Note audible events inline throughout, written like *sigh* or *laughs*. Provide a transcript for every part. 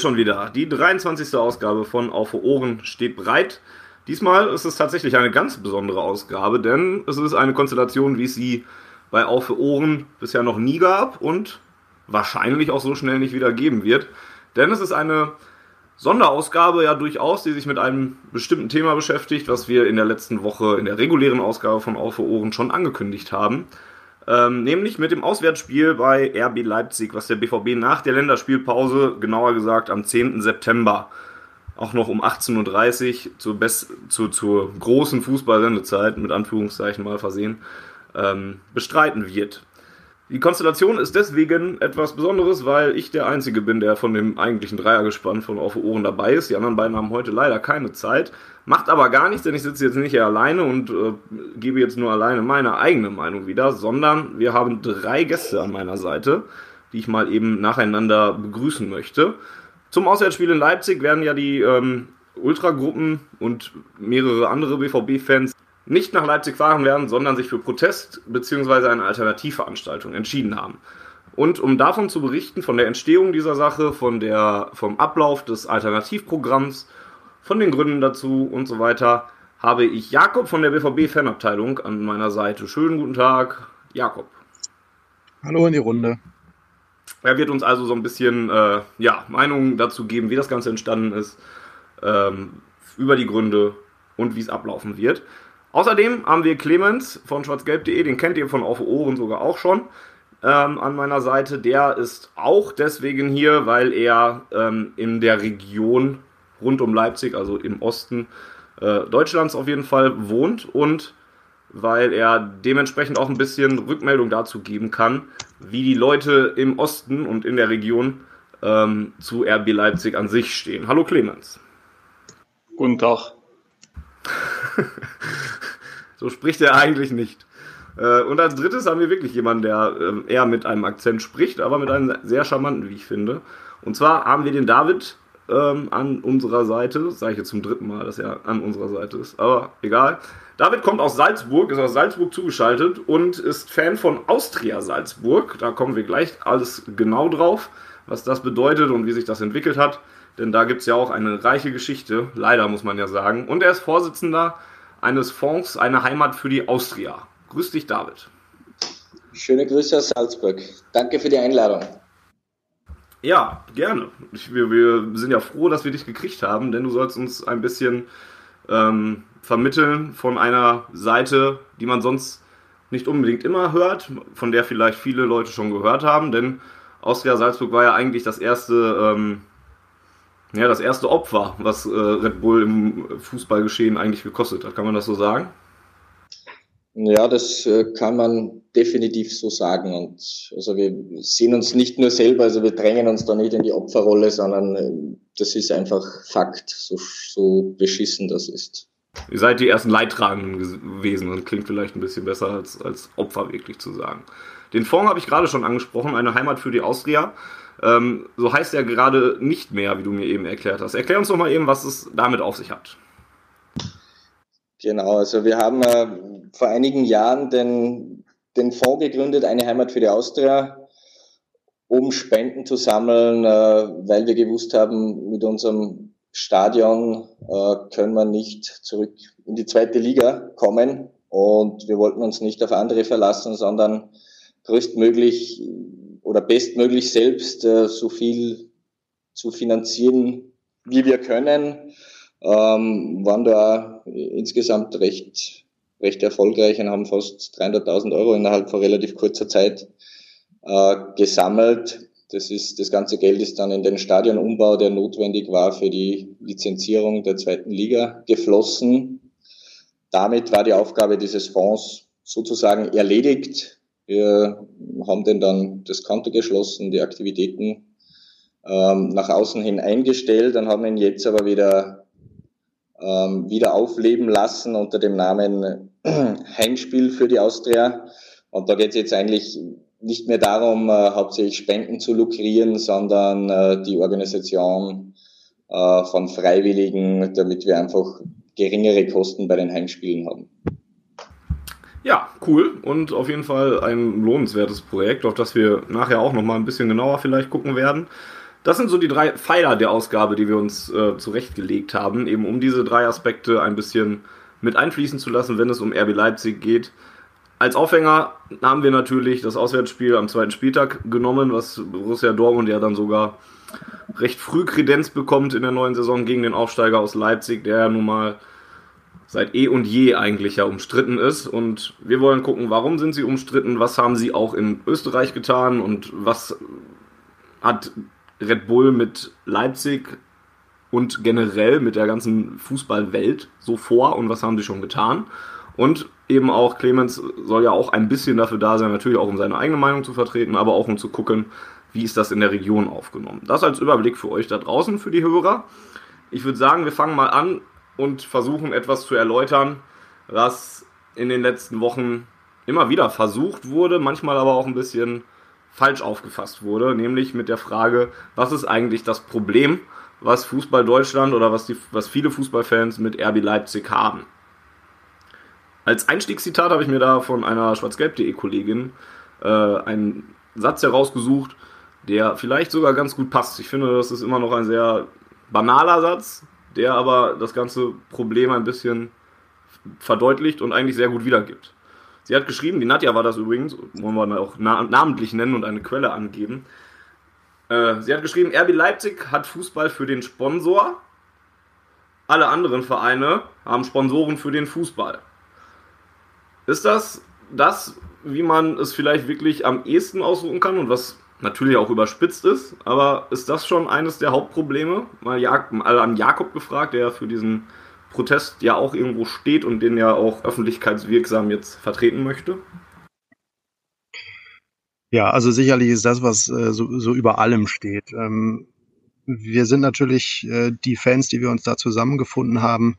Schon wieder. Die 23. Ausgabe von Auf Ohren steht bereit. Diesmal ist es tatsächlich eine ganz besondere Ausgabe, denn es ist eine Konstellation, wie es sie bei Auf Ohren bisher noch nie gab und wahrscheinlich auch so schnell nicht wieder geben wird. Denn es ist eine Sonderausgabe ja durchaus, die sich mit einem bestimmten Thema beschäftigt, was wir in der letzten Woche in der regulären Ausgabe von Auf Ohren schon angekündigt haben. Ähm, nämlich mit dem Auswärtsspiel bei RB Leipzig, was der BVB nach der Länderspielpause, genauer gesagt am 10. September, auch noch um 18.30 Uhr zur, Best zur, zur großen Fußballsendezeit, mit Anführungszeichen mal versehen, ähm, bestreiten wird. Die Konstellation ist deswegen etwas Besonderes, weil ich der Einzige bin, der von dem eigentlichen Dreiergespann von Auf Ohren dabei ist. Die anderen beiden haben heute leider keine Zeit. Macht aber gar nichts, denn ich sitze jetzt nicht hier alleine und äh, gebe jetzt nur alleine meine eigene Meinung wieder, sondern wir haben drei Gäste an meiner Seite, die ich mal eben nacheinander begrüßen möchte. Zum Auswärtsspiel in Leipzig werden ja die ähm, Ultragruppen und mehrere andere BVB-Fans nicht nach Leipzig fahren werden, sondern sich für Protest bzw. eine Alternativveranstaltung entschieden haben. Und um davon zu berichten, von der Entstehung dieser Sache, von der, vom Ablauf des Alternativprogramms, von den Gründen dazu und so weiter, habe ich Jakob von der BVB-Fanabteilung an meiner Seite. Schönen guten Tag, Jakob. Hallo in die Runde. Er wird uns also so ein bisschen äh, ja, Meinungen dazu geben, wie das Ganze entstanden ist, ähm, über die Gründe und wie es ablaufen wird. Außerdem haben wir Clemens von schwarzgelb.de, den kennt ihr von Auf Ohren sogar auch schon, ähm, an meiner Seite. Der ist auch deswegen hier, weil er ähm, in der Region rund um Leipzig, also im Osten äh, Deutschlands auf jeden Fall wohnt und weil er dementsprechend auch ein bisschen Rückmeldung dazu geben kann, wie die Leute im Osten und in der Region ähm, zu RB Leipzig an sich stehen. Hallo Clemens. Guten Tag. *laughs* so spricht er eigentlich nicht. Äh, und als drittes haben wir wirklich jemanden, der ähm, eher mit einem Akzent spricht, aber mit einem sehr charmanten, wie ich finde. Und zwar haben wir den David ähm, an unserer Seite. Sage ich jetzt zum dritten Mal, dass er an unserer Seite ist. Aber egal. David kommt aus Salzburg, ist aus Salzburg zugeschaltet und ist Fan von Austria Salzburg. Da kommen wir gleich alles genau drauf, was das bedeutet und wie sich das entwickelt hat. Denn da gibt es ja auch eine reiche Geschichte, leider muss man ja sagen. Und er ist Vorsitzender eines Fonds, eine Heimat für die Austria. Grüß dich, David. Schöne Grüße aus Salzburg. Danke für die Einladung. Ja, gerne. Ich, wir, wir, sind ja froh, dass wir dich gekriegt haben, denn du sollst uns ein bisschen ähm, vermitteln von einer Seite, die man sonst nicht unbedingt immer hört, von der vielleicht viele Leute schon gehört haben, denn Austria Salzburg war ja eigentlich das erste, ähm, ja, das erste Opfer, was äh, Red Bull im Fußballgeschehen eigentlich gekostet hat. Kann man das so sagen? Ja, das äh, kann man definitiv so sagen. Und also wir sehen uns nicht nur selber, also wir drängen uns da nicht in die Opferrolle, sondern äh, das ist einfach Fakt, so, so beschissen das ist. Ihr seid die ersten Leidtragenden gewesen und klingt vielleicht ein bisschen besser als, als Opfer wirklich zu sagen. Den Fonds habe ich gerade schon angesprochen, eine Heimat für die Austria. Ähm, so heißt er gerade nicht mehr, wie du mir eben erklärt hast. Erklär uns doch mal eben, was es damit auf sich hat. Genau, also wir haben äh, vor einigen Jahren den, den Fonds gegründet, eine Heimat für die Austria, um Spenden zu sammeln, äh, weil wir gewusst haben, mit unserem Stadion äh, können wir nicht zurück in die zweite Liga kommen und wir wollten uns nicht auf andere verlassen, sondern größtmöglich oder bestmöglich selbst äh, so viel zu finanzieren, wie wir können ähm, waren da insgesamt recht, recht erfolgreich und haben fast 300.000 Euro innerhalb von relativ kurzer Zeit äh, gesammelt. Das ist, das ganze Geld ist dann in den Stadionumbau, der notwendig war für die Lizenzierung der zweiten Liga, geflossen. Damit war die Aufgabe dieses Fonds sozusagen erledigt. Wir haben den dann das Konto geschlossen, die Aktivitäten ähm, nach außen hin eingestellt und haben ihn jetzt aber wieder, ähm, wieder aufleben lassen unter dem Namen *clears throat* Heimspiel für die Austria. Und da geht es jetzt eigentlich nicht mehr darum, äh, hauptsächlich Spenden zu lukrieren, sondern äh, die Organisation äh, von Freiwilligen, damit wir einfach geringere Kosten bei den Heimspielen haben. Ja, cool und auf jeden Fall ein lohnenswertes Projekt, auf das wir nachher auch noch mal ein bisschen genauer vielleicht gucken werden. Das sind so die drei Pfeiler der Ausgabe, die wir uns äh, zurechtgelegt haben, eben um diese drei Aspekte ein bisschen mit einfließen zu lassen, wenn es um RB Leipzig geht. Als Aufhänger haben wir natürlich das Auswärtsspiel am zweiten Spieltag genommen, was Borussia Dortmund ja dann sogar recht früh Kredenz bekommt in der neuen Saison gegen den Aufsteiger aus Leipzig, der ja nun mal seit eh und je eigentlich ja umstritten ist. Und wir wollen gucken, warum sind sie umstritten, was haben sie auch in Österreich getan und was hat Red Bull mit Leipzig und generell mit der ganzen Fußballwelt so vor und was haben sie schon getan. Und eben auch Clemens soll ja auch ein bisschen dafür da sein, natürlich auch um seine eigene Meinung zu vertreten, aber auch um zu gucken, wie ist das in der Region aufgenommen. Das als Überblick für euch da draußen, für die Hörer. Ich würde sagen, wir fangen mal an und versuchen etwas zu erläutern, was in den letzten Wochen immer wieder versucht wurde, manchmal aber auch ein bisschen falsch aufgefasst wurde, nämlich mit der Frage, was ist eigentlich das Problem, was Fußball Deutschland oder was, die, was viele Fußballfans mit RB Leipzig haben. Als Einstiegszitat habe ich mir da von einer schwarzgelb.de Kollegin äh, einen Satz herausgesucht, der vielleicht sogar ganz gut passt. Ich finde, das ist immer noch ein sehr banaler Satz, der aber das ganze Problem ein bisschen verdeutlicht und eigentlich sehr gut wiedergibt. Sie hat geschrieben, die Nadja war das übrigens, wollen wir auch na namentlich nennen und eine Quelle angeben. Äh, sie hat geschrieben, RB Leipzig hat Fußball für den Sponsor. Alle anderen Vereine haben Sponsoren für den Fußball. Ist das das, wie man es vielleicht wirklich am ehesten aussuchen kann und was natürlich auch überspitzt ist, aber ist das schon eines der Hauptprobleme? Mal, an Jakob gefragt, der für diesen Protest ja auch irgendwo steht und den ja auch öffentlichkeitswirksam jetzt vertreten möchte? Ja, also sicherlich ist das, was äh, so, so über allem steht. Ähm, wir sind natürlich äh, die Fans, die wir uns da zusammengefunden haben,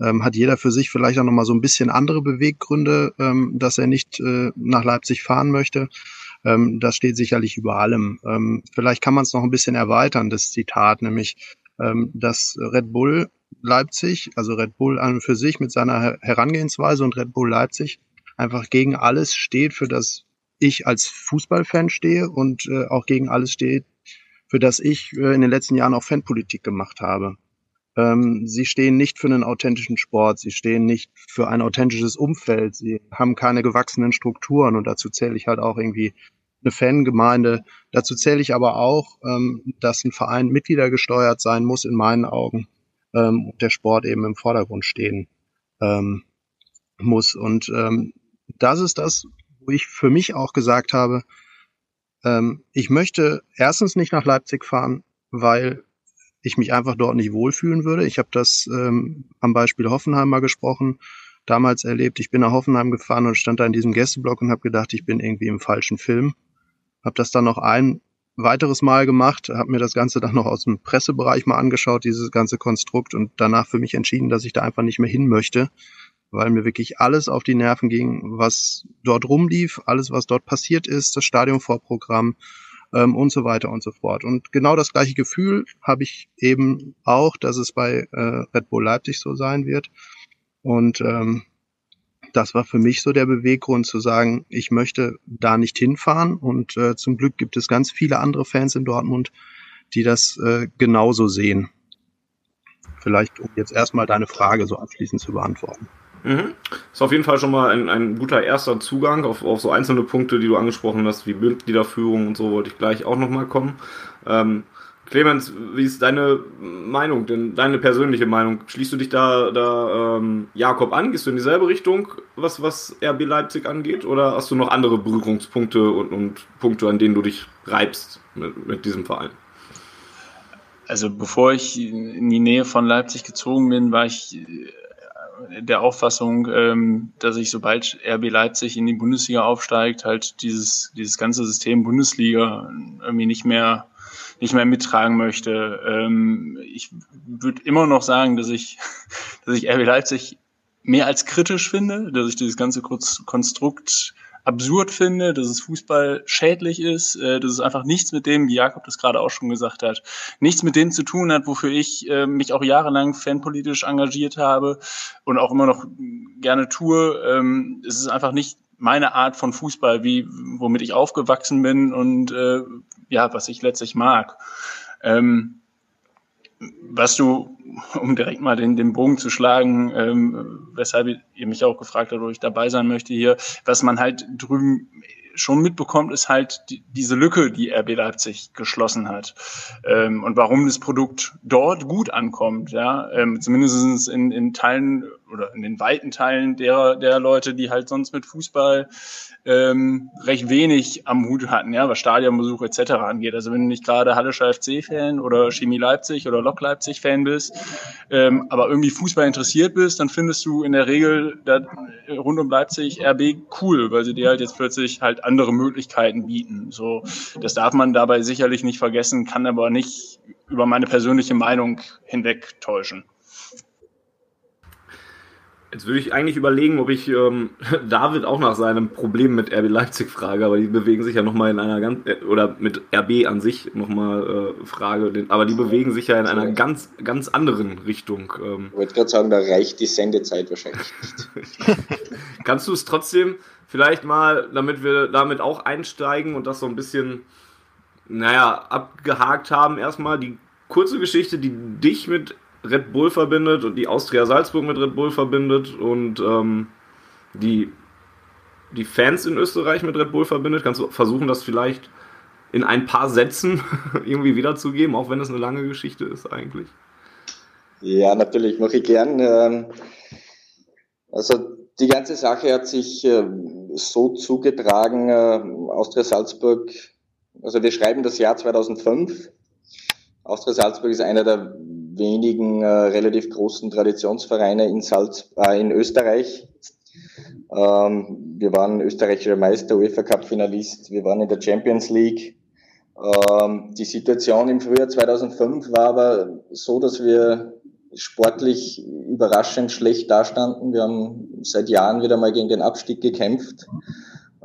ähm, hat jeder für sich vielleicht auch nochmal so ein bisschen andere Beweggründe, ähm, dass er nicht äh, nach Leipzig fahren möchte. Ähm, das steht sicherlich über allem. Ähm, vielleicht kann man es noch ein bisschen erweitern, das Zitat, nämlich, ähm, dass Red Bull Leipzig, also Red Bull an und für sich mit seiner Herangehensweise und Red Bull Leipzig einfach gegen alles steht, für das ich als Fußballfan stehe und äh, auch gegen alles steht, für das ich äh, in den letzten Jahren auch Fanpolitik gemacht habe. Ähm, sie stehen nicht für einen authentischen Sport, sie stehen nicht für ein authentisches Umfeld, sie haben keine gewachsenen Strukturen und dazu zähle ich halt auch irgendwie eine Fangemeinde. Dazu zähle ich aber auch, ähm, dass ein Verein Mitglieder gesteuert sein muss, in meinen Augen, ähm, und der Sport eben im Vordergrund stehen muss. Und das ist das, wo ich für mich auch gesagt habe, ähm, ich möchte erstens nicht nach Leipzig fahren, weil ich mich einfach dort nicht wohlfühlen würde. Ich habe das ähm, am Beispiel Hoffenheim mal gesprochen, damals erlebt. Ich bin nach Hoffenheim gefahren und stand da in diesem Gästeblock und habe gedacht, ich bin irgendwie im falschen Film. Habe das dann noch ein weiteres Mal gemacht, habe mir das Ganze dann noch aus dem Pressebereich mal angeschaut, dieses ganze Konstrukt und danach für mich entschieden, dass ich da einfach nicht mehr hin möchte, weil mir wirklich alles auf die Nerven ging, was dort rumlief, alles, was dort passiert ist, das Stadionvorprogramm, ähm, und so weiter und so fort. Und genau das gleiche Gefühl habe ich eben auch, dass es bei äh, Red Bull Leipzig so sein wird. Und ähm, das war für mich so der Beweggrund zu sagen, ich möchte da nicht hinfahren. Und äh, zum Glück gibt es ganz viele andere Fans in Dortmund, die das äh, genauso sehen. Vielleicht, um jetzt erstmal deine Frage so abschließend zu beantworten. Mhm. Ist auf jeden Fall schon mal ein, ein guter erster Zugang auf, auf so einzelne Punkte, die du angesprochen hast, wie Mitgliederführung und so, wollte ich gleich auch nochmal kommen. Ähm, Clemens, wie ist deine Meinung, denn deine persönliche Meinung? Schließt du dich da, da ähm, Jakob an? Gehst du in dieselbe Richtung, was, was RB Leipzig angeht? Oder hast du noch andere Berührungspunkte und, und Punkte, an denen du dich reibst mit, mit diesem Verein? Also bevor ich in die Nähe von Leipzig gezogen bin, war ich der Auffassung, ähm, dass ich, sobald RB Leipzig in die Bundesliga aufsteigt, halt dieses, dieses ganze System Bundesliga irgendwie nicht mehr nicht mehr mittragen möchte. Ähm, ich würde immer noch sagen, dass ich, *laughs* dass ich RB Leipzig mehr als kritisch finde, dass ich dieses ganze Konstrukt absurd finde, dass es Fußball schädlich ist, äh, dass es einfach nichts mit dem, wie Jakob das gerade auch schon gesagt hat, nichts mit dem zu tun hat, wofür ich äh, mich auch jahrelang fanpolitisch engagiert habe und auch immer noch gerne tue. Ähm, es ist einfach nicht meine Art von Fußball, wie womit ich aufgewachsen bin und äh, ja, was ich letztlich mag. Ähm, was du, um direkt mal den, den Bogen zu schlagen, ähm, weshalb ihr mich auch gefragt habt, wo ich dabei sein möchte hier, was man halt drüben schon mitbekommt, ist halt die, diese Lücke, die RB Leipzig geschlossen hat. Ähm, und warum das Produkt dort gut ankommt, ja, ähm, zumindest in, in Teilen oder in den weiten Teilen der, der Leute, die halt sonst mit Fußball ähm, recht wenig am Hut hatten, ja, was Stadionbesuch etc. angeht. Also wenn du nicht gerade Hallischer FC-Fan oder Chemie Leipzig oder Lok Leipzig-Fan bist, ähm, aber irgendwie Fußball interessiert bist, dann findest du in der Regel da, rund um Leipzig RB cool, weil sie dir halt jetzt plötzlich halt andere Möglichkeiten bieten. So, das darf man dabei sicherlich nicht vergessen, kann aber nicht über meine persönliche Meinung hinweg täuschen. Jetzt würde ich eigentlich überlegen, ob ich ähm, *laughs* David auch nach seinem Problem mit RB Leipzig frage, aber die bewegen sich ja nochmal in einer ganz, äh, oder mit RB an sich nochmal äh, frage, aber die bewegen sich ja in einer ganz, ganz anderen Richtung. Ähm. Ich wollte gerade sagen, da reicht die Sendezeit wahrscheinlich nicht. *laughs* Kannst du es trotzdem vielleicht mal, damit wir damit auch einsteigen und das so ein bisschen, naja, abgehakt haben, erstmal die kurze Geschichte, die dich mit Red Bull verbindet und die Austria Salzburg mit Red Bull verbindet und ähm, die, die Fans in Österreich mit Red Bull verbindet. Kannst du versuchen, das vielleicht in ein paar Sätzen *laughs* irgendwie wiederzugeben, auch wenn es eine lange Geschichte ist eigentlich? Ja, natürlich, mache ich gern. Ähm, also die ganze Sache hat sich ähm, so zugetragen, äh, Austria Salzburg, also wir schreiben das Jahr 2005. Austria Salzburg ist einer der wenigen äh, relativ großen Traditionsvereine in, Salz, äh, in Österreich. Ähm, wir waren österreichischer Meister, UEFA Cup Finalist, wir waren in der Champions League. Ähm, die Situation im Frühjahr 2005 war aber so, dass wir sportlich überraschend schlecht dastanden. Wir haben seit Jahren wieder mal gegen den Abstieg gekämpft.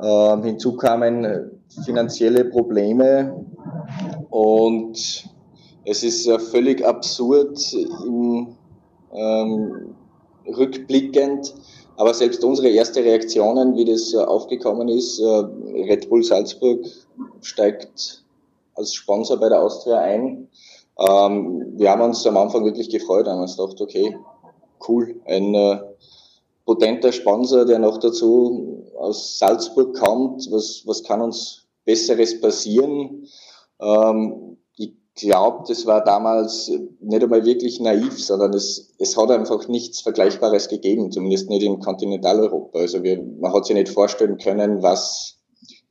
Ähm, hinzu kamen finanzielle Probleme und es ist äh, völlig absurd im, ähm, rückblickend, aber selbst unsere erste Reaktionen, wie das äh, aufgekommen ist, äh, Red Bull Salzburg steigt als Sponsor bei der Austria ein. Ähm, wir haben uns am Anfang wirklich gefreut, haben uns gedacht, okay, cool, ein äh, potenter Sponsor, der noch dazu aus Salzburg kommt, was, was kann uns Besseres passieren? Ähm, glaube, das war damals nicht einmal wirklich naiv, sondern es, es hat einfach nichts Vergleichbares gegeben, zumindest nicht in Kontinentaleuropa. Also wir, man hat sich nicht vorstellen können, was,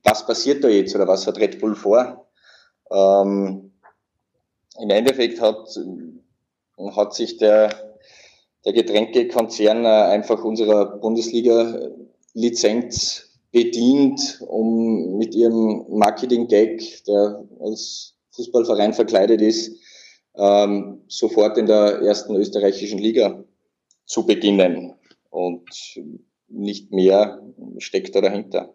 was passiert da jetzt oder was hat Red Bull vor. Ähm, Im Endeffekt hat, hat sich der, der Getränkekonzern einfach unserer Bundesliga-Lizenz bedient, um mit ihrem Marketing-Gag, der als Fußballverein verkleidet ist, ähm, sofort in der ersten österreichischen Liga zu beginnen. Und nicht mehr steckt da dahinter.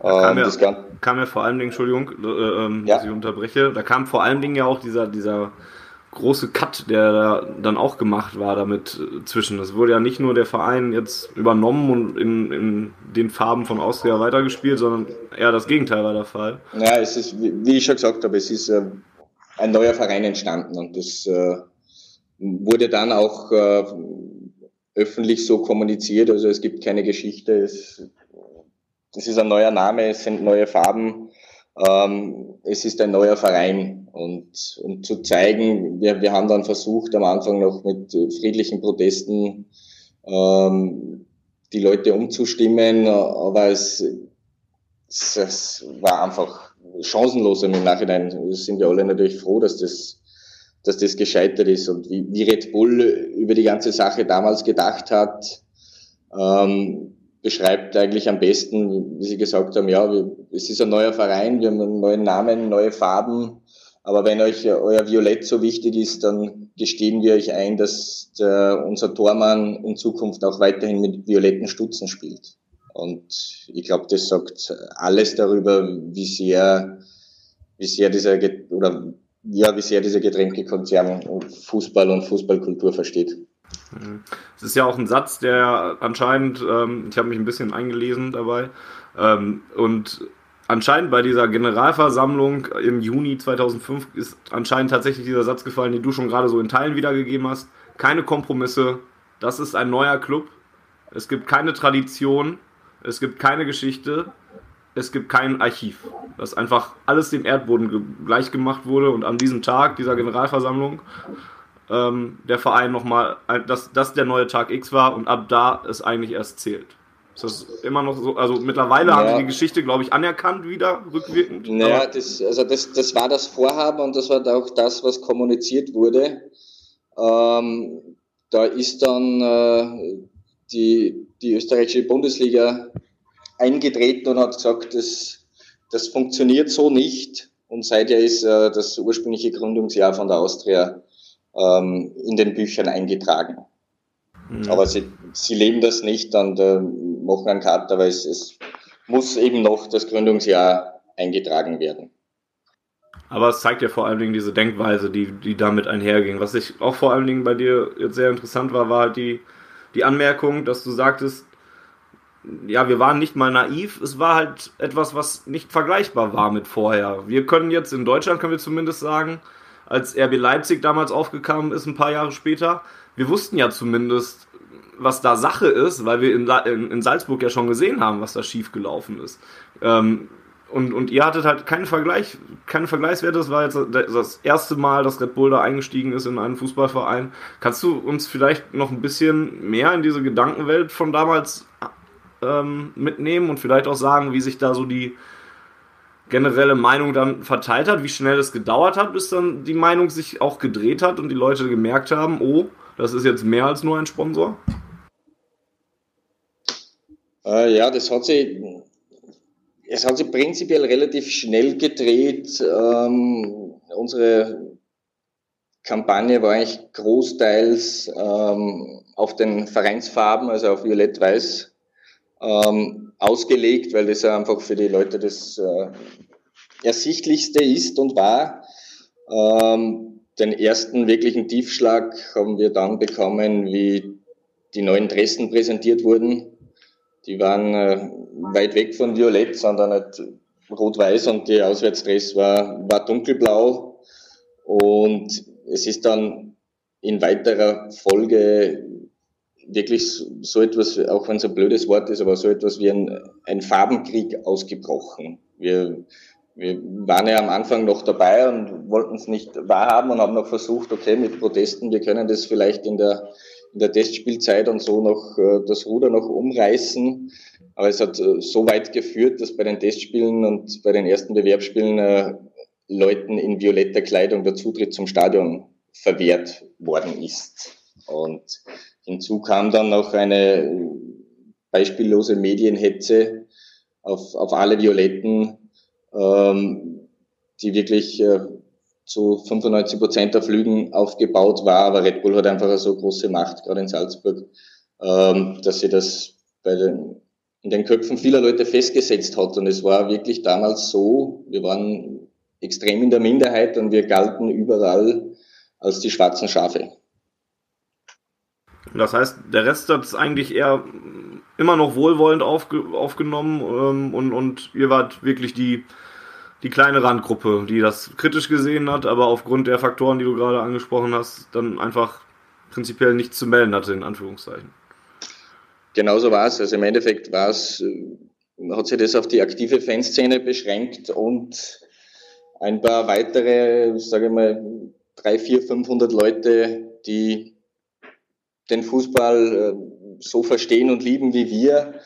Da kam, ähm, ja, kam ja vor allen Dingen, Entschuldigung, äh, ja. dass ich unterbreche, da kam vor allen Dingen ja auch dieser, dieser große Cut, der da dann auch gemacht war damit äh, zwischen. Es wurde ja nicht nur der Verein jetzt übernommen und in, in den Farben von Austria weitergespielt, sondern eher das Gegenteil war der Fall. Ja, es ist, wie ich schon gesagt habe, es ist äh, ein neuer Verein entstanden und das äh, wurde dann auch öffentlich so kommuniziert. Also es gibt keine Geschichte, es, es ist ein neuer Name, es sind neue Farben ähm, es ist ein neuer Verein und um zu zeigen, wir, wir haben dann versucht am Anfang noch mit friedlichen Protesten ähm, die Leute umzustimmen, aber es, es, es war einfach chancenlos im Nachhinein. Sind wir alle natürlich froh, dass das dass das gescheitert ist und wie, wie Red Bull über die ganze Sache damals gedacht hat, ähm, beschreibt eigentlich am besten, wie Sie gesagt haben, ja, es ist ein neuer Verein, wir haben einen neuen Namen, neue Farben, aber wenn euch euer Violett so wichtig ist, dann gestehen wir euch ein, dass der, unser Tormann in Zukunft auch weiterhin mit violetten Stutzen spielt. Und ich glaube, das sagt alles darüber, wie sehr, wie sehr dieser oder ja, wie sehr dieser Getränkekonzern Fußball und Fußballkultur versteht. Es ist ja auch ein Satz, der anscheinend, ähm, ich habe mich ein bisschen eingelesen dabei, ähm, und anscheinend bei dieser Generalversammlung im Juni 2005 ist anscheinend tatsächlich dieser Satz gefallen, den du schon gerade so in Teilen wiedergegeben hast. Keine Kompromisse, das ist ein neuer Club. Es gibt keine Tradition, es gibt keine Geschichte, es gibt kein Archiv. Dass einfach alles dem Erdboden gleich gemacht wurde und an diesem Tag dieser Generalversammlung ähm, der Verein nochmal, dass das der neue Tag X war und ab da es eigentlich erst zählt. Ist das immer noch so? Also mittlerweile ja. haben sie die Geschichte, glaube ich, anerkannt wieder, rückwirkend. Naja, das, also das, das war das Vorhaben und das war auch das, was kommuniziert wurde. Ähm, da ist dann äh, die, die österreichische Bundesliga eingetreten und hat gesagt, das, das funktioniert so nicht. Und seither ist äh, das ursprüngliche Gründungsjahr von der Austria ähm, in den Büchern eingetragen. Mhm. Aber sie, sie leben das nicht und äh, machen einen Cut, aber es, es muss eben noch das Gründungsjahr eingetragen werden. Aber es zeigt ja vor allen Dingen diese Denkweise, die, die damit einherging. Was ich auch vor allen Dingen bei dir jetzt sehr interessant war, war halt die, die Anmerkung, dass du sagtest, ja, wir waren nicht mal naiv, es war halt etwas, was nicht vergleichbar war mit vorher. Wir können jetzt in Deutschland, können wir zumindest sagen, als RB Leipzig damals aufgekommen ist, ein paar Jahre später, wir wussten ja zumindest, was da Sache ist, weil wir in, in, in Salzburg ja schon gesehen haben, was da schiefgelaufen ist. Ähm, und, und ihr hattet halt keinen Vergleich, keine Vergleichswerte. Das war jetzt das erste Mal, dass Red Bull da eingestiegen ist in einen Fußballverein. Kannst du uns vielleicht noch ein bisschen mehr in diese Gedankenwelt von damals ähm, mitnehmen und vielleicht auch sagen, wie sich da so die generelle Meinung dann verteilt hat, wie schnell es gedauert hat, bis dann die Meinung sich auch gedreht hat und die Leute gemerkt haben, oh, das ist jetzt mehr als nur ein Sponsor? Äh, ja, das hat sich, es hat sich prinzipiell relativ schnell gedreht. Ähm, unsere Kampagne war eigentlich großteils ähm, auf den Vereinsfarben, also auf Violett-Weiß ähm, ausgelegt, weil das ja einfach für die Leute das äh, Ersichtlichste ist und war. Ähm, den ersten wirklichen Tiefschlag haben wir dann bekommen, wie die neuen Dressen präsentiert wurden. Die waren äh, weit weg von Violett, sondern nicht rot-weiß und die Auswärtsdress war, war dunkelblau. Und es ist dann in weiterer Folge wirklich so etwas, auch wenn es ein blödes Wort ist, aber so etwas wie ein, ein Farbenkrieg ausgebrochen. Wir, wir waren ja am Anfang noch dabei und wollten es nicht wahrhaben und haben noch versucht, okay, mit Protesten, wir können das vielleicht in der, in der Testspielzeit und so noch äh, das Ruder noch umreißen. Aber es hat äh, so weit geführt, dass bei den Testspielen und bei den ersten Bewerbsspielen äh, Leuten in violetter Kleidung der Zutritt zum Stadion verwehrt worden ist. Und Hinzu kam dann noch eine beispiellose Medienhetze auf, auf alle Violetten, ähm, die wirklich äh, zu 95 Prozent der Flügen aufgebaut war. Aber Red Bull hat einfach so große Macht, gerade in Salzburg, ähm, dass sie das bei den, in den Köpfen vieler Leute festgesetzt hat. Und es war wirklich damals so, wir waren extrem in der Minderheit und wir galten überall als die schwarzen Schafe. Das heißt, der Rest hat es eigentlich eher immer noch wohlwollend aufge aufgenommen ähm, und, und ihr wart wirklich die, die kleine Randgruppe, die das kritisch gesehen hat, aber aufgrund der Faktoren, die du gerade angesprochen hast, dann einfach prinzipiell nichts zu melden hatte, in Anführungszeichen. Genauso war es. Also im Endeffekt war es, äh, hat sich das auf die aktive Fanszene beschränkt und ein paar weitere, sage ich mal, drei, vier, 500 Leute, die den Fußball äh, so verstehen und lieben wie wir,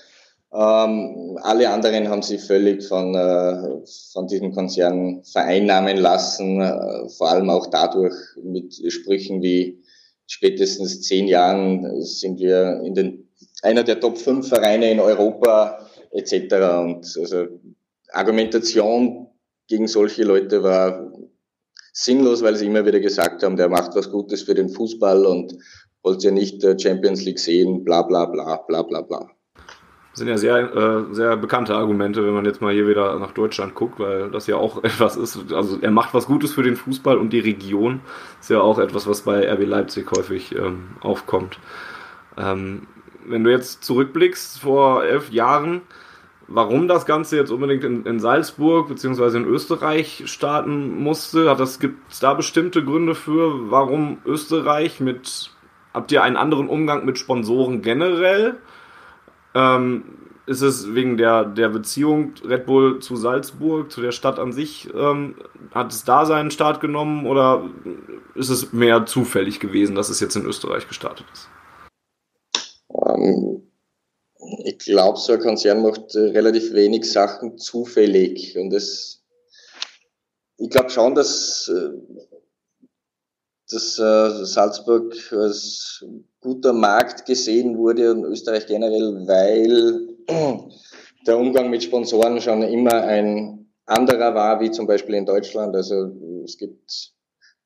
Ähm, alle anderen haben sich völlig von, äh, von diesem Konzern vereinnahmen lassen, äh, vor allem auch dadurch mit Sprüchen wie spätestens zehn Jahren sind wir in den, einer der Top 5 Vereine in Europa etc. Und also Argumentation gegen solche Leute war sinnlos, weil sie immer wieder gesagt haben, der macht was Gutes für den Fußball und wollte ja nicht Champions League sehen, bla bla bla bla bla bla. Das sind ja sehr, äh, sehr bekannte Argumente, wenn man jetzt mal hier wieder nach Deutschland guckt, weil das ja auch *laughs* etwas ist. Also er macht was Gutes für den Fußball und die Region ist ja auch etwas, was bei RB Leipzig häufig ähm, aufkommt. Ähm, wenn du jetzt zurückblickst vor elf Jahren, warum das Ganze jetzt unbedingt in, in Salzburg bzw. in Österreich starten musste, hat das gibt es da bestimmte Gründe für, warum Österreich mit habt ihr einen anderen Umgang mit Sponsoren generell? Ähm, ist es wegen der, der Beziehung Red Bull zu Salzburg, zu der Stadt an sich, ähm, hat es da seinen Start genommen oder ist es mehr zufällig gewesen, dass es jetzt in Österreich gestartet ist? Um, ähm, ich glaube, so ein Konzern macht äh, relativ wenig Sachen zufällig und das, ich glaube schon, dass, äh, dass äh, Salzburg als guter Markt gesehen wurde und Österreich generell, weil *clears throat* der Umgang mit Sponsoren schon immer ein anderer war, wie zum Beispiel in Deutschland. Also es gibt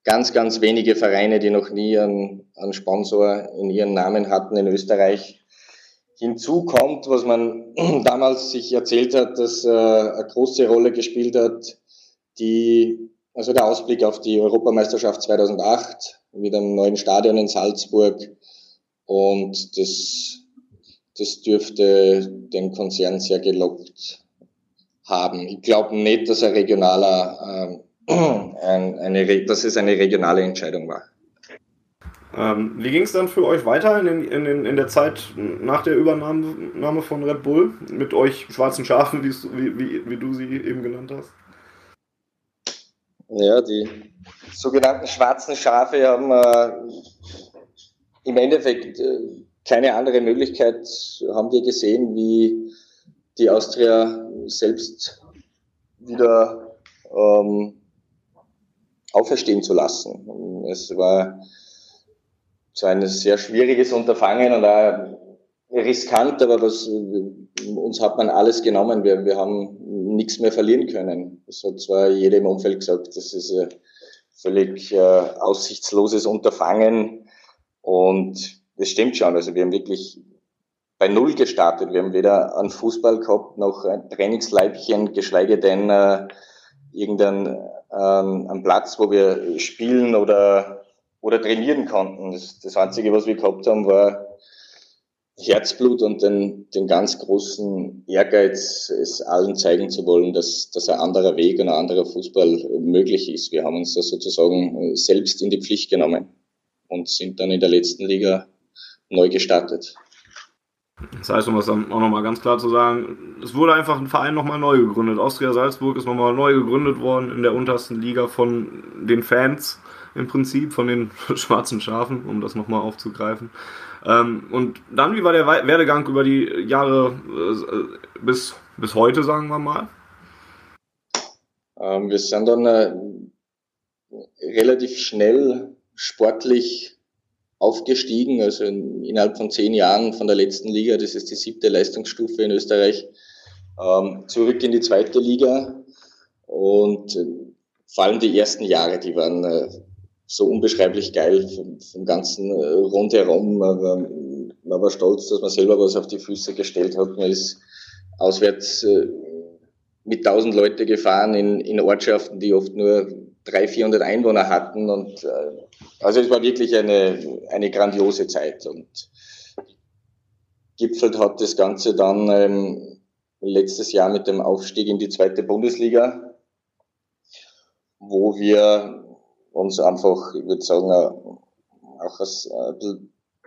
ganz, ganz wenige Vereine, die noch nie einen, einen Sponsor in ihren Namen hatten in Österreich. Hinzu kommt, was man *clears throat* damals sich erzählt hat, dass äh, eine große Rolle gespielt hat, die, also der Ausblick auf die Europameisterschaft 2008 mit einem neuen Stadion in Salzburg, und das, das dürfte den Konzern sehr gelockt haben. Ich glaube nicht, dass ein regionaler, äh, ein, eine, dass es eine regionale Entscheidung war. Ähm, wie ging es dann für euch weiter in, den, in, in, der Zeit nach der Übernahme von Red Bull mit euch schwarzen Schafen, wie, wie, wie du sie eben genannt hast? Ja, die sogenannten schwarzen Schafe haben äh, im Endeffekt äh, keine andere Möglichkeit haben wir gesehen, wie die Austria selbst wieder ähm, auferstehen zu lassen. Es war so ein sehr schwieriges Unterfangen und auch riskant, aber was, uns hat man alles genommen. Wir, wir haben nichts mehr verlieren können. Das hat zwar jeder im Umfeld gesagt, das ist ein völlig äh, aussichtsloses Unterfangen und das stimmt schon. Also wir haben wirklich bei Null gestartet. Wir haben weder einen Fußball gehabt, noch ein Trainingsleibchen, geschweige denn äh, irgendeinen ähm, Platz, wo wir spielen oder, oder trainieren konnten. Das, das Einzige, was wir gehabt haben, war Herzblut und den, den ganz großen Ehrgeiz, es allen zeigen zu wollen, dass, dass ein anderer Weg und ein anderer Fußball möglich ist. Wir haben uns da sozusagen selbst in die Pflicht genommen und sind dann in der letzten Liga neu gestartet. Das heißt, um das dann auch nochmal ganz klar zu sagen, es wurde einfach ein Verein nochmal neu gegründet. Austria Salzburg ist nochmal neu gegründet worden in der untersten Liga von den Fans im Prinzip, von den *laughs* schwarzen Schafen, um das nochmal aufzugreifen. Ähm, und dann, wie war der Werdegang über die Jahre äh, bis, bis heute, sagen wir mal? Ähm, wir sind dann äh, relativ schnell sportlich aufgestiegen, also in, innerhalb von zehn Jahren von der letzten Liga, das ist die siebte Leistungsstufe in Österreich, ähm, zurück in die zweite Liga. Und äh, vor allem die ersten Jahre, die waren äh, so unbeschreiblich geil vom, vom ganzen äh, rundherum. Man war, man war stolz, dass man selber was auf die Füße gestellt hat. Man ist auswärts äh, mit tausend Leute gefahren in, in Ortschaften, die oft nur 300, 400 Einwohner hatten. Und äh, also es war wirklich eine, eine grandiose Zeit. Und gipfelt hat das Ganze dann ähm, letztes Jahr mit dem Aufstieg in die zweite Bundesliga, wo wir uns einfach, ich würde sagen, äh, auch als äh,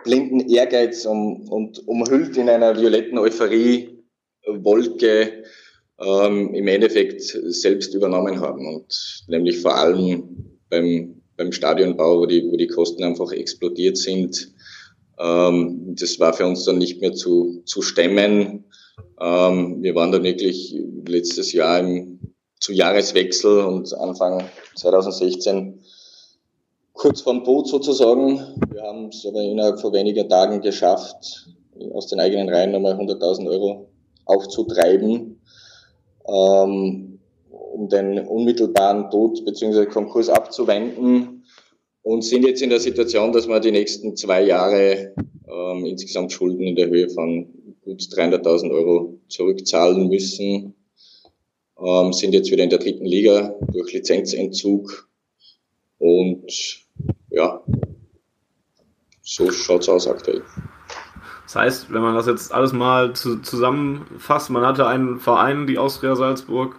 blinden Ehrgeiz um, und umhüllt in einer violetten Euphorie Wolke ähm, im Endeffekt selbst übernommen haben und nämlich vor allem beim, beim Stadionbau, wo die, wo die Kosten einfach explodiert sind. Ähm, das war für uns dann nicht mehr zu, zu stemmen Ähm, wir waren dann wirklich letztes Jahr im, zu Jahreswechsel und Anfang 2016 kurz vorm Boot sozusagen. Wir haben es aber innerhalb von weniger Tagen geschafft, aus den eigenen Reihen nochmal 100.000 Euro aufzutreiben, ähm, um den unmittelbaren Tod bzw. Konkurs abzuwenden und sind jetzt in der Situation, dass wir die nächsten zwei Jahre ähm, insgesamt Schulden in der Höhe von gut 300.000 Euro zurückzahlen müssen. Ähm, sind jetzt wieder in der dritten Liga durch Lizenzentzug und ja, so schaut's aus aktuell. Das heißt, wenn man das jetzt alles mal zu, zusammenfasst, man hatte einen Verein, die Austria Salzburg,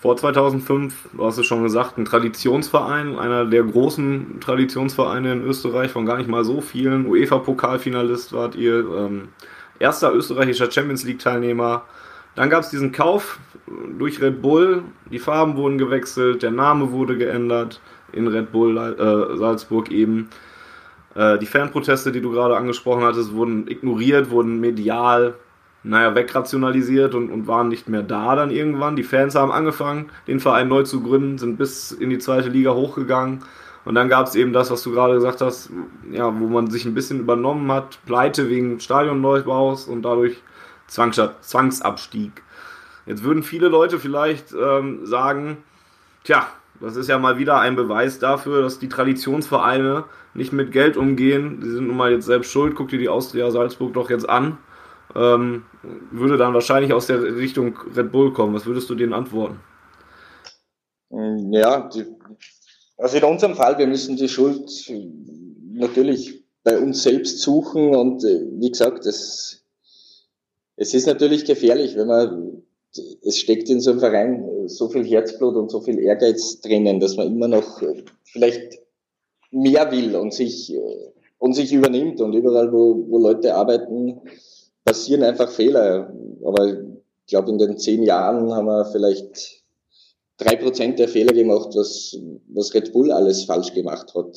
vor 2005, du hast es schon gesagt, ein Traditionsverein, einer der großen Traditionsvereine in Österreich, von gar nicht mal so vielen. UEFA-Pokalfinalist wart ihr, ähm, erster österreichischer Champions League-Teilnehmer. Dann gab es diesen Kauf durch Red Bull, die Farben wurden gewechselt, der Name wurde geändert in Red Bull äh, Salzburg eben. Äh, die Fanproteste, die du gerade angesprochen hattest, wurden ignoriert, wurden medial, naja, wegrationalisiert und, und waren nicht mehr da dann irgendwann. Die Fans haben angefangen, den Verein neu zu gründen, sind bis in die zweite Liga hochgegangen. Und dann gab es eben das, was du gerade gesagt hast, ja, wo man sich ein bisschen übernommen hat, Pleite wegen Stadionneubaus und dadurch Zwangsabstieg. Jetzt würden viele Leute vielleicht ähm, sagen, tja, das ist ja mal wieder ein Beweis dafür, dass die Traditionsvereine nicht mit Geld umgehen. Die sind nun mal jetzt selbst schuld. Guck dir die Austria Salzburg doch jetzt an. Ähm, würde dann wahrscheinlich aus der Richtung Red Bull kommen. Was würdest du denen antworten? Mm, ja, die, also in unserem Fall, wir müssen die Schuld natürlich bei uns selbst suchen und äh, wie gesagt, es, es ist natürlich gefährlich, wenn man es steckt in so einem Verein so viel Herzblut und so viel Ehrgeiz drinnen, dass man immer noch äh, vielleicht mehr will und sich, äh, und sich übernimmt. Und überall, wo, wo Leute arbeiten, passieren einfach Fehler. Aber ich glaube, in den zehn Jahren haben wir vielleicht drei Prozent der Fehler gemacht, was, was Red Bull alles falsch gemacht hat.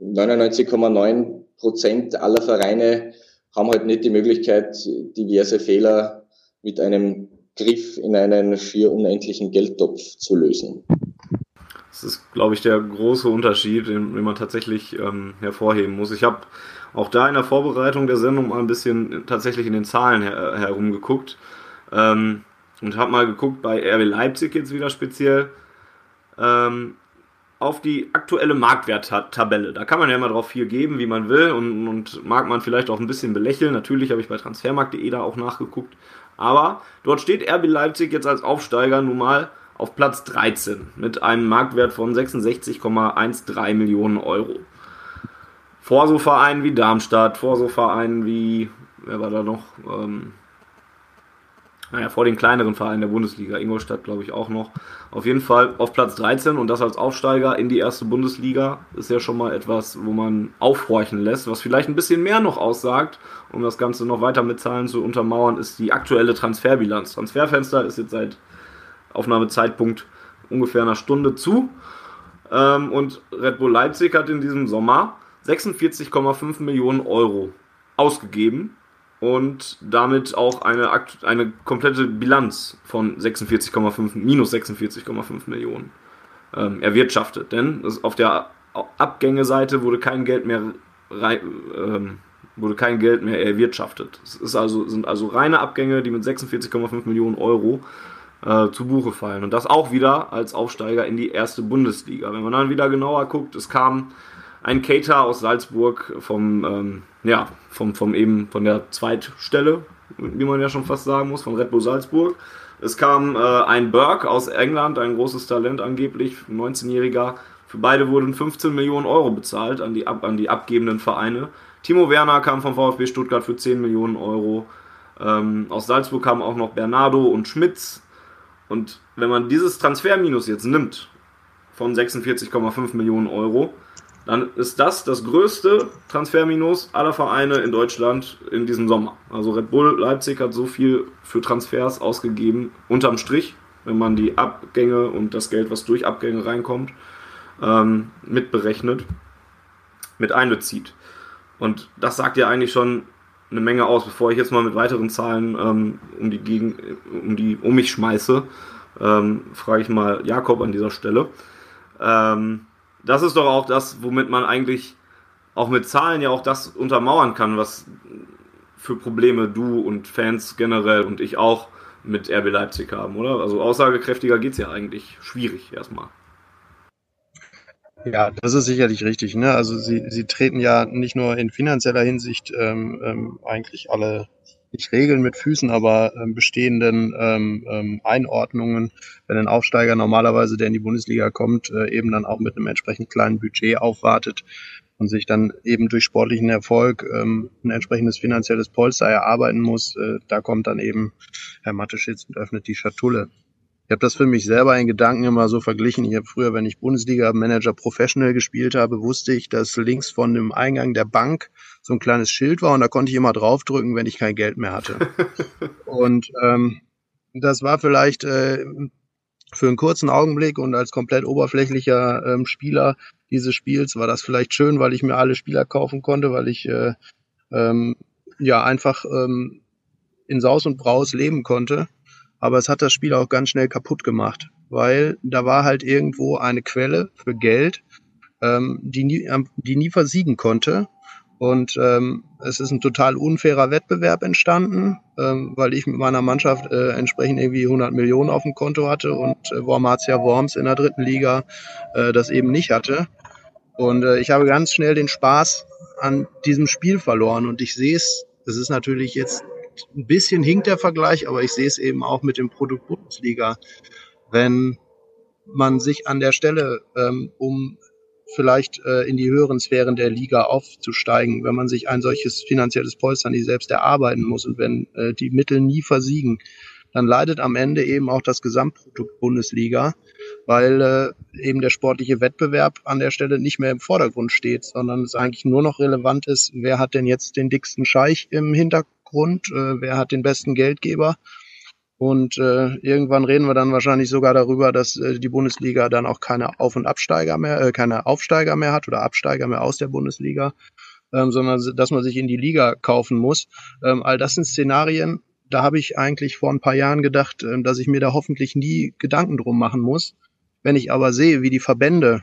99,9 äh, Prozent aller Vereine haben halt nicht die Möglichkeit, diverse Fehler mit einem Griff in einen schier unendlichen Geldtopf zu lösen. Das ist, glaube ich, der große Unterschied, den, den man tatsächlich ähm, hervorheben muss. Ich habe auch da in der Vorbereitung der Sendung mal ein bisschen tatsächlich in den Zahlen her herumgeguckt ähm, und habe mal geguckt bei RB Leipzig jetzt wieder speziell ähm, auf die aktuelle Marktwerttabelle. Da kann man ja immer drauf viel geben, wie man will und, und mag man vielleicht auch ein bisschen belächeln. Natürlich habe ich bei transfermarkt.de da auch nachgeguckt. Aber dort steht RB Leipzig jetzt als Aufsteiger nun mal auf Platz 13 mit einem Marktwert von 66,13 Millionen Euro. Vor so Vereinen wie Darmstadt, vor so Vereinen wie, wer war da noch? Ähm, naja, vor den kleineren Vereinen der Bundesliga, Ingolstadt glaube ich auch noch. Auf jeden Fall auf Platz 13 und das als Aufsteiger in die erste Bundesliga ist ja schon mal etwas, wo man aufhorchen lässt, was vielleicht ein bisschen mehr noch aussagt, um das Ganze noch weiter mit Zahlen zu untermauern, ist die aktuelle Transferbilanz. Transferfenster ist jetzt seit Aufnahmezeitpunkt ungefähr einer Stunde zu ähm, und Red Bull Leipzig hat in diesem Sommer 46,5 Millionen Euro ausgegeben und damit auch eine, eine komplette Bilanz von 46,5 minus 46,5 Millionen ähm, erwirtschaftet. Denn auf der Abgängeseite wurde kein Geld mehr ähm, wurde kein Geld mehr erwirtschaftet. Es ist also, sind also reine Abgänge, die mit 46,5 Millionen Euro äh, zu Buche fallen. Und das auch wieder als Aufsteiger in die erste Bundesliga. Wenn man dann wieder genauer guckt, es kam ein Cater aus Salzburg vom ähm, ja, vom, vom eben von der Zweitstelle, wie man ja schon fast sagen muss, von Red Bull Salzburg. Es kam äh, ein Burke aus England, ein großes Talent angeblich, 19-Jähriger. Für beide wurden 15 Millionen Euro bezahlt an die, an die abgebenden Vereine. Timo Werner kam vom VfB Stuttgart für 10 Millionen Euro. Ähm, aus Salzburg kamen auch noch Bernardo und Schmitz. Und wenn man dieses Transferminus jetzt nimmt von 46,5 Millionen Euro, dann ist das das größte Transferminus aller Vereine in Deutschland in diesem Sommer. Also Red Bull Leipzig hat so viel für Transfers ausgegeben, unterm Strich, wenn man die Abgänge und das Geld, was durch Abgänge reinkommt, ähm, mitberechnet, mit einbezieht. Und das sagt ja eigentlich schon eine Menge aus. Bevor ich jetzt mal mit weiteren Zahlen ähm, um, die Gegen um, die, um mich schmeiße, ähm, frage ich mal Jakob an dieser Stelle. Ähm, das ist doch auch das, womit man eigentlich auch mit Zahlen ja auch das untermauern kann, was für Probleme du und Fans generell und ich auch mit RB Leipzig haben, oder? Also aussagekräftiger geht es ja eigentlich schwierig erstmal. Ja, das ist sicherlich richtig. Ne? Also sie, sie treten ja nicht nur in finanzieller Hinsicht ähm, ähm, eigentlich alle nicht Regeln mit Füßen, aber ähm, bestehenden ähm, ähm, Einordnungen, wenn ein Aufsteiger normalerweise, der in die Bundesliga kommt, äh, eben dann auch mit einem entsprechend kleinen Budget aufwartet und sich dann eben durch sportlichen Erfolg ähm, ein entsprechendes finanzielles Polster erarbeiten muss, äh, da kommt dann eben Herr Matteschitz und öffnet die Schatulle. Ich habe das für mich selber in Gedanken immer so verglichen. Ich habe früher, wenn ich Bundesliga-Manager Professional gespielt habe, wusste ich, dass links von dem Eingang der Bank so ein kleines Schild war und da konnte ich immer draufdrücken, wenn ich kein Geld mehr hatte. *laughs* und ähm, das war vielleicht äh, für einen kurzen Augenblick und als komplett oberflächlicher ähm, Spieler dieses Spiels war das vielleicht schön, weil ich mir alle Spieler kaufen konnte, weil ich äh, ähm, ja einfach ähm, in Saus und Braus leben konnte. Aber es hat das Spiel auch ganz schnell kaputt gemacht, weil da war halt irgendwo eine Quelle für Geld, ähm, die, nie, die nie versiegen konnte. Und ähm, es ist ein total unfairer Wettbewerb entstanden, ähm, weil ich mit meiner Mannschaft äh, entsprechend irgendwie 100 Millionen auf dem Konto hatte und äh, Wormatia Worms in der dritten Liga äh, das eben nicht hatte. Und äh, ich habe ganz schnell den Spaß an diesem Spiel verloren. Und ich sehe es, es ist natürlich jetzt ein bisschen hinkt der Vergleich, aber ich sehe es eben auch mit dem Produkt Bundesliga. Wenn man sich an der Stelle ähm, um vielleicht äh, in die höheren Sphären der Liga aufzusteigen, wenn man sich ein solches finanzielles Polster nicht selbst erarbeiten muss und wenn äh, die Mittel nie versiegen, dann leidet am Ende eben auch das Gesamtprodukt Bundesliga, weil äh, eben der sportliche Wettbewerb an der Stelle nicht mehr im Vordergrund steht, sondern es eigentlich nur noch relevant ist, wer hat denn jetzt den dicksten Scheich im Hintergrund, äh, wer hat den besten Geldgeber und äh, irgendwann reden wir dann wahrscheinlich sogar darüber, dass äh, die Bundesliga dann auch keine Auf- und Absteiger mehr, äh, keine Aufsteiger mehr hat oder Absteiger mehr aus der Bundesliga, ähm, sondern dass man sich in die Liga kaufen muss. Ähm, all das sind Szenarien, da habe ich eigentlich vor ein paar Jahren gedacht, äh, dass ich mir da hoffentlich nie Gedanken drum machen muss. Wenn ich aber sehe, wie die Verbände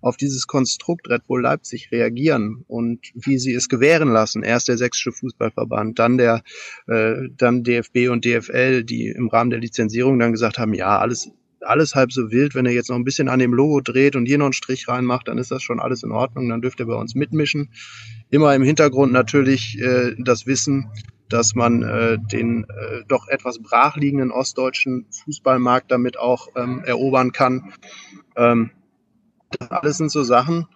auf dieses Konstrukt Red Bull Leipzig reagieren und wie sie es gewähren lassen. Erst der sächsische Fußballverband, dann der, äh, dann DFB und DFL, die im Rahmen der Lizenzierung dann gesagt haben, ja, alles, alles halb so wild. Wenn er jetzt noch ein bisschen an dem Logo dreht und hier noch einen Strich reinmacht, dann ist das schon alles in Ordnung. Dann dürft ihr bei uns mitmischen. Immer im Hintergrund natürlich äh, das Wissen, dass man äh, den äh, doch etwas brachliegenden ostdeutschen Fußballmarkt damit auch ähm, erobern kann. Ähm, das alles sind so Sachen,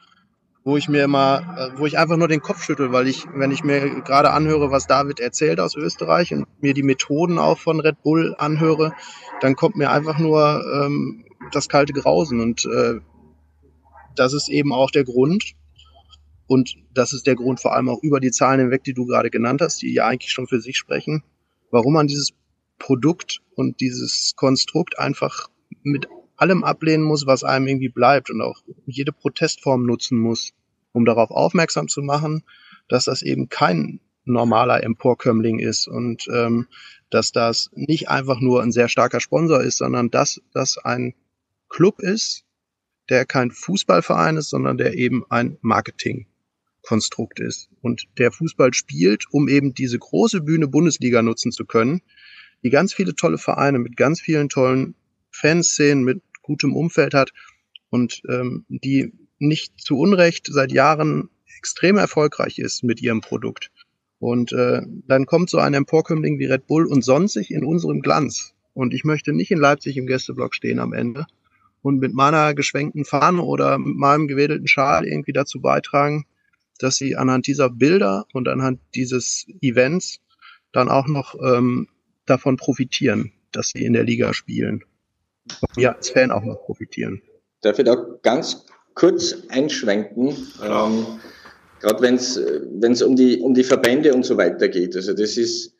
wo ich mir immer, äh, wo ich einfach nur den Kopf schüttel, weil ich, wenn ich mir gerade anhöre, was David erzählt aus Österreich und mir die Methoden auch von Red Bull anhöre, dann kommt mir einfach nur ähm, das kalte Grausen. Und äh, das ist eben auch der Grund. Und das ist der Grund vor allem auch über die Zahlen hinweg, die du gerade genannt hast, die ja eigentlich schon für sich sprechen, warum man dieses Produkt und dieses Konstrukt einfach mit allem ablehnen muss, was einem irgendwie bleibt und auch jede Protestform nutzen muss, um darauf aufmerksam zu machen, dass das eben kein normaler Emporkömmling ist und ähm, dass das nicht einfach nur ein sehr starker Sponsor ist, sondern dass das ein Club ist, der kein Fußballverein ist, sondern der eben ein Marketingkonstrukt ist. Und der Fußball spielt, um eben diese große Bühne Bundesliga nutzen zu können, die ganz viele tolle Vereine mit ganz vielen tollen Fanszenen, mit gutem Umfeld hat und ähm, die nicht zu Unrecht seit Jahren extrem erfolgreich ist mit ihrem Produkt. Und äh, dann kommt so ein Emporkömmling wie Red Bull und sonst sich in unserem Glanz. Und ich möchte nicht in Leipzig im Gästeblock stehen am Ende und mit meiner geschwenkten Fahne oder mit meinem gewedelten Schal irgendwie dazu beitragen, dass sie anhand dieser Bilder und anhand dieses Events dann auch noch ähm, davon profitieren, dass sie in der Liga spielen wir als Fan auch noch profitieren. Darf ich da ganz kurz einschwenken? Ähm, Gerade wenn es um die, um die Verbände und so weiter geht. Also das ist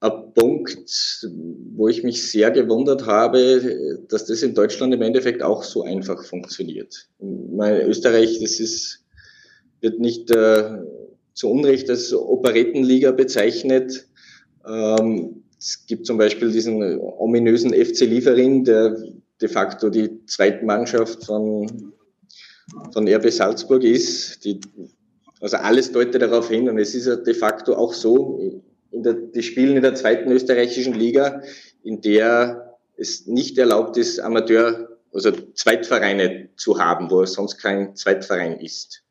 ein Punkt, wo ich mich sehr gewundert habe, dass das in Deutschland im Endeffekt auch so einfach funktioniert. In Österreich, das ist, wird nicht äh, zu Unrecht als Operettenliga bezeichnet. Ähm, es gibt zum Beispiel diesen ominösen FC Liefering, der de facto die Zweitmannschaft von, von RB Salzburg ist. Die, also alles deutet darauf hin und es ist ja de facto auch so, der, die spielen in der zweiten österreichischen Liga, in der es nicht erlaubt ist, Amateur, also Zweitvereine zu haben, wo sonst kein Zweitverein ist.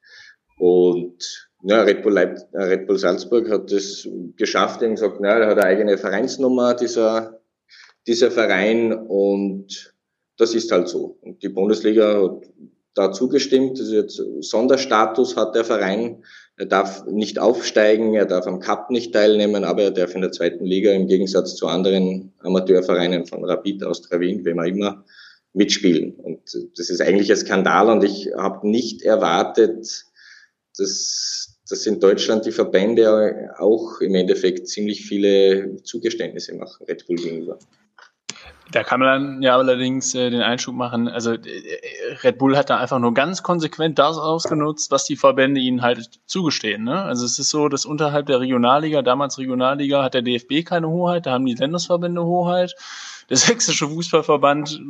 Und ja, Red, Bull Leip Red Bull Salzburg hat es geschafft, eben gesagt, na, er hat eine eigene Vereinsnummer, dieser, dieser Verein, und das ist halt so. Und die Bundesliga hat da zugestimmt, also jetzt Sonderstatus hat der Verein, er darf nicht aufsteigen, er darf am Cup nicht teilnehmen, aber er darf in der zweiten Liga im Gegensatz zu anderen Amateurvereinen von Rapid, Austria Wien, wem auch immer, mitspielen. Und das ist eigentlich ein Skandal. Und ich habe nicht erwartet, dass, dass in Deutschland die Verbände auch im Endeffekt ziemlich viele Zugeständnisse machen, Red Bull gegenüber. Da kann man ja allerdings äh, den Einschub machen. Also äh, Red Bull hat da einfach nur ganz konsequent das ausgenutzt, was die Verbände ihnen halt zugestehen. Ne? Also es ist so, dass unterhalb der Regionalliga, damals Regionalliga, hat der DFB keine Hoheit, da haben die Landesverbände Hoheit. Der sächsische Fußballverband,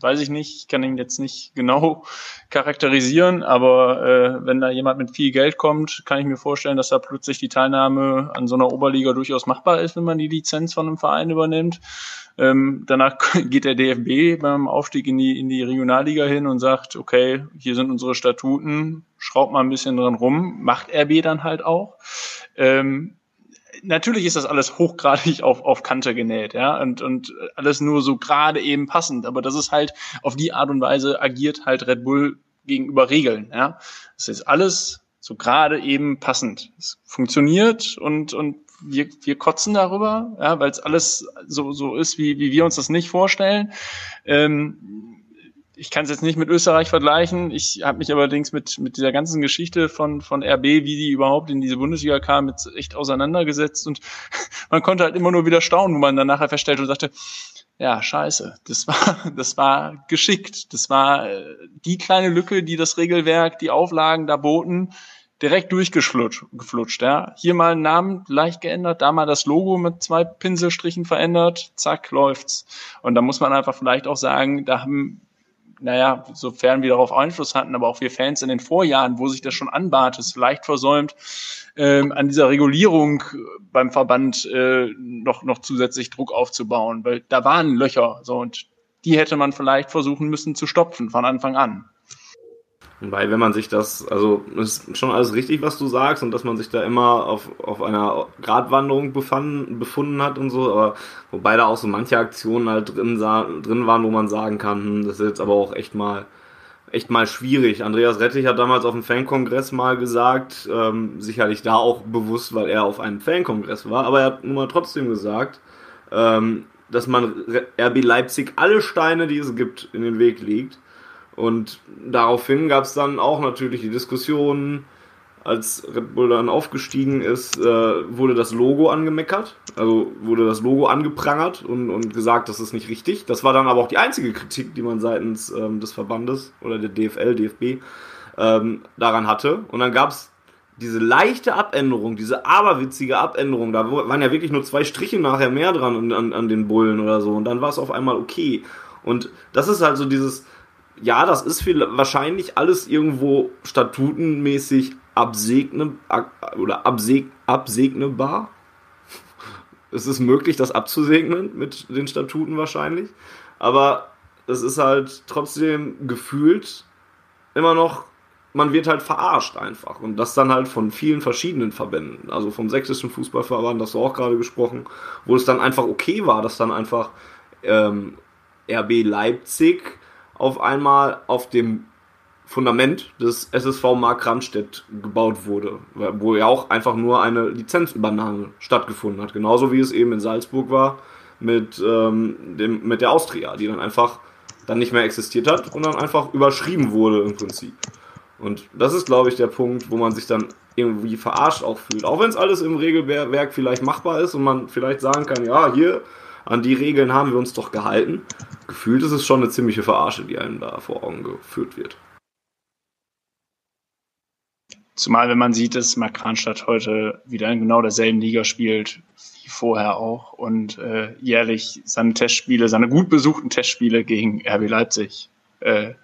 weiß ich nicht, ich kann ihn jetzt nicht genau charakterisieren, aber äh, wenn da jemand mit viel Geld kommt, kann ich mir vorstellen, dass da plötzlich die Teilnahme an so einer Oberliga durchaus machbar ist, wenn man die Lizenz von einem Verein übernimmt. Ähm, danach *laughs* geht der DFB beim Aufstieg in die, in die Regionalliga hin und sagt, okay, hier sind unsere Statuten, schraubt mal ein bisschen dran rum, macht RB dann halt auch. Ähm, natürlich ist das alles hochgradig auf, auf Kante genäht, ja, und, und alles nur so gerade eben passend, aber das ist halt auf die Art und Weise agiert halt Red Bull gegenüber Regeln, ja. Das ist alles so gerade eben passend. Es funktioniert und, und wir, wir kotzen darüber, ja, weil es alles so, so ist, wie, wie wir uns das nicht vorstellen. Ähm, ich kann es jetzt nicht mit Österreich vergleichen. Ich habe mich allerdings mit, mit dieser ganzen Geschichte von, von RB, wie die überhaupt in diese Bundesliga kam, jetzt echt auseinandergesetzt. Und *laughs* man konnte halt immer nur wieder staunen, wo man dann nachher feststellte und sagte, ja, scheiße, das war, *laughs* das war geschickt. Das war äh, die kleine Lücke, die das Regelwerk, die Auflagen da boten, direkt durchgeflutscht. Ja. Hier mal einen Namen leicht geändert, da mal das Logo mit zwei Pinselstrichen verändert, zack, läuft's. Und da muss man einfach vielleicht auch sagen, da haben naja, sofern wir darauf Einfluss hatten, aber auch wir Fans in den Vorjahren, wo sich das schon anbahnt, ist vielleicht versäumt, ähm, an dieser Regulierung beim Verband äh, noch, noch zusätzlich Druck aufzubauen, weil da waren Löcher so und die hätte man vielleicht versuchen müssen zu stopfen von Anfang an. Weil wenn man sich das, also ist schon alles richtig, was du sagst und dass man sich da immer auf, auf einer Gratwanderung befanden, befunden hat und so, aber wobei da auch so manche Aktionen halt drin, drin waren, wo man sagen kann, hm, das ist jetzt aber auch echt mal echt mal schwierig. Andreas Rettich hat damals auf dem Fankongress mal gesagt, ähm, sicherlich da auch bewusst, weil er auf einem Fankongress war, aber er hat nun mal trotzdem gesagt, ähm, dass man RB Leipzig alle Steine, die es gibt, in den Weg legt und daraufhin gab es dann auch natürlich die Diskussion, als Red Bull dann aufgestiegen ist, äh, wurde das Logo angemeckert, also wurde das Logo angeprangert und, und gesagt, das ist nicht richtig. Das war dann aber auch die einzige Kritik, die man seitens ähm, des Verbandes oder der DFL, DFB ähm, daran hatte. Und dann gab es diese leichte Abänderung, diese aberwitzige Abänderung, da waren ja wirklich nur zwei Striche nachher mehr dran an, an den Bullen oder so und dann war es auf einmal okay. Und das ist halt so dieses, ja, das ist viel, wahrscheinlich alles irgendwo statutenmäßig absegne, oder abseg, absegnebar. *laughs* es ist möglich, das abzusegnen mit den Statuten wahrscheinlich. Aber es ist halt trotzdem gefühlt immer noch, man wird halt verarscht einfach. Und das dann halt von vielen verschiedenen Verbänden. Also vom sächsischen Fußballverband, das du auch gerade gesprochen, wo es dann einfach okay war, dass dann einfach ähm, RB Leipzig auf einmal auf dem Fundament des SSV Mark Randstedt gebaut wurde, wo ja auch einfach nur eine Lizenzübernahme stattgefunden hat. Genauso wie es eben in Salzburg war mit, ähm, dem, mit der Austria, die dann einfach dann nicht mehr existiert hat und dann einfach überschrieben wurde im Prinzip. Und das ist, glaube ich, der Punkt, wo man sich dann irgendwie verarscht auch fühlt. Auch wenn es alles im Regelwerk vielleicht machbar ist und man vielleicht sagen kann, ja, hier an die Regeln haben wir uns doch gehalten. Gefühlt ist es schon eine ziemliche Verarsche, die einem da vor Augen geführt wird. zumal wenn man sieht, dass Mark Kranstadt heute wieder in genau derselben Liga spielt wie vorher auch und äh, jährlich seine Testspiele, seine gut besuchten Testspiele gegen RB Leipzig äh,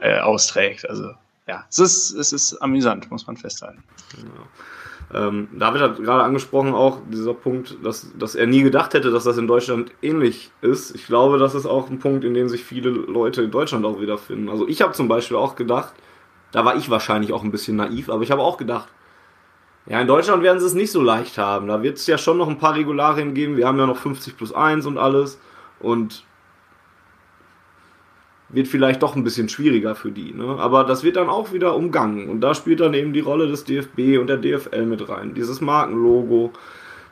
äh, austrägt. Also ja, es ist, es ist amüsant, muss man festhalten. Ja. Ähm, David hat gerade angesprochen auch dieser Punkt, dass, dass er nie gedacht hätte, dass das in Deutschland ähnlich ist. Ich glaube, das ist auch ein Punkt, in dem sich viele Leute in Deutschland auch wiederfinden. Also ich habe zum Beispiel auch gedacht, da war ich wahrscheinlich auch ein bisschen naiv, aber ich habe auch gedacht, ja, in Deutschland werden sie es nicht so leicht haben. Da wird es ja schon noch ein paar Regularien geben. Wir haben ja noch 50 plus 1 und alles. Und wird vielleicht doch ein bisschen schwieriger für die. Ne? Aber das wird dann auch wieder umgangen. Und da spielt dann eben die Rolle des DFB und der DFL mit rein. Dieses Markenlogo,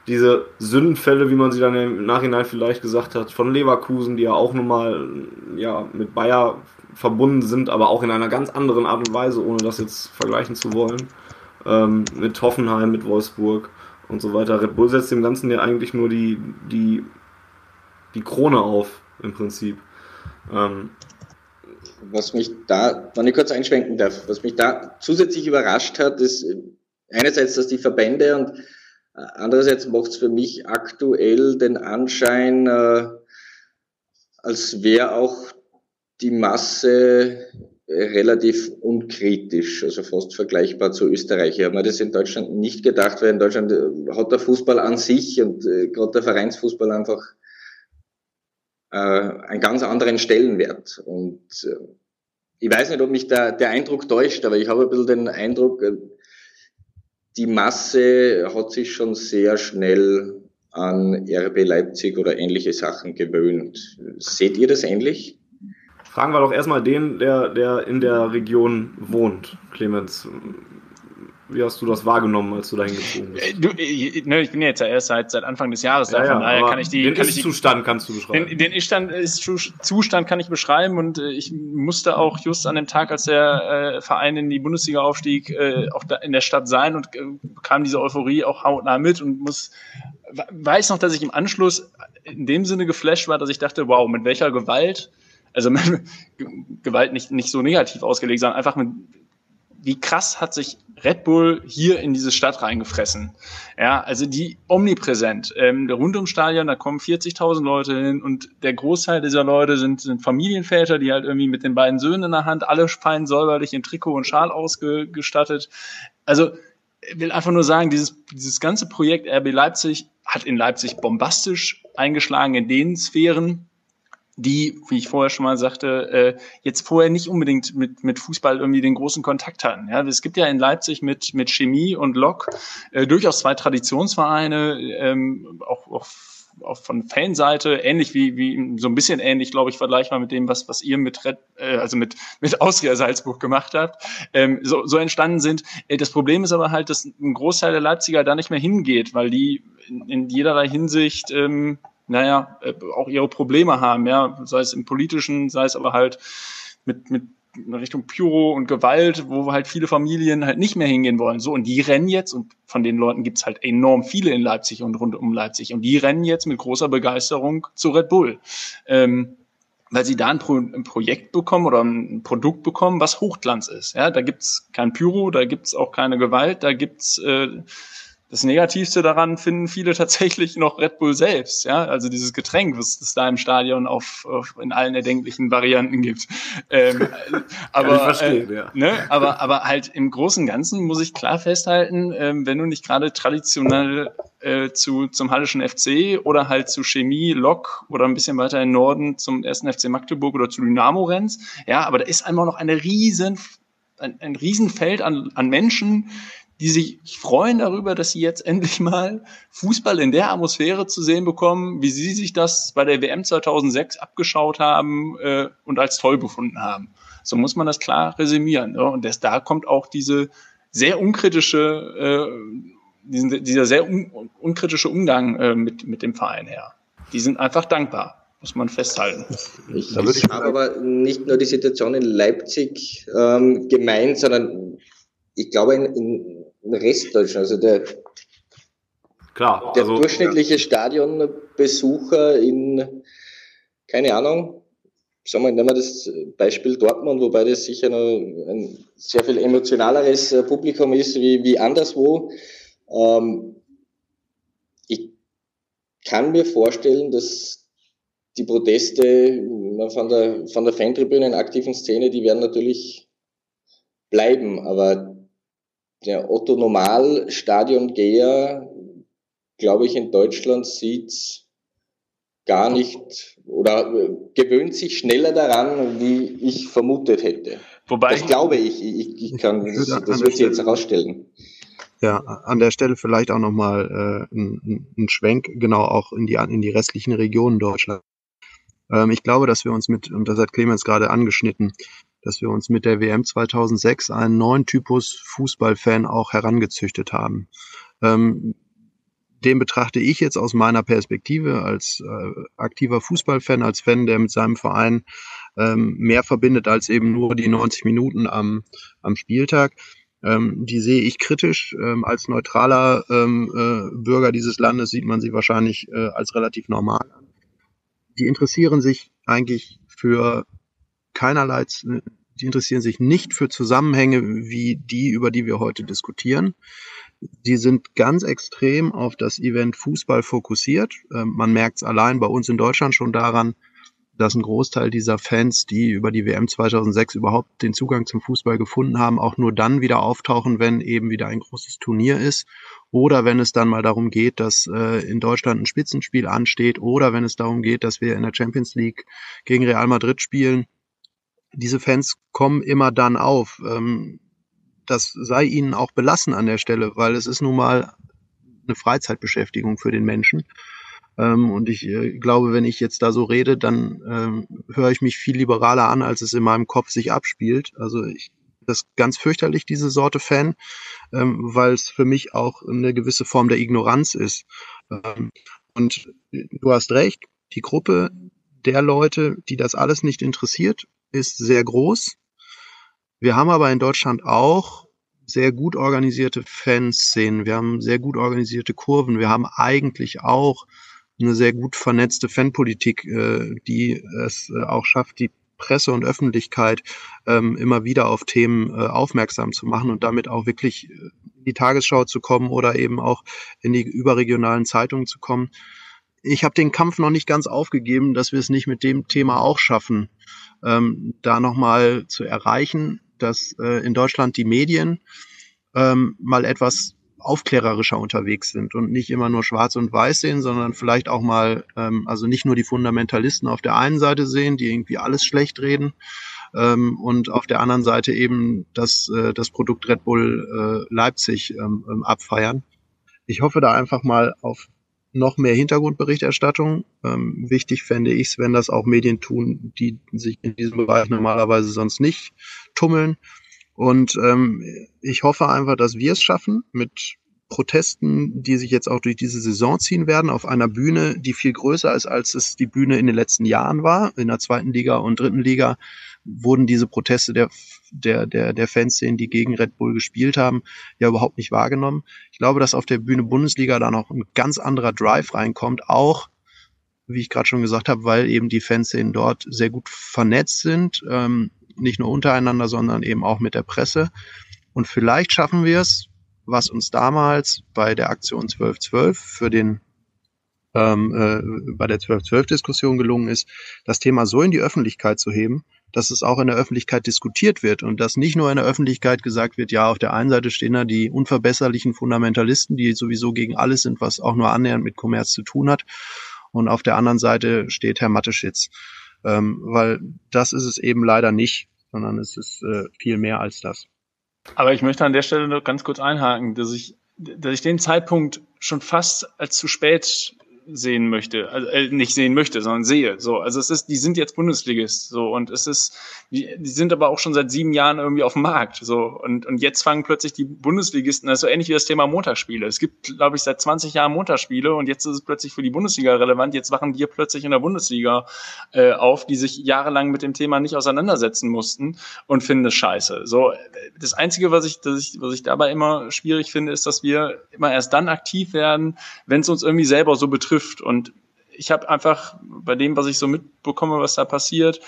diese Sündenfälle, wie man sie dann im Nachhinein vielleicht gesagt hat, von Leverkusen, die ja auch nun mal ja, mit Bayer verbunden sind, aber auch in einer ganz anderen Art und Weise, ohne das jetzt vergleichen zu wollen. Ähm, mit Hoffenheim, mit Wolfsburg und so weiter. Red Bull setzt dem Ganzen ja eigentlich nur die, die, die Krone auf, im Prinzip. Ähm, was mich da, wenn ich kurz einschwenken darf, was mich da zusätzlich überrascht hat, ist äh, einerseits, dass die Verbände und äh, andererseits macht es für mich aktuell den Anschein, äh, als wäre auch die Masse relativ unkritisch, also fast vergleichbar zu Österreich. Ich habe mir das in Deutschland nicht gedacht, weil in Deutschland hat der Fußball an sich und gerade der Vereinsfußball einfach äh, einen ganz anderen Stellenwert. Und äh, ich weiß nicht, ob mich der, der Eindruck täuscht, aber ich habe ein bisschen den Eindruck, äh, die Masse hat sich schon sehr schnell an RB Leipzig oder ähnliche Sachen gewöhnt. Seht ihr das ähnlich? Fragen wir doch erstmal den, der, der in der Region wohnt, Clemens. Wie hast du das wahrgenommen, als du dahin gezogen bist? Äh, du, ich, äh, ne, ich bin jetzt ja erst seit, seit Anfang des Jahres da, ja, von daher kann ich die. Den Ist-Zustand kannst du beschreiben. Den, den Ist-Zustand ist, Zustand kann ich beschreiben und äh, ich musste auch just an dem Tag, als der äh, Verein in die Bundesliga aufstieg, äh, auch da in der Stadt sein und äh, bekam diese Euphorie auch hautnah mit und muss weiß noch, dass ich im Anschluss in dem Sinne geflasht war, dass ich dachte, wow, mit welcher Gewalt, also *laughs* Gewalt nicht, nicht so negativ ausgelegt, sondern einfach mit wie krass hat sich Red Bull hier in diese Stadt reingefressen. Ja, also die omnipräsent. Ähm, rund ums Stadion, da kommen 40.000 Leute hin und der Großteil dieser Leute sind, sind Familienväter, die halt irgendwie mit den beiden Söhnen in der Hand, alle fein säuberlich in Trikot und Schal ausgestattet. Also, ich will einfach nur sagen, dieses, dieses ganze Projekt RB Leipzig hat in Leipzig bombastisch eingeschlagen in den Sphären, die, wie ich vorher schon mal sagte, äh, jetzt vorher nicht unbedingt mit, mit Fußball irgendwie den großen Kontakt hatten. Ja, es gibt ja in Leipzig mit, mit Chemie und Lok äh, durchaus zwei Traditionsvereine, ähm, auch, auch auch von Fanseite, ähnlich wie, wie so ein bisschen ähnlich, glaube ich, vergleichbar mit dem, was, was ihr mit Red, äh, also mit, mit Austria Salzburg gemacht habt, ähm, so, so entstanden sind. Äh, das Problem ist aber halt, dass ein Großteil der Leipziger da nicht mehr hingeht, weil die in, in jederlei Hinsicht ähm, naja, äh, auch ihre Probleme haben, ja, sei es im politischen, sei es aber halt mit, mit Richtung Pyro und Gewalt, wo halt viele Familien halt nicht mehr hingehen wollen. So, und die rennen jetzt, und von den Leuten gibt's halt enorm viele in Leipzig und rund um Leipzig, und die rennen jetzt mit großer Begeisterung zu Red Bull. Ähm, weil sie da ein, Pro ein, Projekt bekommen oder ein Produkt bekommen, was Hochglanz ist. Ja, da gibt's kein Pyro, da gibt's auch keine Gewalt, da gibt's äh, das Negativste daran finden viele *laughs* tatsächlich noch Red Bull selbst, ja, also dieses Getränk, was es da im Stadion auf, auf in allen erdenklichen Varianten gibt. *laughs* Ähm, aber, äh, ja. ne, aber, aber halt im Großen und Ganzen muss ich klar festhalten, ähm, wenn du nicht gerade traditionell äh, zu, zum Hallischen FC oder halt zu Chemie, Lok oder ein bisschen weiter in Norden zum ersten FC Magdeburg oder zu Dynamo rennst, ja, aber da ist einfach noch eine riesen, ein, ein Riesenfeld an, an Menschen, die sich freuen darüber, dass sie jetzt *laughs* endlich mal Fußball in der Atmosphäre zu sehen bekommen, wie sie sich das bei der WM 2006 abgeschaut haben äh, und als toll befunden haben. So muss man das klar resümieren. Ja? Und das, da kommt auch diese sehr unkritische, äh, diesen, dieser sehr un, unkritische Umgang äh, mit, mit dem Verein her. Die sind einfach dankbar muss man festhalten. Ich, ich habe aber nicht nur die Situation in Leipzig ähm, gemeint, sondern ich glaube, in, in Restdeutschland. Also der, Klar, der also, durchschnittliche ja. Stadionbesucher in, keine Ahnung, sagen wir, nehmen wir das Beispiel Dortmund, wobei das sicher noch ein sehr viel emotionaleres äh, Publikum ist wie, wie anderswo. Ähm, ich kann mir vorstellen, dass die Proteste von der, von der Fantribüne aktiven Szene, die werden natürlich bleiben, aber der Otto Normal Stadiongeher, glaube ich, in Deutschland sieht's gar nicht oder äh, gewöhnt sich schneller daran, wie ich vermutet hätte. Wobei das glaube ich. Ich, ich kann, das, das wird sich jetzt herausstellen. Ja, an der Stelle vielleicht auch nochmal äh, ein, ein Schwenk, genau auch in die, in die restlichen Regionen Deutschlands. Ähm, ich glaube, dass wir uns mit, und das hat Clemens gerade angeschnitten, dass wir uns mit der WM 2006 einen neuen Typus Fußballfan auch herangezüchtet haben. Ähm, den betrachte ich jetzt aus meiner Perspektive als äh, aktiver Fußballfan, als Fan, der mit seinem Verein ähm, mehr verbindet als eben nur die 90 Minuten am, am Spieltag. Ähm, die sehe ich kritisch. Ähm, als neutraler ähm, äh, Bürger dieses Landes sieht man sie wahrscheinlich äh, als relativ normal an. Die interessieren sich eigentlich für keinerlei, die interessieren sich nicht für Zusammenhänge wie die, über die wir heute diskutieren. Die sind ganz extrem auf das Event Fußball fokussiert. Ähm, man merkt es allein bei uns in Deutschland schon daran, dass ein Großteil dieser Fans, die über die WM 2006 überhaupt den Zugang zum Fußball gefunden haben, auch nur dann wieder auftauchen, wenn eben wieder ein großes Turnier ist oder wenn es dann mal darum geht, dass äh, in Deutschland ein Spitzenspiel ansteht oder wenn es darum geht, dass wir in der Champions League gegen Real Madrid spielen. Diese Fans kommen immer dann auf. Ähm, das sei ihnen auch belassen an der Stelle, weil es ist nun mal eine Freizeitbeschäftigung für den Menschen. Ähm, und ich äh, glaube, wenn ich jetzt da so rede, dann ähm, höre ich mich viel liberaler an, als es in meinem Kopf sich abspielt. Also ich das ganz fürchterlich, diese Sorte Fan, ähm, weil es für mich auch eine gewisse Form der Ignoranz ist. Ähm, und du hast recht, die Gruppe der Leute, die das alles nicht interessiert, ist sehr groß. Wir haben aber in Deutschland auch sehr gut organisierte Fanszenen. Wir haben sehr gut organisierte Kurven. Wir haben eigentlich auch eine sehr gut vernetzte Fanpolitik, äh, die es äh, auch schafft, die Presse und Öffentlichkeit ähm, immer wieder auf Themen äh, aufmerksam zu machen und damit auch wirklich in die Tagesschau zu kommen oder eben auch in die überregionalen Zeitungen zu kommen. Ich habe den Kampf noch nicht ganz aufgegeben, dass wir es nicht mit dem Thema auch schaffen, ähm, da nochmal zu erreichen, dass äh, in Deutschland die Medien ähm, mal etwas aufklärerischer unterwegs sind und nicht immer nur schwarz und weiß sehen, sondern vielleicht auch mal, ähm, also nicht nur die Fundamentalisten auf der einen Seite sehen, die irgendwie alles schlecht reden, ähm, und auf der anderen Seite eben das, äh, das Produkt Red Bull äh, Leipzig ähm, ähm abfeiern. Ich hoffe da einfach mal auf noch mehr Hintergrundberichterstattung. Ähm, wichtig fände ich es, wenn das auch Medien tun, die sich in diesem Bereich normalerweise sonst nicht tummeln. Und ähm, ich hoffe einfach, dass wir es schaffen, mit Protesten, die sich jetzt auch durch diese Saison ziehen werden, auf einer Bühne, die viel größer ist, als es die Bühne in den letzten Jahren war. In der zweiten Liga und dritten Liga wurden diese Proteste der, der, der, der Fanszenen, die gegen Red Bull gespielt haben, ja überhaupt nicht wahrgenommen. Ich glaube, dass auf der Bühne Bundesliga da noch ein ganz anderer Drive reinkommt, auch wie ich gerade schon gesagt habe, weil eben die Fanszenen dort sehr gut vernetzt sind. Ähm, nicht nur untereinander, sondern eben auch mit der Presse. Und vielleicht schaffen wir es, was uns damals bei der Aktion 1212 für den ähm, äh, bei der 1212-Diskussion gelungen ist, das Thema so in die Öffentlichkeit zu heben, dass es auch in der Öffentlichkeit diskutiert wird und dass nicht nur in der Öffentlichkeit gesagt wird, ja, auf der einen Seite stehen da die unverbesserlichen Fundamentalisten, die sowieso gegen alles sind, was auch nur annähernd mit Kommerz zu tun hat. Und auf der anderen Seite steht Herr Matteschitz. Ähm, weil das ist es eben leider nicht sondern es ist äh, viel mehr als das. Aber ich möchte an der Stelle noch ganz kurz einhaken, dass ich, dass ich den Zeitpunkt schon fast als zu spät sehen möchte, also äh, nicht sehen möchte, sondern sehe. So, also es ist, die sind jetzt Bundesligist, so und es ist, die, die sind aber auch schon seit sieben Jahren irgendwie auf dem Markt, so und und jetzt fangen plötzlich die Bundesligisten, das ähnlich wie das Thema Montagsspiele. Es gibt, glaube ich, seit 20 Jahren Montagsspiele und jetzt ist es plötzlich für die Bundesliga relevant. Jetzt wachen wir plötzlich in der Bundesliga äh, auf, die sich jahrelang mit dem Thema nicht auseinandersetzen mussten und finden es scheiße. So, das einzige, was ich, das ich, was ich dabei immer schwierig finde, ist, dass wir immer erst dann aktiv werden, wenn es uns irgendwie selber so betrifft trifft. Und ich habe einfach bei dem, was ich so mitbekomme, was da passiert,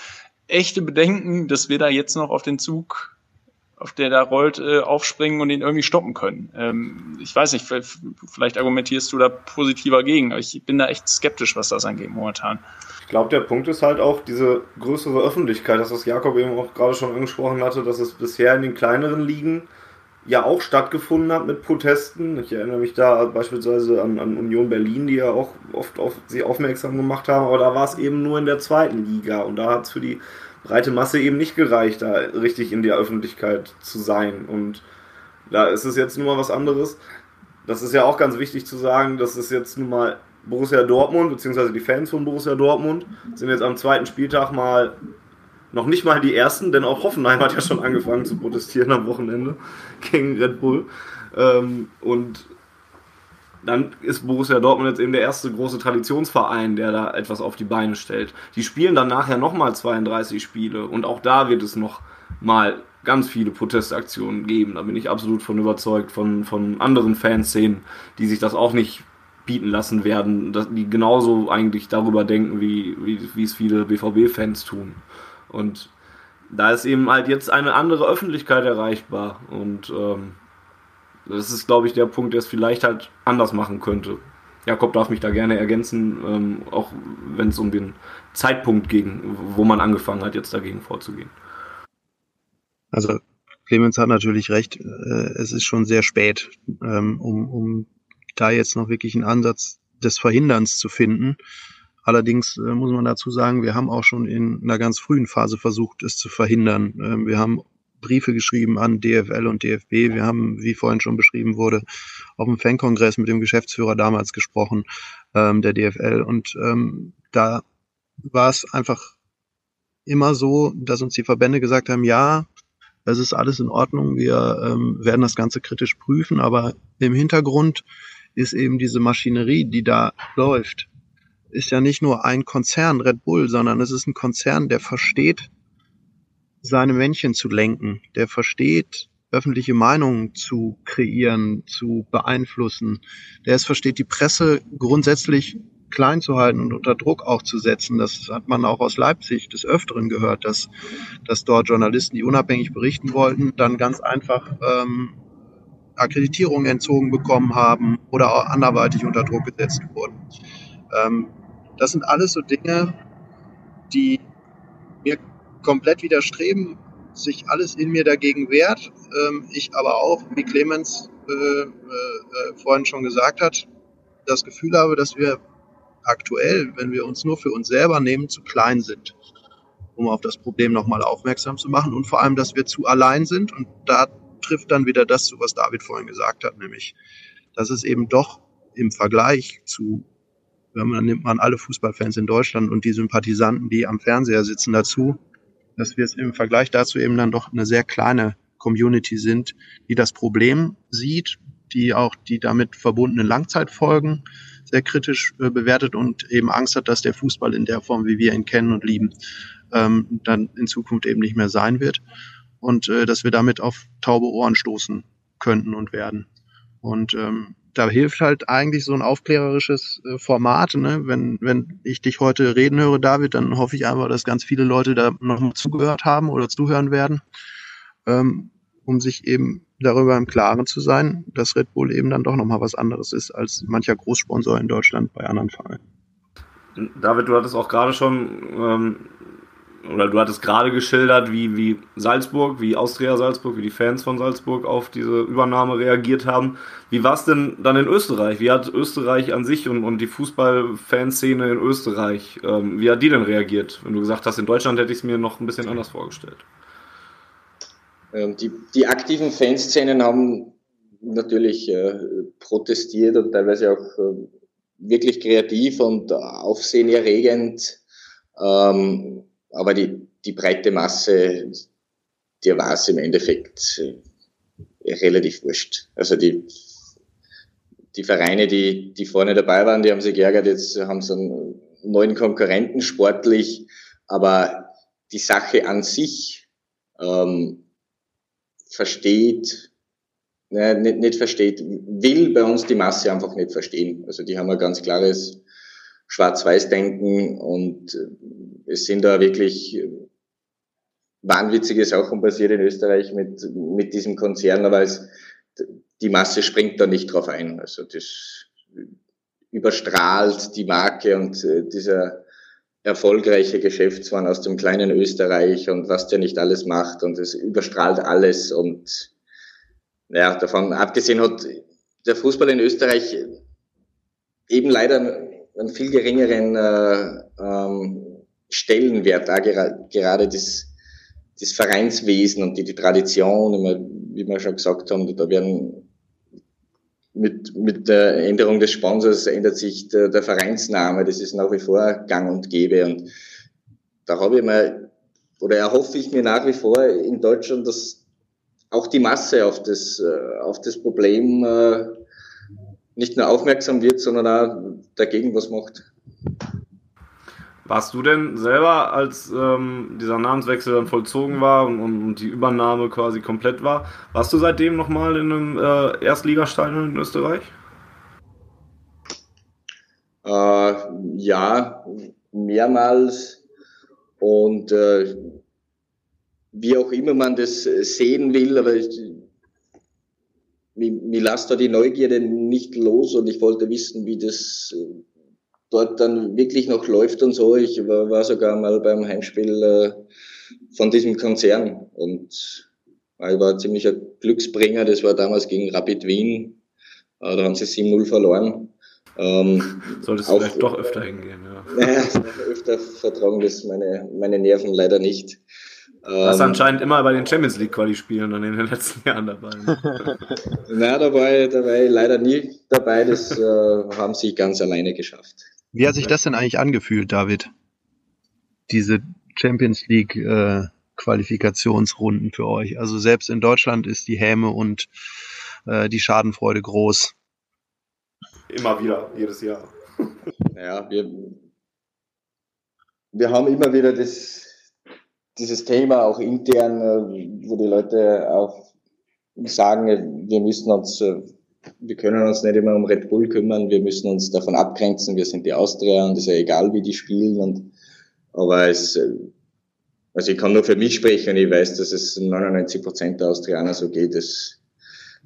echte Bedenken, dass wir da jetzt noch auf den Zug, auf der da rollt, äh, aufspringen und ihn irgendwie stoppen können. Ähm, ich weiß nicht, vielleicht argumentierst du da positiver gegen, aber ich bin da echt skeptisch, was das angeht momentan. Ich glaube, der Punkt ist halt auch diese größere Öffentlichkeit, das was Jakob eben auch gerade schon angesprochen hatte, dass es bisher in den kleineren Ligen ja auch stattgefunden hat mit Protesten. Ich erinnere mich da beispielsweise an, an Union Berlin, die ja auch oft auf sie aufmerksam gemacht haben, aber da war es eben nur in der zweiten Liga und da hat es für die breite Masse eben nicht gereicht, da richtig in der Öffentlichkeit zu sein. Und da ist es jetzt nun mal was anderes. Das ist ja auch ganz wichtig zu sagen, dass es jetzt nun mal Borussia Dortmund, beziehungsweise die Fans von Borussia Dortmund, sind jetzt am zweiten Spieltag mal noch nicht mal die ersten, denn auch Hoffenheim hat ja schon angefangen zu protestieren am Wochenende gegen Red Bull. Ähm, und dann ist Borussia Dortmund jetzt eben der erste große Traditionsverein, der da etwas auf die Beine stellt. Die spielen dann nachher nochmal 32 Spiele und auch da wird es noch mal ganz viele Protestaktionen geben. Da bin ich absolut von überzeugt, von, von anderen Fanszenen, die sich das auch nicht bieten lassen werden, die genauso eigentlich darüber denken, wie, wie, wie es viele BVB-Fans tun. Und da ist eben halt jetzt eine andere Öffentlichkeit erreichbar. Und ähm, das ist, glaube ich, der Punkt, der es vielleicht halt anders machen könnte. Jakob darf mich da gerne ergänzen, ähm, auch wenn es um den Zeitpunkt ging, wo man angefangen hat, jetzt dagegen vorzugehen. Also Clemens hat natürlich recht, äh, es ist schon sehr spät, ähm, um, um da jetzt noch wirklich einen Ansatz des Verhinderns zu finden. Allerdings äh, muss man dazu sagen, wir haben auch schon in einer ganz frühen Phase versucht, es zu verhindern. Ähm, wir haben Briefe geschrieben an DFL und DFB. Wir haben, wie vorhin schon beschrieben wurde, auf dem Fankongress mit dem Geschäftsführer damals gesprochen, ähm, der DFL. Und ähm, da war es einfach immer so, dass uns die Verbände gesagt haben, ja, es ist alles in Ordnung, wir ähm, werden das Ganze kritisch prüfen, aber im Hintergrund ist eben diese Maschinerie, die da läuft, ist ja nicht nur ein Konzern Red Bull, sondern es ist ein Konzern, der versteht, seine Männchen zu lenken, der versteht, öffentliche Meinungen zu kreieren, zu beeinflussen, der es versteht, die Presse grundsätzlich klein zu halten und unter Druck auch zu setzen. Das hat man auch aus Leipzig des Öfteren gehört, dass, dass dort Journalisten, die unabhängig berichten wollten, dann ganz einfach ähm, Akkreditierung entzogen bekommen haben oder auch anderweitig unter Druck gesetzt wurden. Ähm, das sind alles so Dinge, die mir komplett widerstreben, sich alles in mir dagegen wehrt. Ähm, ich aber auch, wie Clemens äh, äh, vorhin schon gesagt hat, das Gefühl habe, dass wir aktuell, wenn wir uns nur für uns selber nehmen, zu klein sind, um auf das Problem nochmal aufmerksam zu machen und vor allem, dass wir zu allein sind und da trifft dann wieder das zu, was David vorhin gesagt hat, nämlich, dass es eben doch im Vergleich zu dann nimmt man alle Fußballfans in Deutschland und die Sympathisanten, die am Fernseher sitzen, dazu, dass wir es im Vergleich dazu eben dann doch eine sehr kleine Community sind, die das Problem sieht, die auch die damit verbundenen Langzeitfolgen sehr kritisch äh, bewertet und eben Angst hat, dass der Fußball in der Form, wie wir ihn kennen und lieben, ähm, dann in Zukunft eben nicht mehr sein wird und äh, dass wir damit auf taube Ohren stoßen könnten und werden. Und ähm, da hilft halt eigentlich so ein aufklärerisches äh, Format. Ne? Wenn, wenn ich dich heute reden höre, David, dann hoffe ich einfach, dass ganz viele Leute da noch zugehört haben oder zuhören werden, ähm, um sich eben darüber im Klaren zu sein, dass Red Bull eben dann doch nochmal was anderes ist als mancher Großsponsor in Deutschland bei anderen Vereinen. David, du hattest auch gerade schon ähm, oder du hattest gerade geschildert, wie, wie Salzburg, wie Austria Salzburg, wie die Fans von Salzburg auf diese Übernahme reagiert haben. Wie war es denn dann in Österreich? Wie hat Österreich an sich und, und die Fußballfanszene in Österreich, ähm, wie hat die denn reagiert? Wenn du gesagt hast, in Deutschland hätte ich es mir noch ein bisschen anders vorgestellt. Ähm, die, die aktiven Fanszenen haben natürlich äh, protestiert und teilweise auch äh, wirklich kreativ und aufsehenerregend ähm, aber die, die breite Masse, dir war es im Endeffekt äh, relativ wurscht. Also die, die Vereine, die, die vorne dabei waren, die haben sich geärgert, jetzt haben sie einen neuen Konkurrenten sportlich, aber die Sache an sich ähm, versteht, ne, nicht, nicht versteht, will bei uns die Masse einfach nicht verstehen. Also die haben ein ganz klares Schwarz-Weiß-Denken und es sind da wirklich wahnwitzige Sachen passiert in Österreich mit, mit diesem Konzern, aber es, die Masse springt da nicht drauf ein. Also das überstrahlt die Marke und äh, dieser erfolgreiche Geschäftsmann aus dem kleinen Österreich und was der nicht alles macht und es überstrahlt alles und ja, davon abgesehen hat der Fußball in Österreich eben leider einen viel geringeren äh, ähm, Stellenwert, da gerade das, das Vereinswesen und die, die Tradition, immer, wie wir schon gesagt haben, da werden mit, mit der Änderung des Sponsors ändert sich der, der Vereinsname, das ist nach wie vor gang und gäbe. Und da habe ich mir, oder erhoffe ich mir nach wie vor in Deutschland, dass auch die Masse auf das, äh, auf das Problem äh, nicht nur aufmerksam wird, sondern auch dagegen was macht. Warst du denn selber, als ähm, dieser Namenswechsel dann vollzogen war und, und, die Übernahme quasi komplett war, warst du seitdem nochmal in einem äh, Erstligastadion in Österreich? Äh, ja, mehrmals. Und äh, wie auch immer man das sehen will, aber ich, mir, mir lasst da die Neugierde nicht los und ich wollte wissen, wie das dort dann wirklich noch läuft und so. Ich war, war sogar mal beim Heimspiel äh, von diesem Konzern und ich war ein ziemlicher Glücksbringer. Das war damals gegen Rapid Wien. Äh, da haben sie 7-0 verloren. Ähm, Solltest du vielleicht doch öfter hingehen, ja. *laughs* Naja, öfter vertragen das meine, meine Nerven leider nicht. Warst ähm, anscheinend immer bei den Champions League Quali Spielen dann in den letzten *laughs* Jahren dabei. *laughs* Na, da war, ich, da war ich leider nie dabei. Das äh, haben sie ganz alleine geschafft. Wie hat sich das denn eigentlich angefühlt, David? Diese Champions League äh, Qualifikationsrunden für euch. Also selbst in Deutschland ist die Häme und äh, die Schadenfreude groß. Immer wieder, jedes Jahr. Ja, wir, wir haben immer wieder das, dieses Thema auch intern, äh, wo die Leute auch sagen, wir müssen uns äh, wir können uns nicht immer um Red Bull kümmern, wir müssen uns davon abgrenzen, wir sind die Austria und es ist ja egal, wie die spielen. Und, aber es, also ich kann nur für mich sprechen ich weiß, dass es 99 Prozent der Austrianer so geht. Das,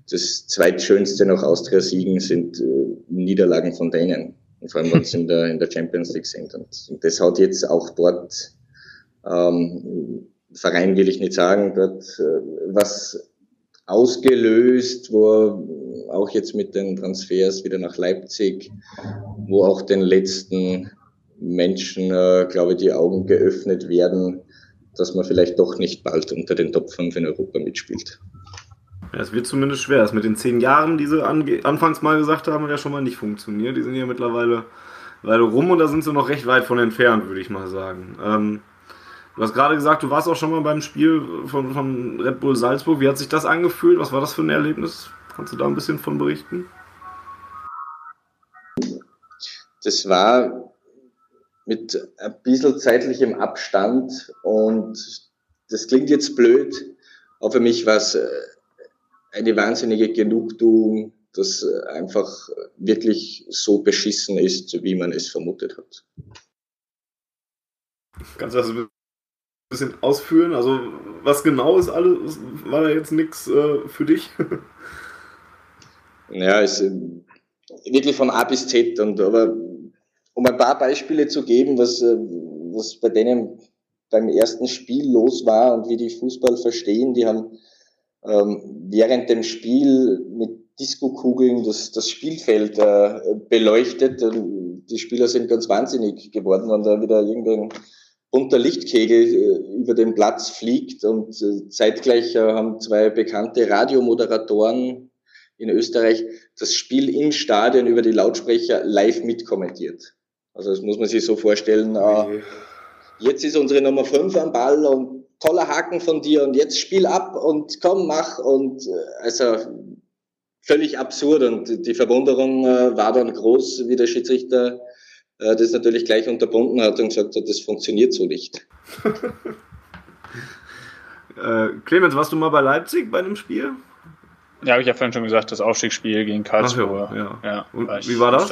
das zweitschönste nach Austria-Siegen sind äh, Niederlagen von denen. Vor allem, wenn sie in der, in der Champions League sind. Und, und das hat jetzt auch dort, ähm, Verein will ich nicht sagen, dort äh, was ausgelöst, wo auch jetzt mit den Transfers wieder nach Leipzig, wo auch den letzten Menschen, äh, glaube ich, die Augen geöffnet werden, dass man vielleicht doch nicht bald unter den Top 5 in Europa mitspielt. Ja, es wird zumindest schwer. Das mit den zehn Jahren, die sie anfangs mal gesagt haben, hat ja schon mal nicht funktioniert. Die sind ja mittlerweile Weile rum und da sind sie noch recht weit von entfernt, würde ich mal sagen. Ähm, Du hast gerade gesagt, du warst auch schon mal beim Spiel von, von Red Bull Salzburg. Wie hat sich das angefühlt? Was war das für ein Erlebnis? Kannst du da ein bisschen von berichten? Das war mit ein bisschen zeitlichem Abstand und das klingt jetzt blöd, aber für mich war es äh, eine wahnsinnige Genugtuung, dass einfach wirklich so beschissen ist, wie man es vermutet hat. Kannst du das bisschen ausführen? Also, was genau ist alles? War da jetzt nichts äh, für dich? *laughs* ja, ist wirklich von A bis Z. Und, aber um ein paar Beispiele zu geben, was, äh, was bei denen beim ersten Spiel los war und wie die Fußball verstehen, die haben ähm, während dem Spiel mit Disco-Kugeln das, das Spielfeld äh, beleuchtet. Die Spieler sind ganz wahnsinnig geworden, wenn da wieder irgendein bunter Lichtkegel äh, über den Platz fliegt und äh, zeitgleich äh, haben zwei bekannte Radiomoderatoren in Österreich das Spiel im Stadion über die Lautsprecher live mitkommentiert. Also das muss man sich so vorstellen. Äh, jetzt ist unsere Nummer 5 am Ball und toller Haken von dir und jetzt spiel ab und komm, mach und also völlig absurd und die Verwunderung war dann groß, wie der Schiedsrichter äh, das natürlich gleich unterbunden hat und gesagt hat, das funktioniert so nicht. *laughs* äh, Clemens, warst du mal bei Leipzig bei dem Spiel? Ja, habe ich ja vorhin schon gesagt, das Aufstiegsspiel gegen Karlsruhe. Ach, ja, ja. ja. Und wie war das?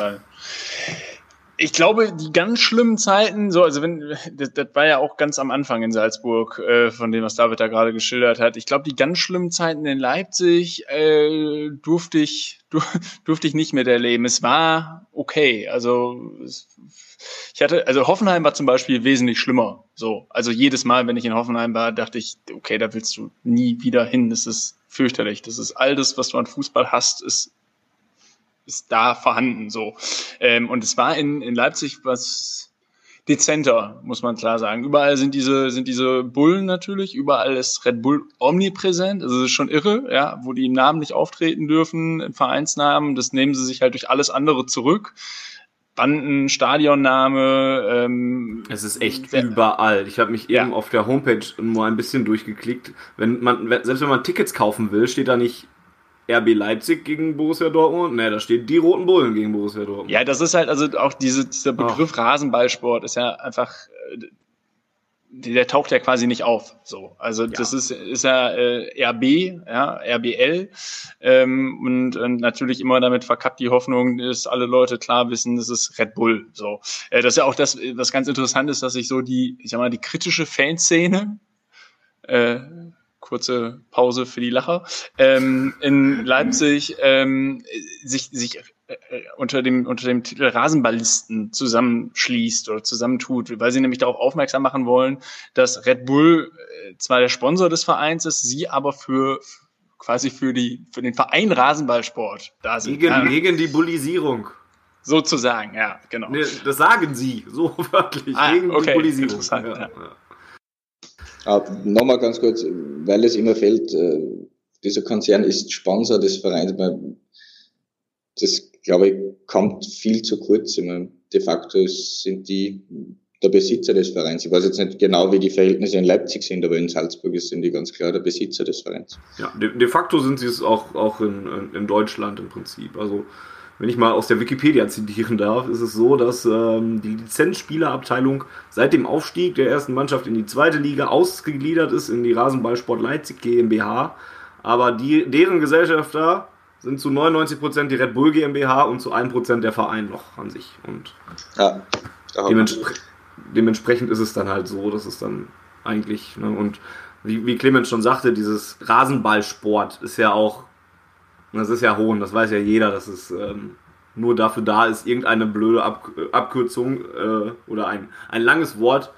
Ich glaube, die ganz schlimmen Zeiten, so, also wenn, das, das war ja auch ganz am Anfang in Salzburg, äh, von dem, was David da gerade geschildert hat. Ich glaube, die ganz schlimmen Zeiten in Leipzig äh, durfte ich, *laughs* durfte ich nicht mehr erleben. Es war okay. Also es, ich hatte, also Hoffenheim war zum Beispiel wesentlich schlimmer. So, also jedes Mal, wenn ich in Hoffenheim war, dachte ich, okay, da willst du nie wieder hin. Das ist fürchterlich. Das ist all das, was du an Fußball hast, ist ist da vorhanden so. Ähm, und es war in, in Leipzig was dezenter, muss man klar sagen. Überall sind diese, sind diese Bullen natürlich, überall ist Red Bull omnipräsent. Also es ist schon irre, ja, wo die im Namen nicht auftreten dürfen, im Vereinsnamen, das nehmen sie sich halt durch alles andere zurück. Banden, Stadionname. Ähm, es ist echt überall. Ich habe mich ja. eben auf der Homepage nur ein bisschen durchgeklickt. Wenn man, selbst wenn man Tickets kaufen will, steht da nicht RB Leipzig gegen Borussia Dortmund. Ne, da steht die Roten Bullen gegen Borussia Dortmund. Ja, das ist halt, also auch diese, dieser Begriff oh. Rasenballsport ist ja einfach, äh, der taucht ja quasi nicht auf. So, also ja. das ist, ist ja äh, RB, ja, RBL ähm, und, und natürlich immer damit verkappt die Hoffnung, dass alle Leute klar wissen, das ist Red Bull. So, äh, das ist ja auch das, was ganz interessant ist, dass sich so die, ich sag mal, die kritische Fanszene äh, kurze Pause für die Lacher, ähm, in Leipzig ähm, sich, sich äh, unter dem, unter dem Titel Rasenballisten zusammenschließt oder zusammentut, weil sie nämlich darauf aufmerksam machen wollen, dass Red Bull äh, zwar der Sponsor des Vereins ist, sie aber für quasi für die für den Verein Rasenballsport da sind. Gegen, ja. gegen die Bullisierung. Sozusagen, ja, genau. Nee, das sagen sie, so *laughs* wörtlich, ah, gegen okay. die Bullisierung. Ja. Ja. Ah, Nochmal ganz kurz, weil es immer fällt, äh, dieser Konzern ist Sponsor des Vereins. Das, glaube ich, kommt viel zu kurz. De facto sind die der Besitzer des Vereins. Ich weiß jetzt nicht genau, wie die Verhältnisse in Leipzig sind, aber in Salzburg sind die ganz klar der Besitzer des Vereins. Ja, de, de facto sind sie es auch, auch in, in Deutschland im Prinzip. Also wenn ich mal aus der Wikipedia zitieren darf, ist es so, dass ähm, die Lizenzspielerabteilung seit dem Aufstieg der ersten Mannschaft in die zweite Liga ausgegliedert ist in die Rasenballsport Leipzig GmbH. Aber die, deren Gesellschafter sind zu 99% die Red Bull GmbH und zu 1% der Verein noch an sich. Und ja, dementspre dementsprechend ist es dann halt so, dass es dann eigentlich, ne, und wie, wie Clemens schon sagte, dieses Rasenballsport ist ja auch das ist ja Hohn, das weiß ja jeder, dass es ähm, nur dafür da ist, irgendeine blöde Ab Abkürzung äh, oder ein, ein langes Wort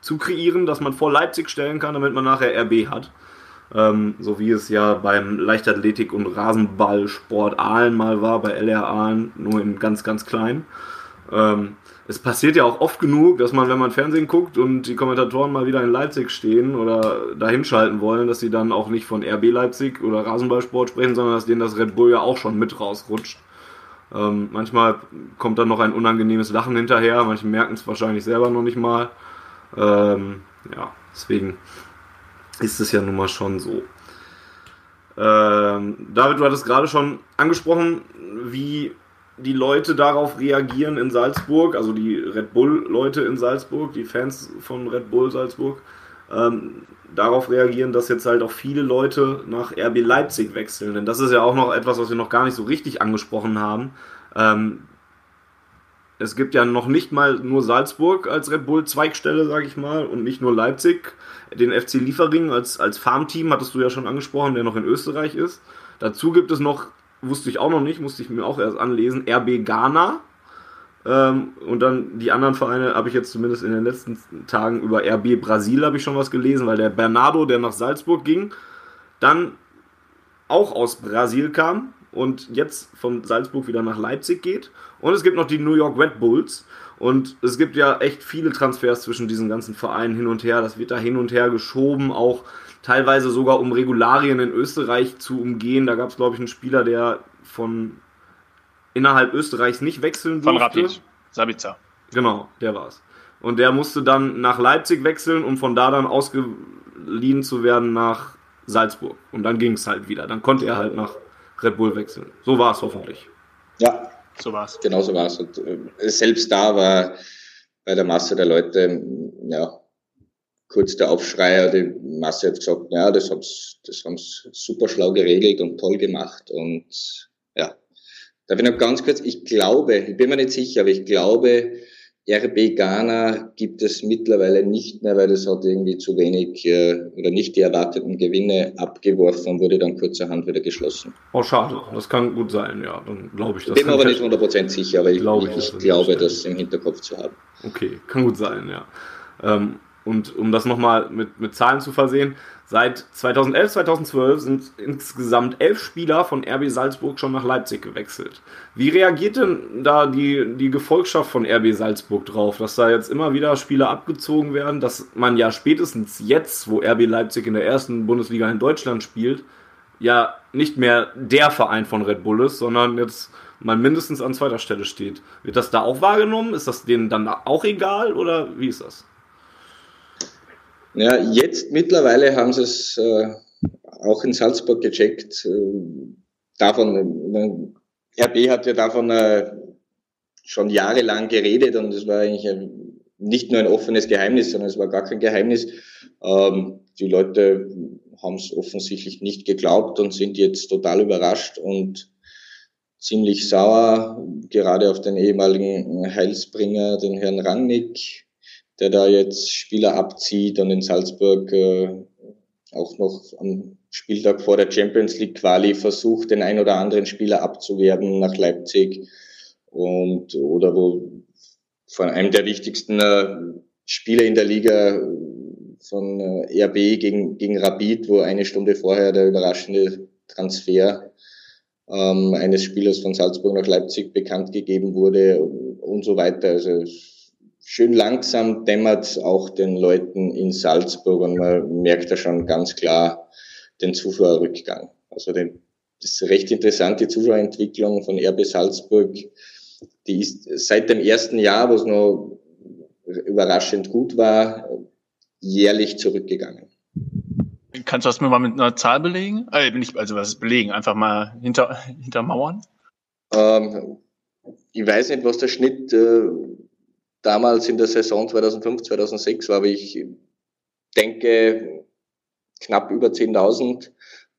zu kreieren, das man vor Leipzig stellen kann, damit man nachher RB hat. Ähm, so wie es ja beim Leichtathletik- und Rasenballsport Aalen mal war, bei LR Aalen, nur in ganz, ganz klein. Ähm, es passiert ja auch oft genug, dass man, wenn man Fernsehen guckt und die Kommentatoren mal wieder in Leipzig stehen oder da hinschalten wollen, dass sie dann auch nicht von RB Leipzig oder Rasenballsport sprechen, sondern dass denen das Red Bull ja auch schon mit rausrutscht. Ähm, manchmal kommt dann noch ein unangenehmes Lachen hinterher, manche merken es wahrscheinlich selber noch nicht mal. Ähm, ja, deswegen ist es ja nun mal schon so. Ähm, David, du hattest gerade schon angesprochen, wie die Leute darauf reagieren in Salzburg, also die Red Bull-Leute in Salzburg, die Fans von Red Bull Salzburg, ähm, darauf reagieren, dass jetzt halt auch viele Leute nach RB Leipzig wechseln. Denn das ist ja auch noch etwas, was wir noch gar nicht so richtig angesprochen haben. Ähm, es gibt ja noch nicht mal nur Salzburg als Red Bull Zweigstelle, sage ich mal, und nicht nur Leipzig. Den FC Liefering als, als Farmteam hattest du ja schon angesprochen, der noch in Österreich ist. Dazu gibt es noch wusste ich auch noch nicht, musste ich mir auch erst anlesen. RB Ghana. Ähm, und dann die anderen Vereine habe ich jetzt zumindest in den letzten Tagen über RB Brasil habe ich schon was gelesen, weil der Bernardo, der nach Salzburg ging, dann auch aus Brasil kam und jetzt von Salzburg wieder nach Leipzig geht. Und es gibt noch die New York Red Bulls. Und es gibt ja echt viele Transfers zwischen diesen ganzen Vereinen hin und her. Das wird da hin und her geschoben, auch teilweise sogar um Regularien in Österreich zu umgehen. Da gab es, glaube ich, einen Spieler, der von innerhalb Österreichs nicht wechseln durfte. Von Rapid, Sabica. Genau, der war es. Und der musste dann nach Leipzig wechseln, um von da dann ausgeliehen zu werden nach Salzburg. Und dann ging es halt wieder. Dann konnte er halt nach Red Bull wechseln. So war es hoffentlich. Ja, so war es. Genau so war es. Und äh, selbst da war bei der Masse der Leute, ja, kurz der Aufschrei, die Masse hat gesagt, ja, das haben das haben's super schlau geregelt und toll gemacht und ja, Darf ich noch ganz kurz, ich glaube, ich bin mir nicht sicher, aber ich glaube, RB Ghana gibt es mittlerweile nicht mehr, weil es hat irgendwie zu wenig äh, oder nicht die erwarteten Gewinne abgeworfen und wurde dann kurzerhand wieder geschlossen. Oh, schade. Das kann gut sein, ja. Dann glaube ich das. Bin mir aber nicht 100% sicher, aber ich, glaube, ich, ich das glaube, das im Hinterkopf zu haben. Okay, kann gut sein, ja. Ähm, und um das nochmal mit, mit Zahlen zu versehen, seit 2011, 2012 sind insgesamt elf Spieler von RB Salzburg schon nach Leipzig gewechselt. Wie reagiert denn da die, die Gefolgschaft von RB Salzburg drauf, dass da jetzt immer wieder Spieler abgezogen werden, dass man ja spätestens jetzt, wo RB Leipzig in der ersten Bundesliga in Deutschland spielt, ja nicht mehr der Verein von Red Bull ist, sondern jetzt mal mindestens an zweiter Stelle steht. Wird das da auch wahrgenommen? Ist das denen dann auch egal oder wie ist das? Ja, jetzt mittlerweile haben sie es äh, auch in Salzburg gecheckt. Äh, davon, äh, RB hat ja davon äh, schon jahrelang geredet und es war eigentlich ein, nicht nur ein offenes Geheimnis, sondern es war gar kein Geheimnis. Ähm, die Leute haben es offensichtlich nicht geglaubt und sind jetzt total überrascht und ziemlich sauer, gerade auf den ehemaligen Heilsbringer, den Herrn Rangnick, der da jetzt Spieler abzieht und in Salzburg äh, auch noch am Spieltag vor der Champions League Quali versucht, den ein oder anderen Spieler abzuwerben nach Leipzig und oder wo von einem der wichtigsten äh, Spieler in der Liga von äh, RB gegen, gegen Rapid, wo eine Stunde vorher der überraschende Transfer ähm, eines Spielers von Salzburg nach Leipzig bekannt gegeben wurde und, und so weiter. Also schön langsam dämmert auch den Leuten in Salzburg und man merkt da schon ganz klar den Zuschauerrückgang. Also den, das ist recht interessant, die Zuschauerentwicklung von RB Salzburg. Die ist seit dem ersten Jahr, wo es noch überraschend gut war, jährlich zurückgegangen. Kannst du das mir mal mit einer Zahl belegen? Äh, nicht, also was ist belegen? Einfach mal hinter, hintermauern? Ähm, ich weiß nicht, was der Schnitt äh, damals in der Saison 2005, 2006 war, ich denke knapp über 10.000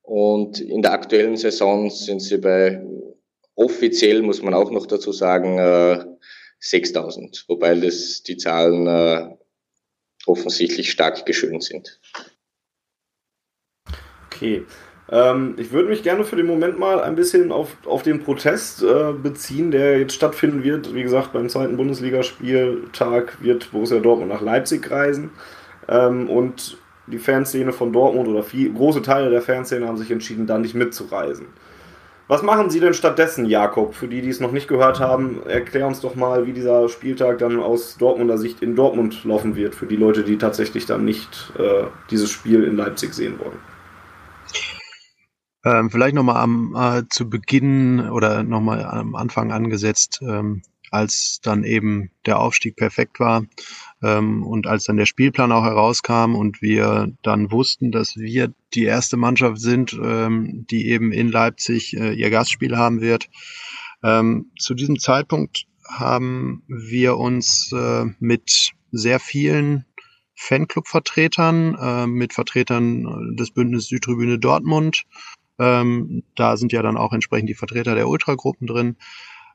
und in der aktuellen Saison sind sie bei offiziell, muss man auch noch dazu sagen, 6.000, äh, wobei das die Zahlen äh, offensichtlich stark geschönt sind. Okay. Ähm, ich würde mich gerne für den Moment mal ein bisschen auf, auf den Protest äh, beziehen, der jetzt stattfinden wird. Wie gesagt, beim zweiten Bundesligaspieltag wird Borussia Dortmund nach Leipzig reisen. Ähm, und die Fanszene von Dortmund oder viel, große Teile der Fanszene haben sich entschieden, da nicht mitzureisen. Was machen Sie denn stattdessen, Jakob? Für die, die es noch nicht gehört haben, erklär uns doch mal, wie dieser Spieltag dann aus Dortmunder Sicht in Dortmund laufen wird, für die Leute, die tatsächlich dann nicht äh, dieses Spiel in Leipzig sehen wollen. Ähm, vielleicht nochmal am äh, zu Beginn oder nochmal am Anfang angesetzt, ähm, als dann eben der Aufstieg perfekt war ähm, und als dann der Spielplan auch herauskam und wir dann wussten, dass wir die erste Mannschaft sind, ähm, die eben in Leipzig äh, ihr Gastspiel haben wird. Ähm, zu diesem Zeitpunkt haben wir uns äh, mit sehr vielen Fanclub-Vertretern, äh, mit Vertretern des Bündnis Südtribüne Dortmund, ähm, da sind ja dann auch entsprechend die Vertreter der Ultragruppen drin.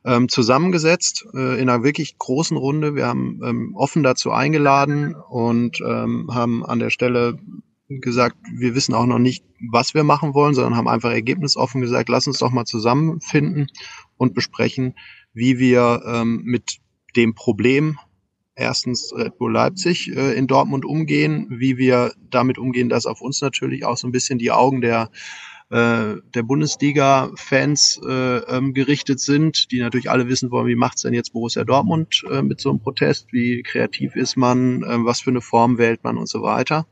Ähm, zusammengesetzt äh, in einer wirklich großen Runde. Wir haben ähm, offen dazu eingeladen und ähm, haben an der Stelle gesagt, wir wissen auch noch nicht, was wir machen wollen, sondern haben einfach ergebnisoffen gesagt, lass uns doch mal zusammenfinden und besprechen, wie wir ähm, mit dem Problem erstens Red Bull Leipzig äh, in Dortmund umgehen, wie wir damit umgehen, dass auf uns natürlich auch so ein bisschen die Augen der äh, der Bundesliga-Fans äh, ähm, gerichtet sind, die natürlich alle wissen wollen, wie macht's denn jetzt Borussia Dortmund äh, mit so einem Protest, wie kreativ ist man, äh, was für eine Form wählt man und so weiter.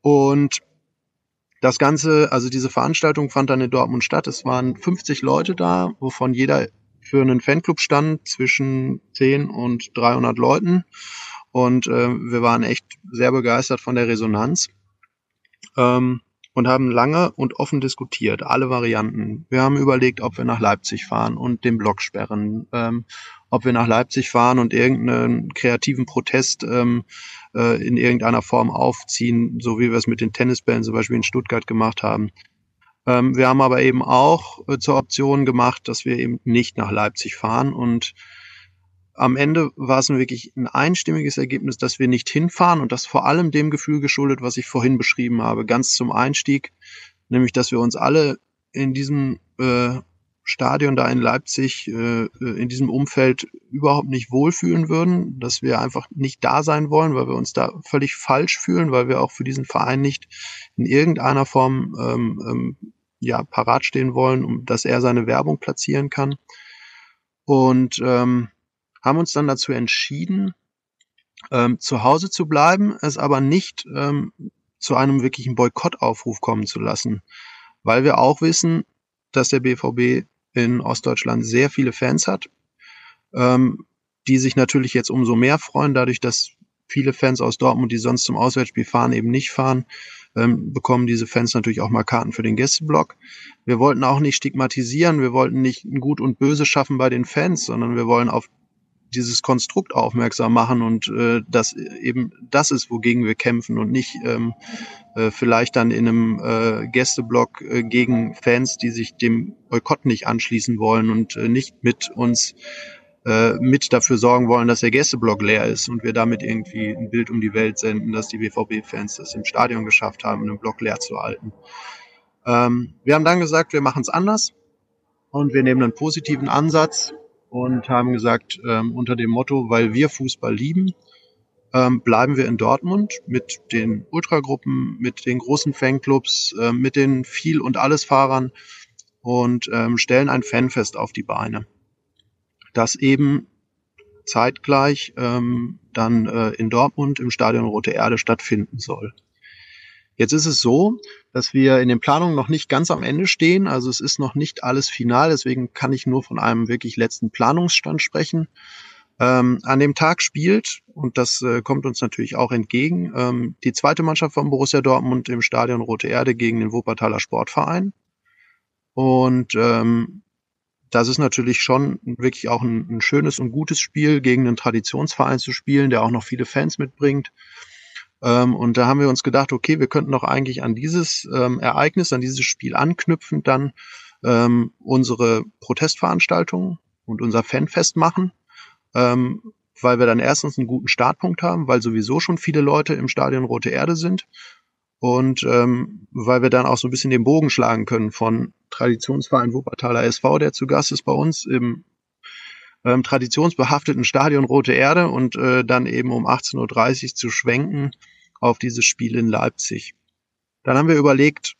Und das Ganze, also diese Veranstaltung fand dann in Dortmund statt. Es waren 50 Leute da, wovon jeder für einen Fanclub stand zwischen 10 und 300 Leuten. Und äh, wir waren echt sehr begeistert von der Resonanz. Ähm, und haben lange und offen diskutiert, alle Varianten. Wir haben überlegt, ob wir nach Leipzig fahren und den Block sperren, ähm, ob wir nach Leipzig fahren und irgendeinen kreativen Protest ähm, äh, in irgendeiner Form aufziehen, so wie wir es mit den Tennisbällen zum Beispiel in Stuttgart gemacht haben. Ähm, wir haben aber eben auch äh, zur Option gemacht, dass wir eben nicht nach Leipzig fahren und am Ende war es wirklich ein einstimmiges Ergebnis, dass wir nicht hinfahren und das vor allem dem Gefühl geschuldet, was ich vorhin beschrieben habe, ganz zum Einstieg, nämlich dass wir uns alle in diesem äh, Stadion da in Leipzig, äh, äh, in diesem Umfeld überhaupt nicht wohlfühlen würden, dass wir einfach nicht da sein wollen, weil wir uns da völlig falsch fühlen, weil wir auch für diesen Verein nicht in irgendeiner Form ähm, ähm, ja, parat stehen wollen, um dass er seine Werbung platzieren kann. Und ähm, haben uns dann dazu entschieden, ähm, zu Hause zu bleiben, es aber nicht ähm, zu einem wirklichen Boykottaufruf kommen zu lassen, weil wir auch wissen, dass der BVB in Ostdeutschland sehr viele Fans hat, ähm, die sich natürlich jetzt umso mehr freuen, dadurch, dass viele Fans aus Dortmund, die sonst zum Auswärtsspiel fahren, eben nicht fahren, ähm, bekommen diese Fans natürlich auch mal Karten für den Gästeblock. Wir wollten auch nicht stigmatisieren, wir wollten nicht ein Gut und Böse schaffen bei den Fans, sondern wir wollen auf dieses Konstrukt aufmerksam machen und äh, dass eben das ist, wogegen wir kämpfen und nicht ähm, äh, vielleicht dann in einem äh, Gästeblock äh, gegen Fans, die sich dem Boykott nicht anschließen wollen und äh, nicht mit uns äh, mit dafür sorgen wollen, dass der Gästeblock leer ist und wir damit irgendwie ein Bild um die Welt senden, dass die BVB-Fans das im Stadion geschafft haben, einen Block leer zu halten. Ähm, wir haben dann gesagt, wir machen es anders und wir nehmen einen positiven Ansatz und haben gesagt, ähm, unter dem Motto, weil wir Fußball lieben, ähm, bleiben wir in Dortmund mit den Ultragruppen, mit den großen Fanclubs, äh, mit den Viel- und Alles-Fahrern und ähm, stellen ein Fanfest auf die Beine, das eben zeitgleich ähm, dann äh, in Dortmund im Stadion Rote Erde stattfinden soll. Jetzt ist es so, dass wir in den Planungen noch nicht ganz am Ende stehen. Also es ist noch nicht alles final. Deswegen kann ich nur von einem wirklich letzten Planungsstand sprechen. Ähm, an dem Tag spielt, und das äh, kommt uns natürlich auch entgegen, ähm, die zweite Mannschaft von Borussia Dortmund im Stadion Rote Erde gegen den Wuppertaler Sportverein. Und ähm, das ist natürlich schon wirklich auch ein, ein schönes und gutes Spiel, gegen einen Traditionsverein zu spielen, der auch noch viele Fans mitbringt. Ähm, und da haben wir uns gedacht, okay, wir könnten doch eigentlich an dieses ähm, Ereignis, an dieses Spiel anknüpfend dann ähm, unsere Protestveranstaltung und unser Fanfest machen, ähm, weil wir dann erstens einen guten Startpunkt haben, weil sowieso schon viele Leute im Stadion Rote Erde sind und ähm, weil wir dann auch so ein bisschen den Bogen schlagen können von Traditionsverein Wuppertaler SV, der zu Gast ist bei uns im ähm, traditionsbehafteten Stadion Rote Erde und äh, dann eben um 18.30 Uhr zu schwenken auf dieses Spiel in Leipzig. Dann haben wir überlegt,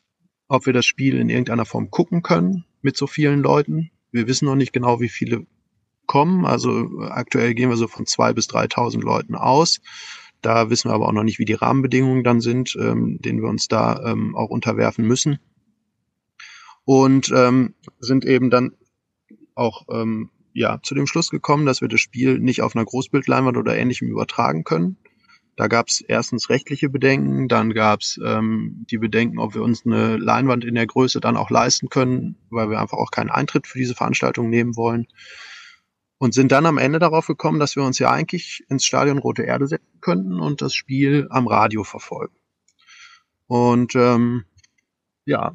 ob wir das Spiel in irgendeiner Form gucken können mit so vielen Leuten. Wir wissen noch nicht genau, wie viele kommen. Also aktuell gehen wir so von zwei bis 3.000 Leuten aus. Da wissen wir aber auch noch nicht, wie die Rahmenbedingungen dann sind, ähm, denen wir uns da ähm, auch unterwerfen müssen. Und ähm, sind eben dann auch ähm, ja, zu dem Schluss gekommen, dass wir das Spiel nicht auf einer Großbildleinwand oder ähnlichem übertragen können. Da gab es erstens rechtliche Bedenken, dann gab es ähm, die Bedenken, ob wir uns eine Leinwand in der Größe dann auch leisten können, weil wir einfach auch keinen Eintritt für diese Veranstaltung nehmen wollen. Und sind dann am Ende darauf gekommen, dass wir uns ja eigentlich ins Stadion Rote Erde setzen könnten und das Spiel am Radio verfolgen. Und ähm, ja,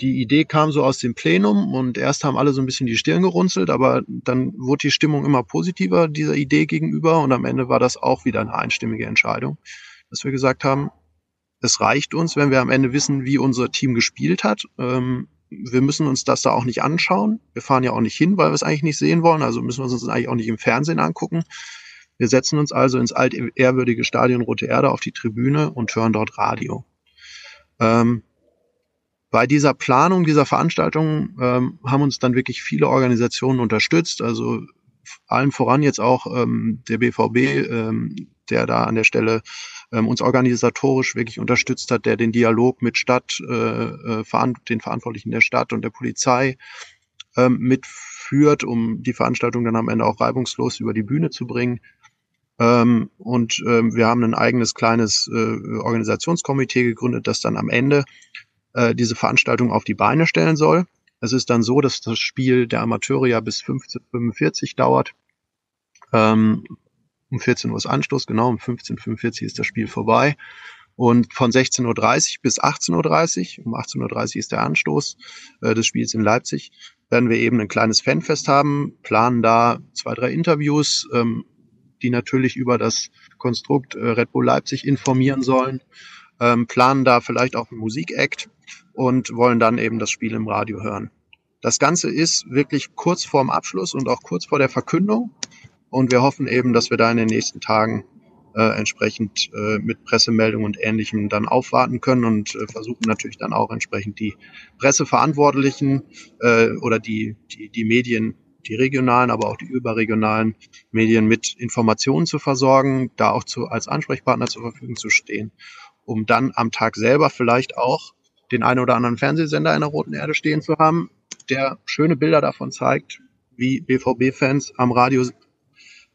die Idee kam so aus dem Plenum und erst haben alle so ein bisschen die Stirn gerunzelt, aber dann wurde die Stimmung immer positiver dieser Idee gegenüber und am Ende war das auch wieder eine einstimmige Entscheidung, dass wir gesagt haben, es reicht uns, wenn wir am Ende wissen, wie unser Team gespielt hat. Ähm, wir müssen uns das da auch nicht anschauen. Wir fahren ja auch nicht hin, weil wir es eigentlich nicht sehen wollen, also müssen wir uns das eigentlich auch nicht im Fernsehen angucken. Wir setzen uns also ins altehrwürdige Stadion Rote Erde auf die Tribüne und hören dort Radio. Ähm, bei dieser Planung dieser Veranstaltung ähm, haben uns dann wirklich viele Organisationen unterstützt, also allen voran jetzt auch ähm, der BVB, ähm, der da an der Stelle ähm, uns organisatorisch wirklich unterstützt hat, der den Dialog mit Stadt, äh, äh, den Verantwortlichen der Stadt und der Polizei ähm, mitführt, um die Veranstaltung dann am Ende auch reibungslos über die Bühne zu bringen. Ähm, und ähm, wir haben ein eigenes kleines äh, Organisationskomitee gegründet, das dann am Ende äh, diese Veranstaltung auf die Beine stellen soll. Es ist dann so, dass das Spiel der Amateure ja bis 15.45 dauert. Ähm, um 14 Uhr ist Anstoß, genau, um 15.45 ist das Spiel vorbei. Und von 16.30 Uhr bis 18.30 Uhr, um 18.30 Uhr ist der Anstoß äh, des Spiels in Leipzig, werden wir eben ein kleines Fanfest haben, planen da zwei, drei Interviews, ähm, die natürlich über das Konstrukt äh, Red Bull Leipzig informieren sollen, ähm, planen da vielleicht auch einen Musikakt und wollen dann eben das Spiel im Radio hören. Das Ganze ist wirklich kurz vorm Abschluss und auch kurz vor der Verkündung. Und wir hoffen eben, dass wir da in den nächsten Tagen äh, entsprechend äh, mit Pressemeldungen und Ähnlichem dann aufwarten können und äh, versuchen natürlich dann auch entsprechend die Presseverantwortlichen äh, oder die, die, die Medien, die regionalen, aber auch die überregionalen Medien mit Informationen zu versorgen, da auch zu, als Ansprechpartner zur Verfügung zu stehen, um dann am Tag selber vielleicht auch den einen oder anderen Fernsehsender in der Roten Erde stehen zu haben, der schöne Bilder davon zeigt, wie BVB-Fans am Radio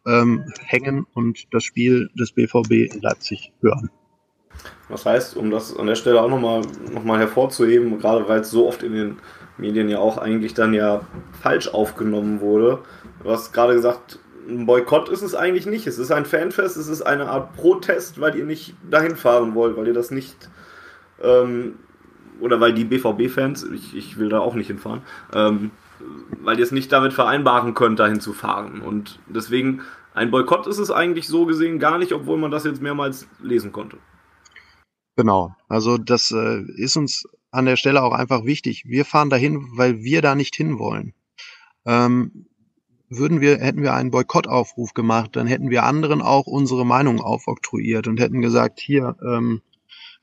ähm, hängen und das Spiel des BVB in Leipzig hören. Das heißt, um das an der Stelle auch nochmal noch mal hervorzuheben, gerade weil es so oft in den Medien ja auch eigentlich dann ja falsch aufgenommen wurde. Du hast gerade gesagt, ein Boykott ist es eigentlich nicht. Es ist ein Fanfest, es ist eine Art Protest, weil ihr nicht dahin fahren wollt, weil ihr das nicht ähm, oder weil die BVB-Fans, ich, ich will da auch nicht hinfahren, ähm, weil ihr es nicht damit vereinbaren könnt, dahin zu fahren. Und deswegen, ein Boykott ist es eigentlich so gesehen gar nicht, obwohl man das jetzt mehrmals lesen konnte. Genau, also das äh, ist uns an der Stelle auch einfach wichtig. Wir fahren dahin, weil wir da nicht hinwollen. Ähm, würden wir, hätten wir einen Boykottaufruf gemacht, dann hätten wir anderen auch unsere Meinung aufoktroyiert und hätten gesagt, hier, ähm,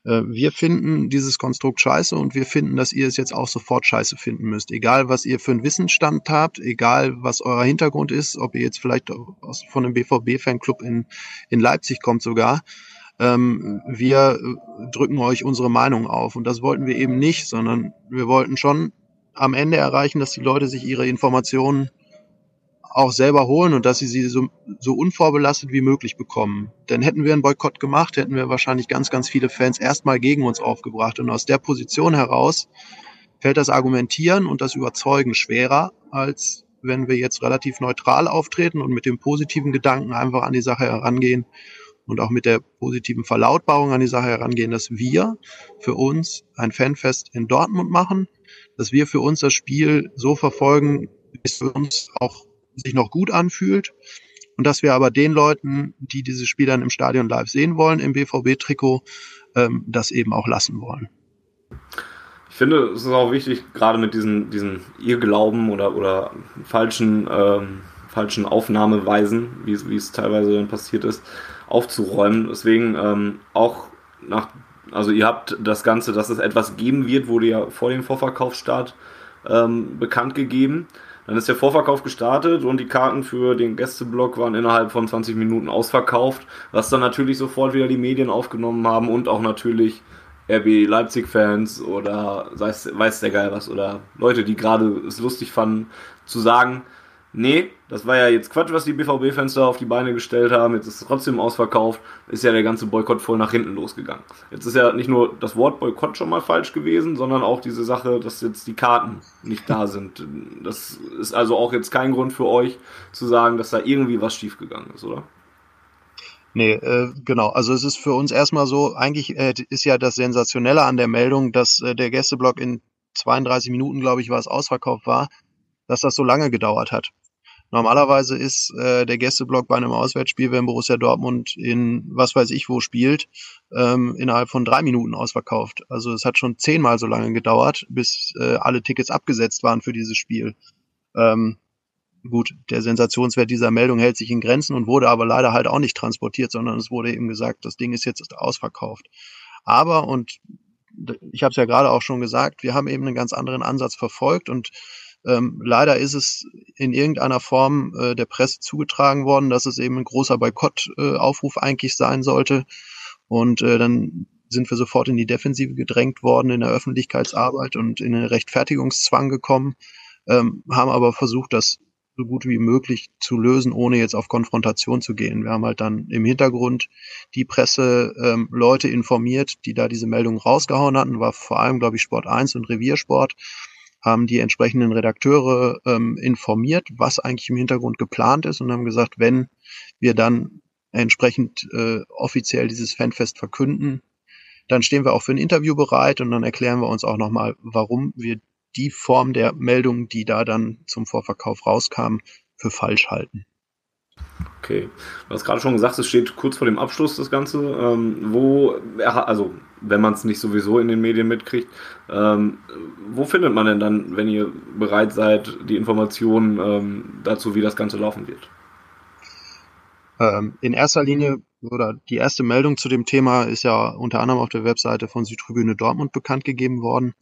äh, wir finden dieses Konstrukt scheiße und wir finden, dass ihr es jetzt auch sofort scheiße finden müsst. Egal, was ihr für einen Wissensstand habt, egal, was euer Hintergrund ist, ob ihr jetzt vielleicht aus, von einem BVB-Fanclub in, in Leipzig kommt sogar. Ähm, wir äh, drücken euch unsere Meinung auf. Und das wollten wir eben nicht, sondern wir wollten schon am Ende erreichen, dass die Leute sich ihre Informationen auch selber holen und dass sie sie so, so unvorbelastet wie möglich bekommen. Denn hätten wir einen Boykott gemacht, hätten wir wahrscheinlich ganz, ganz viele Fans erstmal gegen uns aufgebracht. Und aus der Position heraus fällt das Argumentieren und das Überzeugen schwerer, als wenn wir jetzt relativ neutral auftreten und mit dem positiven Gedanken einfach an die Sache herangehen und auch mit der positiven Verlautbarung an die Sache herangehen, dass wir für uns ein Fanfest in Dortmund machen, dass wir für uns das Spiel so verfolgen, wie es für uns auch sich noch gut anfühlt. Und dass wir aber den Leuten, die dieses Spiel dann im Stadion live sehen wollen, im BVB-Trikot, ähm, das eben auch lassen wollen. Ich finde, es ist auch wichtig, gerade mit diesen, diesen Irrglauben oder, oder falschen, ähm, falschen Aufnahmeweisen, wie es, wie es teilweise dann passiert ist, aufzuräumen. Deswegen ähm, auch nach, also ihr habt das Ganze, dass es etwas geben wird, wurde ja vor dem Vorverkaufsstart ähm, bekannt gegeben. Dann ist der Vorverkauf gestartet und die Karten für den Gästeblock waren innerhalb von 20 Minuten ausverkauft, was dann natürlich sofort wieder die Medien aufgenommen haben und auch natürlich RB Leipzig-Fans oder weiß, weiß der Geil was oder Leute, die gerade es lustig fanden, zu sagen, nee, das war ja jetzt Quatsch, was die BVB-Fans da auf die Beine gestellt haben, jetzt ist es trotzdem ausverkauft, ist ja der ganze Boykott voll nach hinten losgegangen. Jetzt ist ja nicht nur das Wort Boykott schon mal falsch gewesen, sondern auch diese Sache, dass jetzt die Karten nicht da sind. Das ist also auch jetzt kein Grund für euch zu sagen, dass da irgendwie was schiefgegangen ist, oder? Nee, äh, genau. Also es ist für uns erstmal so, eigentlich äh, ist ja das Sensationelle an der Meldung, dass äh, der Gästeblock in 32 Minuten, glaube ich, war es ausverkauft war, dass das so lange gedauert hat. Normalerweise ist äh, der Gästeblock bei einem Auswärtsspiel, wenn Borussia Dortmund in was weiß ich wo spielt, ähm, innerhalb von drei Minuten ausverkauft. Also es hat schon zehnmal so lange gedauert, bis äh, alle Tickets abgesetzt waren für dieses Spiel. Ähm, gut, der Sensationswert dieser Meldung hält sich in Grenzen und wurde aber leider halt auch nicht transportiert, sondern es wurde eben gesagt, das Ding ist jetzt ausverkauft. Aber, und ich habe es ja gerade auch schon gesagt, wir haben eben einen ganz anderen Ansatz verfolgt und ähm, leider ist es in irgendeiner Form äh, der Presse zugetragen worden, dass es eben ein großer Boykottaufruf äh, eigentlich sein sollte. Und äh, dann sind wir sofort in die Defensive gedrängt worden in der Öffentlichkeitsarbeit und in den Rechtfertigungszwang gekommen, ähm, haben aber versucht, das so gut wie möglich zu lösen, ohne jetzt auf Konfrontation zu gehen. Wir haben halt dann im Hintergrund die Presse ähm, Leute informiert, die da diese Meldung rausgehauen hatten, war vor allem, glaube ich, Sport 1 und Reviersport haben die entsprechenden Redakteure ähm, informiert, was eigentlich im Hintergrund geplant ist und haben gesagt, wenn wir dann entsprechend äh, offiziell dieses Fanfest verkünden, dann stehen wir auch für ein Interview bereit und dann erklären wir uns auch nochmal, warum wir die Form der Meldung, die da dann zum Vorverkauf rauskam, für falsch halten. Okay. Du hast gerade schon gesagt, es steht kurz vor dem Abschluss das Ganze. Ähm, wo, also wenn man es nicht sowieso in den Medien mitkriegt, ähm, wo findet man denn dann, wenn ihr bereit seid, die Informationen ähm, dazu, wie das Ganze laufen wird? Ähm, in erster Linie oder die erste Meldung zu dem Thema ist ja unter anderem auf der Webseite von Südtribüne Dortmund bekannt gegeben worden.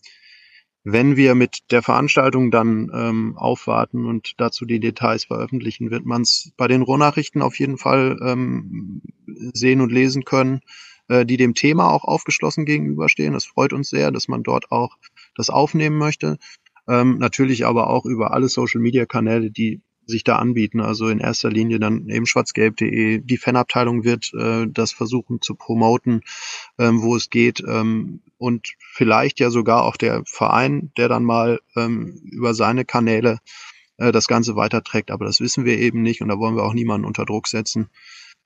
Wenn wir mit der Veranstaltung dann ähm, aufwarten und dazu die Details veröffentlichen, wird man es bei den Rohnachrichten auf jeden Fall ähm, sehen und lesen können, äh, die dem Thema auch aufgeschlossen gegenüberstehen. Das freut uns sehr, dass man dort auch das aufnehmen möchte. Ähm, natürlich aber auch über alle Social-Media-Kanäle, die sich da anbieten. Also in erster Linie dann eben schwarzgelb.de. Die Fanabteilung wird äh, das versuchen zu promoten, ähm, wo es geht. Ähm, und vielleicht ja sogar auch der Verein, der dann mal ähm, über seine Kanäle äh, das Ganze weiterträgt. Aber das wissen wir eben nicht und da wollen wir auch niemanden unter Druck setzen.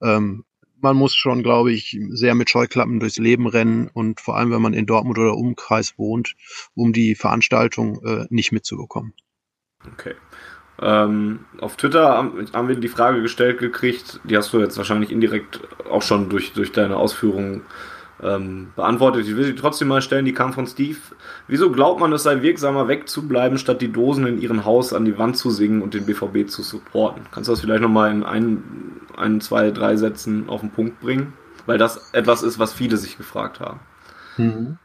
Ähm, man muss schon, glaube ich, sehr mit Scheuklappen durchs Leben rennen und vor allem, wenn man in Dortmund oder Umkreis wohnt, um die Veranstaltung äh, nicht mitzubekommen. Okay. Ähm, auf Twitter haben wir die Frage gestellt gekriegt, die hast du jetzt wahrscheinlich indirekt auch schon durch, durch deine Ausführungen ähm, beantwortet. Ich will sie trotzdem mal stellen, die kam von Steve. Wieso glaubt man, es sei wirksamer wegzubleiben, statt die Dosen in ihrem Haus an die Wand zu singen und den BVB zu supporten? Kannst du das vielleicht nochmal in ein, ein, zwei, drei Sätzen auf den Punkt bringen? Weil das etwas ist, was viele sich gefragt haben. Mhm.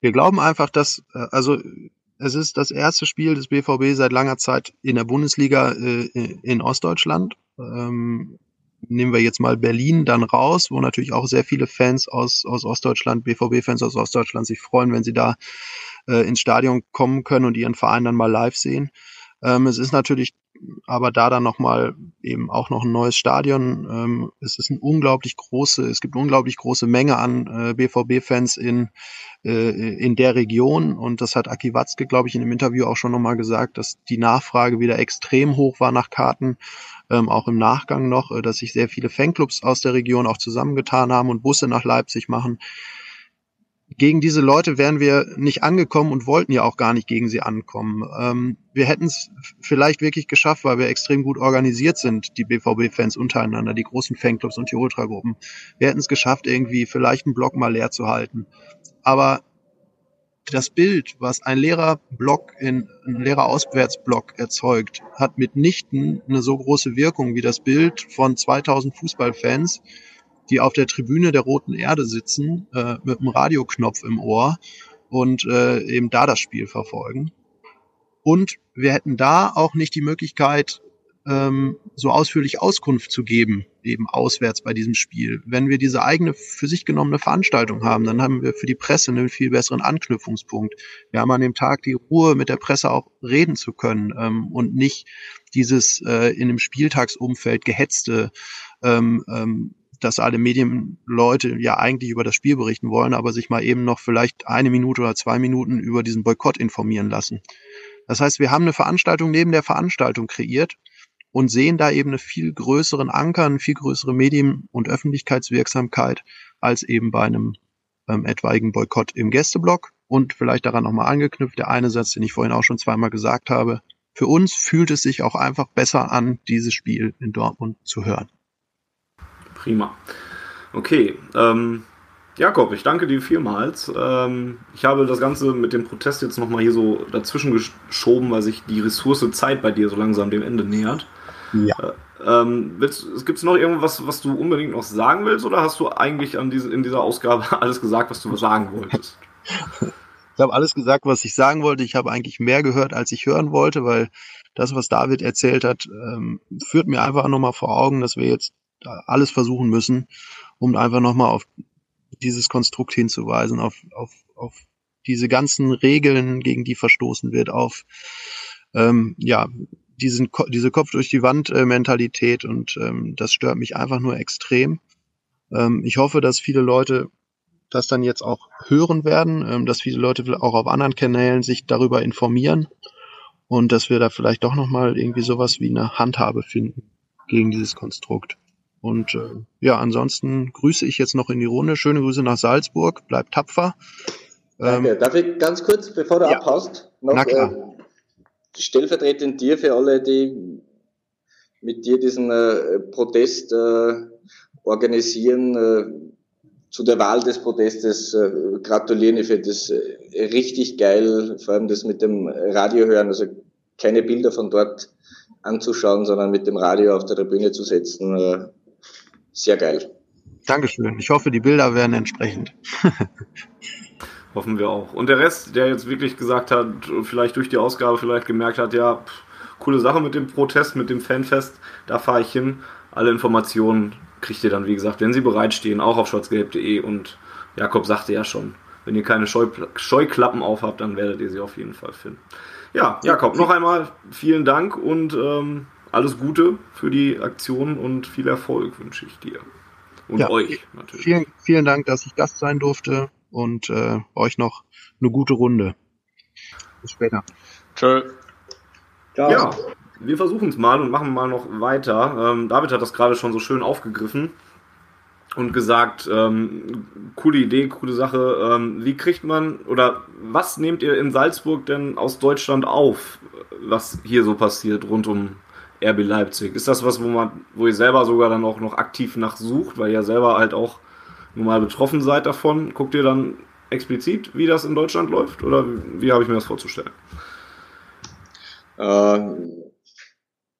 Wir glauben einfach, dass, äh, also es ist das erste Spiel des BVB seit langer Zeit in der Bundesliga äh, in Ostdeutschland. Ähm, nehmen wir jetzt mal Berlin dann raus, wo natürlich auch sehr viele Fans aus, aus Ostdeutschland, BVB-Fans aus Ostdeutschland sich freuen, wenn sie da äh, ins Stadion kommen können und ihren Verein dann mal live sehen. Ähm, es ist natürlich aber da dann nochmal eben auch noch ein neues Stadion. Ähm, es ist ein unglaublich große, es gibt unglaublich große Menge an äh, BVB-Fans in, äh, in der Region. Und das hat Aki Watzke, glaube ich, in dem Interview auch schon nochmal gesagt, dass die Nachfrage wieder extrem hoch war nach Karten, ähm, auch im Nachgang noch, äh, dass sich sehr viele Fanclubs aus der Region auch zusammengetan haben und Busse nach Leipzig machen gegen diese Leute wären wir nicht angekommen und wollten ja auch gar nicht gegen sie ankommen. Ähm, wir hätten es vielleicht wirklich geschafft, weil wir extrem gut organisiert sind, die BVB-Fans untereinander, die großen Fanclubs und die Ultragruppen. Wir hätten es geschafft, irgendwie vielleicht einen Block mal leer zu halten. Aber das Bild, was ein leerer Block in ein leerer Auswärtsblock erzeugt, hat mitnichten eine so große Wirkung wie das Bild von 2000 Fußballfans, die auf der Tribüne der Roten Erde sitzen, äh, mit einem Radioknopf im Ohr und äh, eben da das Spiel verfolgen. Und wir hätten da auch nicht die Möglichkeit, ähm, so ausführlich Auskunft zu geben, eben auswärts bei diesem Spiel. Wenn wir diese eigene für sich genommene Veranstaltung haben, dann haben wir für die Presse einen viel besseren Anknüpfungspunkt. Wir haben an dem Tag die Ruhe, mit der Presse auch reden zu können ähm, und nicht dieses äh, in dem Spieltagsumfeld gehetzte ähm, ähm, dass alle Medienleute ja eigentlich über das Spiel berichten wollen, aber sich mal eben noch vielleicht eine Minute oder zwei Minuten über diesen Boykott informieren lassen. Das heißt, wir haben eine Veranstaltung neben der Veranstaltung kreiert und sehen da eben einen viel größeren Anker, eine viel größere Medien- und Öffentlichkeitswirksamkeit als eben bei einem ähm, etwaigen Boykott im Gästeblock. Und vielleicht daran nochmal angeknüpft, der eine Satz, den ich vorhin auch schon zweimal gesagt habe. Für uns fühlt es sich auch einfach besser an, dieses Spiel in Dortmund zu hören. Prima. Okay, ähm, Jakob, ich danke dir vielmals. Ähm, ich habe das Ganze mit dem Protest jetzt nochmal hier so dazwischen geschoben, weil sich die Ressource Zeit bei dir so langsam dem Ende nähert. Ja. Äh, ähm, Gibt es noch irgendwas, was du unbedingt noch sagen willst, oder hast du eigentlich diese, in dieser Ausgabe *laughs* alles gesagt, was du sagen wolltest? *laughs* Ich habe alles gesagt, was ich sagen wollte. Ich habe eigentlich mehr gehört, als ich hören wollte, weil das, was David erzählt hat, ähm, führt mir einfach nochmal vor Augen, dass wir jetzt alles versuchen müssen, um einfach nochmal auf dieses Konstrukt hinzuweisen, auf, auf, auf diese ganzen Regeln, gegen die verstoßen wird, auf ähm, ja, diesen, diese Kopf durch die Wand äh, und ähm, das stört mich einfach nur extrem. Ähm, ich hoffe, dass viele Leute das dann jetzt auch hören werden, ähm, dass viele Leute auch auf anderen Kanälen sich darüber informieren und dass wir da vielleicht doch nochmal irgendwie sowas wie eine Handhabe finden gegen dieses Konstrukt. Und äh, ja, ansonsten grüße ich jetzt noch in die Runde. Schöne Grüße nach Salzburg. Bleibt tapfer. Danke. Ähm, Darf ich ganz kurz, bevor du ja. abhaust, noch äh, stellvertretend dir für alle, die mit dir diesen äh, Protest äh, organisieren, äh, zu der Wahl des Protestes äh, gratulieren. Ich finde das äh, richtig geil, vor allem das mit dem Radio hören, also keine Bilder von dort anzuschauen, sondern mit dem Radio auf der Tribüne zu setzen. Äh, sehr geil. Dankeschön. Ich hoffe, die Bilder werden entsprechend. *laughs* Hoffen wir auch. Und der Rest, der jetzt wirklich gesagt hat, vielleicht durch die Ausgabe vielleicht gemerkt hat, ja, pff, coole Sache mit dem Protest, mit dem Fanfest, da fahre ich hin. Alle Informationen kriegt ihr dann, wie gesagt, wenn sie bereitstehen, auch auf schwarzgelb.de. Und Jakob sagte ja schon, wenn ihr keine Scheu Scheuklappen aufhabt, dann werdet ihr sie auf jeden Fall finden. Ja, Jakob, noch einmal vielen Dank und ähm, alles Gute für die Aktion und viel Erfolg wünsche ich dir. Und ja, euch natürlich. Vielen, vielen Dank, dass ich Gast sein durfte und äh, euch noch eine gute Runde. Bis später. Tschö. Ciao. Ja, wir versuchen es mal und machen mal noch weiter. Ähm, David hat das gerade schon so schön aufgegriffen und gesagt, ähm, coole Idee, coole Sache. Ähm, wie kriegt man oder was nehmt ihr in Salzburg denn aus Deutschland auf, was hier so passiert rund um RB Leipzig? Ist das was, wo man, wo ihr selber sogar dann auch noch aktiv nachsucht, weil ihr selber halt auch nun mal betroffen seid davon? Guckt ihr dann explizit, wie das in Deutschland läuft oder wie, habe ich mir das vorzustellen? Äh,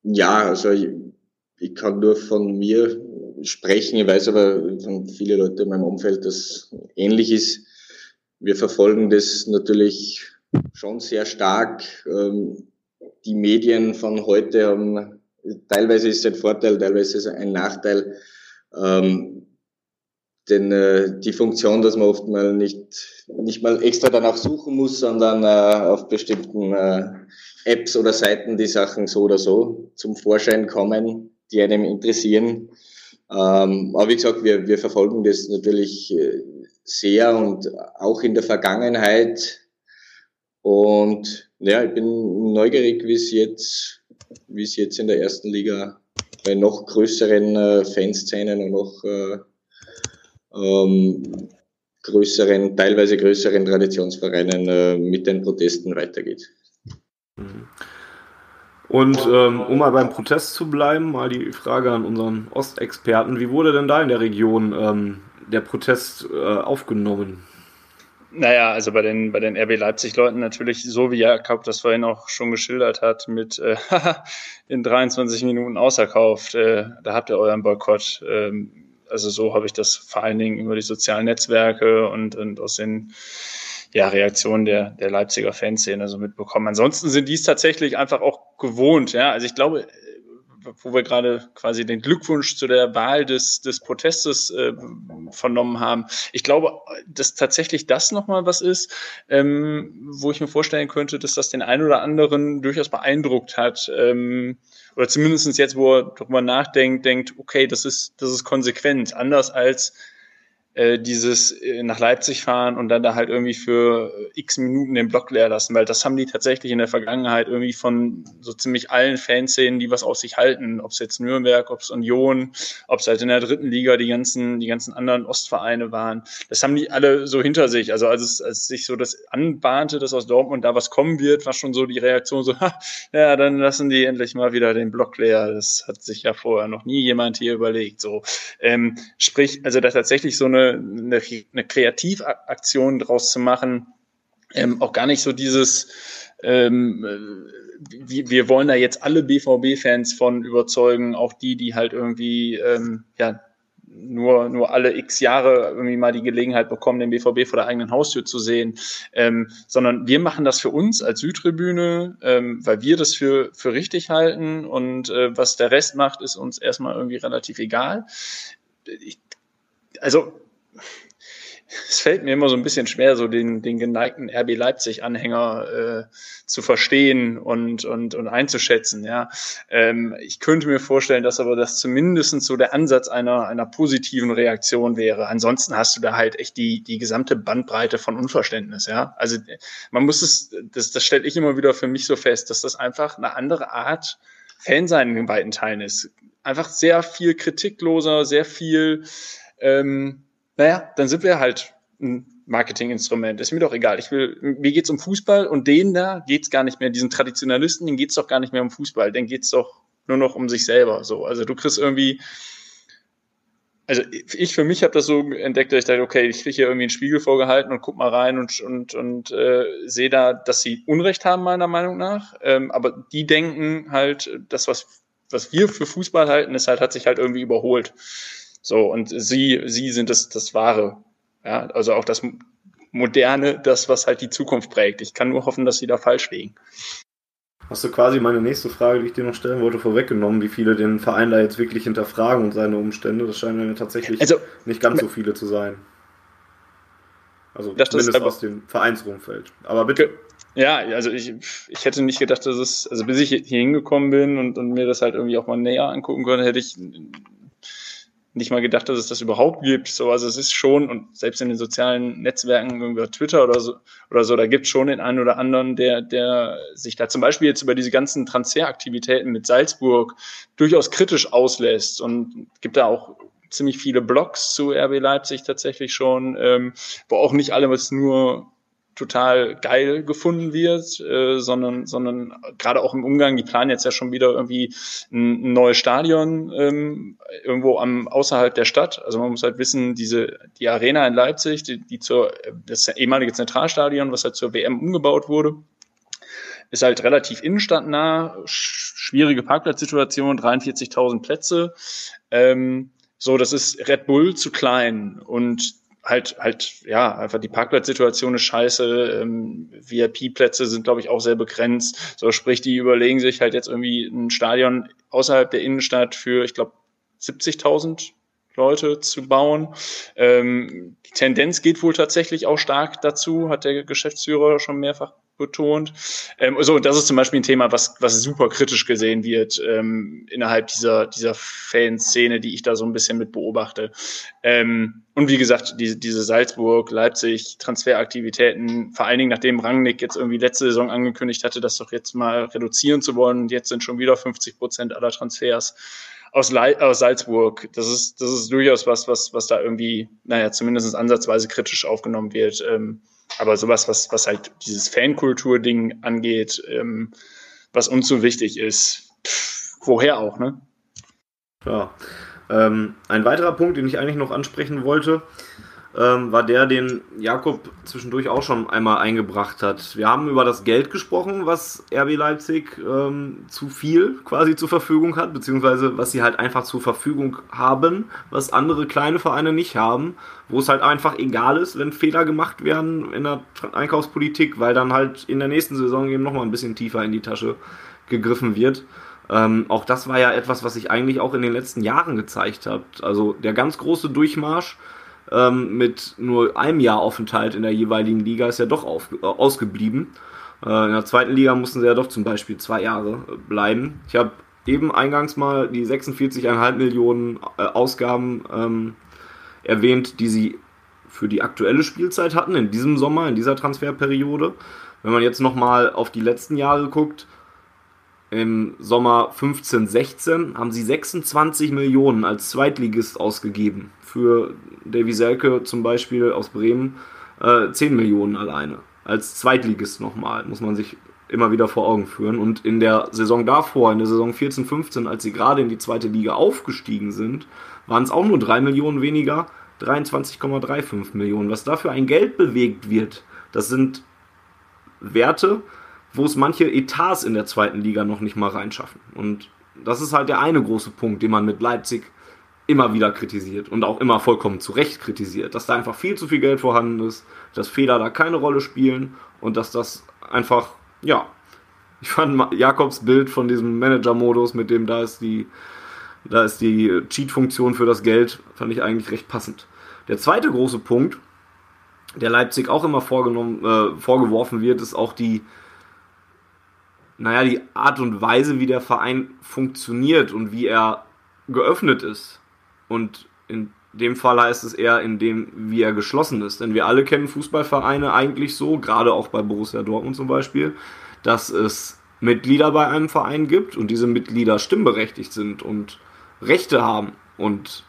ja, also ich, ich kann nur von mir sprechen. Ich weiß aber von vielen Leuten in meinem Umfeld, dass ähnlich ist. Wir verfolgen das natürlich schon sehr stark. Ähm, die Medien von heute haben, teilweise ist es ein Vorteil, teilweise ist es ein Nachteil. Ähm, denn äh, die Funktion, dass man oft mal nicht, nicht mal extra danach suchen muss, sondern äh, auf bestimmten äh, Apps oder Seiten die Sachen so oder so zum Vorschein kommen, die einem interessieren. Ähm, aber wie gesagt, wir, wir verfolgen das natürlich äh, sehr und auch in der Vergangenheit. Und ja, ich bin neugierig, wie es jetzt, wie es jetzt in der ersten Liga bei noch größeren äh, Fanszenen und noch äh, ähm, größeren, teilweise größeren Traditionsvereinen äh, mit den Protesten weitergeht. Mhm. Und ähm, um mal beim Protest zu bleiben, mal die Frage an unseren Ostexperten. Wie wurde denn da in der Region ähm, der Protest äh, aufgenommen? Naja, also bei den, bei den RB Leipzig-Leuten natürlich so, wie Jakob das vorhin auch schon geschildert hat, mit äh, *laughs* in 23 Minuten ausverkauft. Äh, da habt ihr euren Boykott. Ähm, also so habe ich das vor allen Dingen über die sozialen Netzwerke und, und aus den ja, Reaktion der, der Leipziger Fanszene so mitbekommen. Ansonsten sind die es tatsächlich einfach auch gewohnt. Ja, also ich glaube, wo wir gerade quasi den Glückwunsch zu der Wahl des, des Protestes äh, vernommen haben. Ich glaube, dass tatsächlich das nochmal was ist, ähm, wo ich mir vorstellen könnte, dass das den einen oder anderen durchaus beeindruckt hat. Ähm, oder zumindestens jetzt, wo er darüber nachdenkt, denkt, okay, das ist, das ist konsequent, anders als äh, dieses äh, nach Leipzig fahren und dann da halt irgendwie für äh, x Minuten den Block leer lassen, weil das haben die tatsächlich in der Vergangenheit irgendwie von so ziemlich allen Fanszenen, die was aus sich halten, ob es jetzt Nürnberg, ob es Union, ob es halt in der dritten Liga die ganzen, die ganzen anderen Ostvereine waren. Das haben die alle so hinter sich. Also als es, als sich so das anbahnte, dass aus Dortmund da was kommen wird, war schon so die Reaktion so, *laughs* ha, ja, dann lassen die endlich mal wieder den Block leer. Das hat sich ja vorher noch nie jemand hier überlegt. So, ähm, sprich, also da tatsächlich so eine eine, eine Kreativaktion draus zu machen. Ähm, auch gar nicht so dieses, ähm, wir, wir wollen da jetzt alle BVB-Fans von überzeugen, auch die, die halt irgendwie ähm, ja nur, nur alle x Jahre irgendwie mal die Gelegenheit bekommen, den BVB vor der eigenen Haustür zu sehen, ähm, sondern wir machen das für uns als Südtribüne, ähm, weil wir das für, für richtig halten und äh, was der Rest macht, ist uns erstmal irgendwie relativ egal. Ich, also es fällt mir immer so ein bisschen schwer, so den, den geneigten RB Leipzig-Anhänger äh, zu verstehen und, und, und einzuschätzen. Ja. Ähm, ich könnte mir vorstellen, dass aber das zumindest so der Ansatz einer, einer positiven Reaktion wäre. Ansonsten hast du da halt echt die, die gesamte Bandbreite von Unverständnis. Ja. Also man muss es, das, das stelle ich immer wieder für mich so fest, dass das einfach eine andere Art Fan sein in beiden Teilen ist einfach sehr viel kritikloser, sehr viel, ähm, naja, dann sind wir halt ein Marketinginstrument. Ist mir doch egal. Ich will, mir geht's um Fußball und denen da geht's gar nicht mehr, diesen Traditionalisten, denen geht's doch gar nicht mehr um Fußball, denen geht's doch nur noch um sich selber. So, also du kriegst irgendwie, also ich für mich habe das so entdeckt, dass ich dachte, okay, ich kriege hier irgendwie einen Spiegel vorgehalten und guck mal rein und und und äh, sehe da, dass sie Unrecht haben meiner Meinung nach. Ähm, aber die denken halt, das was was wir für Fußball halten, ist halt hat sich halt irgendwie überholt. So und sie sie sind das das wahre. Ja, also auch das moderne, das was halt die Zukunft prägt. Ich kann nur hoffen, dass sie da falsch liegen. Hast du quasi meine nächste Frage, die ich dir noch stellen wollte, vorweggenommen, wie viele den Verein da jetzt wirklich hinterfragen und seine Umstände? Das scheinen ja tatsächlich also, nicht ganz so viele zu sein. Also das zumindest aus dem Vereinsumfeld. Aber bitte. Ja, also ich, ich hätte nicht gedacht, dass es, also bis ich hier hingekommen bin und, und mir das halt irgendwie auch mal näher angucken konnte, hätte ich nicht mal gedacht, dass es das überhaupt gibt. So, also es ist schon, und selbst in den sozialen Netzwerken, über Twitter oder so, oder so, da gibt es schon den einen oder anderen, der, der sich da zum Beispiel jetzt über diese ganzen Transferaktivitäten mit Salzburg durchaus kritisch auslässt und gibt da auch ziemlich viele Blogs zu RB Leipzig tatsächlich schon, ähm, wo auch nicht alle was nur total geil gefunden wird, äh, sondern, sondern gerade auch im Umgang, die planen jetzt ja schon wieder irgendwie ein, ein neues Stadion ähm, irgendwo am außerhalb der Stadt. Also man muss halt wissen, diese die Arena in Leipzig, die, die zur das ehemalige Zentralstadion, was halt zur WM umgebaut wurde, ist halt relativ innenstadtnah, schwierige Parkplatzsituation, 43.000 Plätze. Ähm, so, das ist Red Bull zu klein und halt, halt, ja, einfach die Parkplatzsituation ist scheiße. Ähm, VIP-Plätze sind, glaube ich, auch sehr begrenzt. So, sprich, die überlegen sich halt jetzt irgendwie ein Stadion außerhalb der Innenstadt für, ich glaube, 70.000 Leute zu bauen. Ähm, die Tendenz geht wohl tatsächlich auch stark dazu, hat der Geschäftsführer schon mehrfach betont. Ähm, so, das ist zum Beispiel ein Thema, was, was super kritisch gesehen wird ähm, innerhalb dieser, dieser Fanszene, die ich da so ein bisschen mit beobachte. Ähm, und wie gesagt, diese, diese Salzburg, Leipzig, Transferaktivitäten, vor allen Dingen nachdem Rangnick jetzt irgendwie letzte Saison angekündigt hatte, das doch jetzt mal reduzieren zu wollen. Und jetzt sind schon wieder 50 Prozent aller Transfers aus, aus Salzburg. Das ist, das ist durchaus was, was, was da irgendwie, naja, zumindest ansatzweise kritisch aufgenommen wird. Ähm, aber sowas, was, was halt dieses Fankultur-Ding angeht, ähm, was uns so wichtig ist, pff, woher auch, ne? Ja. Ähm, ein weiterer Punkt, den ich eigentlich noch ansprechen wollte, ähm, war der, den Jakob zwischendurch auch schon einmal eingebracht hat. Wir haben über das Geld gesprochen, was RB Leipzig ähm, zu viel quasi zur Verfügung hat, beziehungsweise was sie halt einfach zur Verfügung haben, was andere kleine Vereine nicht haben, wo es halt einfach egal ist, wenn Fehler gemacht werden in der Einkaufspolitik, weil dann halt in der nächsten Saison eben nochmal ein bisschen tiefer in die Tasche gegriffen wird. Ähm, auch das war ja etwas, was sich eigentlich auch in den letzten Jahren gezeigt hat. Also der ganz große Durchmarsch ähm, mit nur einem Jahr Aufenthalt in der jeweiligen Liga ist ja doch auf, äh, ausgeblieben. Äh, in der zweiten Liga mussten sie ja doch zum Beispiel zwei Jahre äh, bleiben. Ich habe eben eingangs mal die 46,5 Millionen äh, Ausgaben ähm, erwähnt, die sie für die aktuelle Spielzeit hatten, in diesem Sommer, in dieser Transferperiode. Wenn man jetzt nochmal auf die letzten Jahre guckt, im Sommer 15, 16 haben sie 26 Millionen als Zweitligist ausgegeben. Für Davy Selke zum Beispiel aus Bremen äh, 10 Millionen alleine. Als Zweitligist nochmal, muss man sich immer wieder vor Augen führen. Und in der Saison davor, in der Saison 14, 15, als sie gerade in die zweite Liga aufgestiegen sind, waren es auch nur 3 Millionen weniger, 23,35 Millionen. Was dafür ein Geld bewegt wird, das sind Werte, wo es manche Etats in der zweiten Liga noch nicht mal reinschaffen. Und das ist halt der eine große Punkt, den man mit Leipzig immer wieder kritisiert und auch immer vollkommen zu Recht kritisiert, dass da einfach viel zu viel Geld vorhanden ist, dass Fehler da keine Rolle spielen und dass das einfach, ja, ich fand Jakobs Bild von diesem Manager-Modus, mit dem da ist die, da ist die Cheat-Funktion für das Geld, fand ich eigentlich recht passend. Der zweite große Punkt, der Leipzig auch immer vorgenommen, äh, vorgeworfen wird, ist auch die, naja, die Art und Weise, wie der Verein funktioniert und wie er geöffnet ist. Und in dem Fall heißt es eher in dem, wie er geschlossen ist. Denn wir alle kennen Fußballvereine eigentlich so, gerade auch bei Borussia Dortmund zum Beispiel, dass es Mitglieder bei einem Verein gibt und diese Mitglieder stimmberechtigt sind und Rechte haben und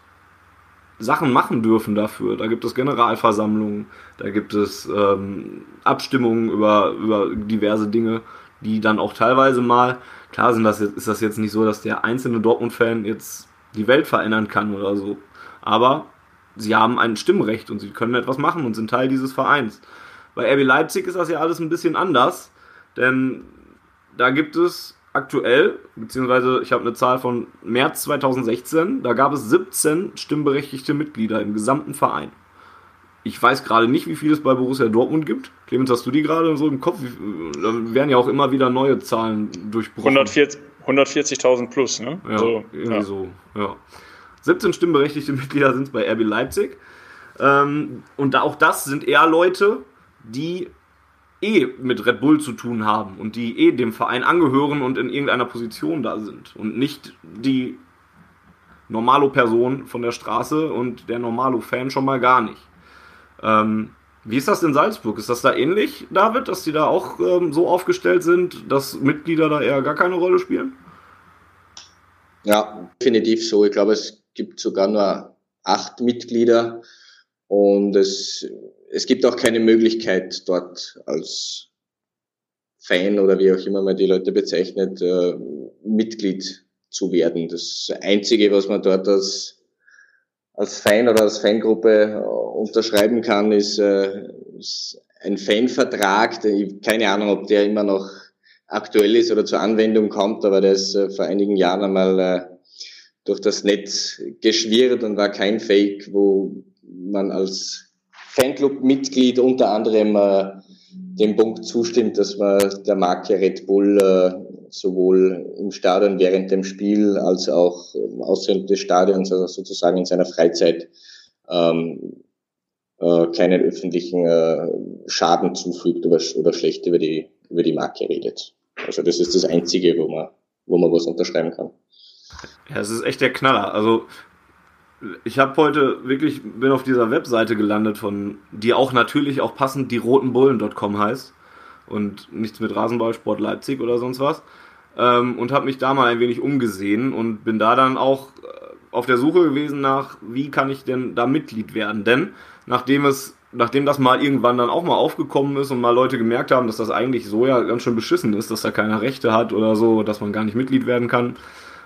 Sachen machen dürfen dafür. Da gibt es Generalversammlungen, da gibt es ähm, Abstimmungen über, über diverse Dinge, die dann auch teilweise mal, klar sind das jetzt, ist das jetzt nicht so, dass der einzelne Dortmund-Fan jetzt die Welt verändern kann oder so. Aber sie haben ein Stimmrecht und sie können etwas machen und sind Teil dieses Vereins. Bei RB Leipzig ist das ja alles ein bisschen anders, denn da gibt es aktuell, beziehungsweise ich habe eine Zahl von März 2016, da gab es 17 stimmberechtigte Mitglieder im gesamten Verein. Ich weiß gerade nicht, wie viel es bei Borussia Dortmund gibt. Clemens, hast du die gerade so im Kopf? Da werden ja auch immer wieder neue Zahlen durchbrochen. 140.000 140 plus, ne? Ja, so, irgendwie ja. so, ja. 17 stimmberechtigte *laughs* Mitglieder sind es bei RB Leipzig. Ähm, und auch das sind eher Leute, die eh mit Red Bull zu tun haben und die eh dem Verein angehören und in irgendeiner Position da sind und nicht die Normalo-Person von der Straße und der Normalo-Fan schon mal gar nicht. Ähm, wie ist das in Salzburg? Ist das da ähnlich, David, dass die da auch ähm, so aufgestellt sind, dass Mitglieder da eher gar keine Rolle spielen? Ja, definitiv so. Ich glaube, es gibt sogar nur acht Mitglieder und es es gibt auch keine Möglichkeit dort als Fan oder wie auch immer man die Leute bezeichnet, äh, Mitglied zu werden. Das Einzige, was man dort als, als Fan oder als Fangruppe äh, unterschreiben kann, ist, äh, ist ein Fanvertrag. Keine Ahnung, ob der immer noch aktuell ist oder zur Anwendung kommt, aber der ist äh, vor einigen Jahren einmal äh, durch das Netz geschwirrt und war kein Fake, wo man als Fanclub-Mitglied unter anderem äh, dem Punkt zustimmt, dass man der Marke Red Bull äh, sowohl im Stadion während dem Spiel als auch ähm, außerhalb des Stadions, also sozusagen in seiner Freizeit, ähm, äh, keinen öffentlichen äh, Schaden zufügt oder, oder schlecht über die, über die Marke redet. Also das ist das Einzige, wo man, wo man was unterschreiben kann. Ja, es ist echt der Knaller. Also ich habe heute wirklich, bin auf dieser Webseite gelandet von, die auch natürlich auch passend die rotenbullen.com heißt und nichts mit Rasenballsport Leipzig oder sonst was. Ähm, und habe mich da mal ein wenig umgesehen und bin da dann auch äh, auf der Suche gewesen nach, wie kann ich denn da Mitglied werden? Denn nachdem es, nachdem das mal irgendwann dann auch mal aufgekommen ist und mal Leute gemerkt haben, dass das eigentlich so ja ganz schön beschissen ist, dass da keiner Rechte hat oder so, dass man gar nicht Mitglied werden kann,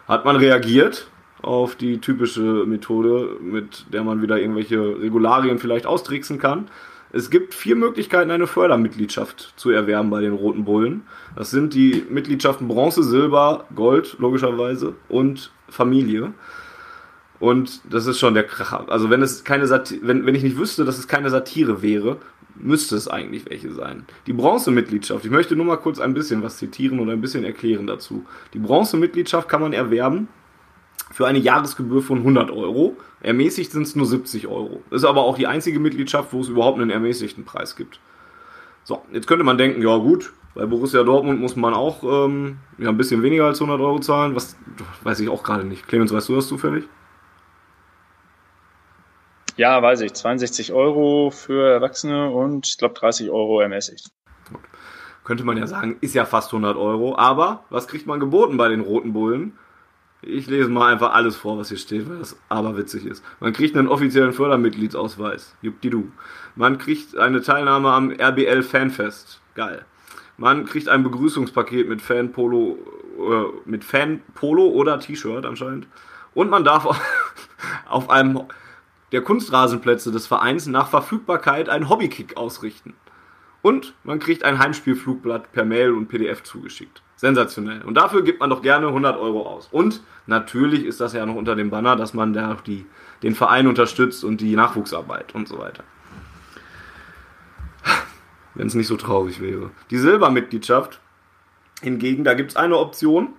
hat man reagiert auf die typische Methode, mit der man wieder irgendwelche Regularien vielleicht austricksen kann. Es gibt vier Möglichkeiten, eine Fördermitgliedschaft zu erwerben bei den Roten Bullen. Das sind die Mitgliedschaften Bronze, Silber, Gold, logischerweise, und Familie. Und das ist schon der Kracher. Also wenn es keine wenn, wenn ich nicht wüsste, dass es keine Satire wäre, müsste es eigentlich welche sein. Die Bronzemitgliedschaft, ich möchte nur mal kurz ein bisschen was zitieren und ein bisschen erklären dazu. Die Bronzemitgliedschaft kann man erwerben für eine Jahresgebühr von 100 Euro. Ermäßigt sind es nur 70 Euro. Ist aber auch die einzige Mitgliedschaft, wo es überhaupt einen ermäßigten Preis gibt. So, jetzt könnte man denken, ja gut, bei Borussia Dortmund muss man auch ähm, ja, ein bisschen weniger als 100 Euro zahlen. Was weiß ich auch gerade nicht. Clemens, weißt du das zufällig? Ja, weiß ich. 62 Euro für Erwachsene und ich glaube 30 Euro ermäßigt. Gut. Könnte man ja sagen, ist ja fast 100 Euro. Aber was kriegt man geboten bei den Roten Bullen? Ich lese mal einfach alles vor, was hier steht, weil das aber witzig ist. Man kriegt einen offiziellen Fördermitgliedsausweis. du. Man kriegt eine Teilnahme am RBL Fanfest. Geil. Man kriegt ein Begrüßungspaket mit Fanpolo, äh, mit Fanpolo oder T-Shirt anscheinend. Und man darf *laughs* auf einem der Kunstrasenplätze des Vereins nach Verfügbarkeit einen Hobbykick ausrichten. Und man kriegt ein Heimspielflugblatt per Mail und PDF zugeschickt. Sensationell. Und dafür gibt man doch gerne 100 Euro aus. Und natürlich ist das ja noch unter dem Banner, dass man da auch die, den Verein unterstützt und die Nachwuchsarbeit und so weiter. Wenn es nicht so traurig wäre. Die Silbermitgliedschaft hingegen, da gibt es eine Option,